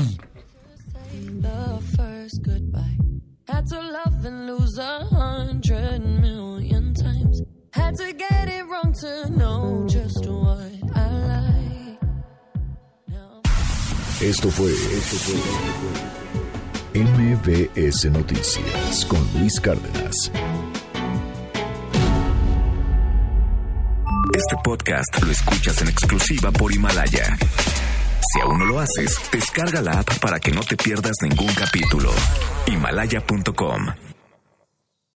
[SPEAKER 2] Esto fue, MBS Noticias con Luis Cárdenas.
[SPEAKER 58] Este podcast lo escuchas en exclusiva por Himalaya. Si aún no lo haces, descarga la app para que no te pierdas ningún capítulo. Himalaya.com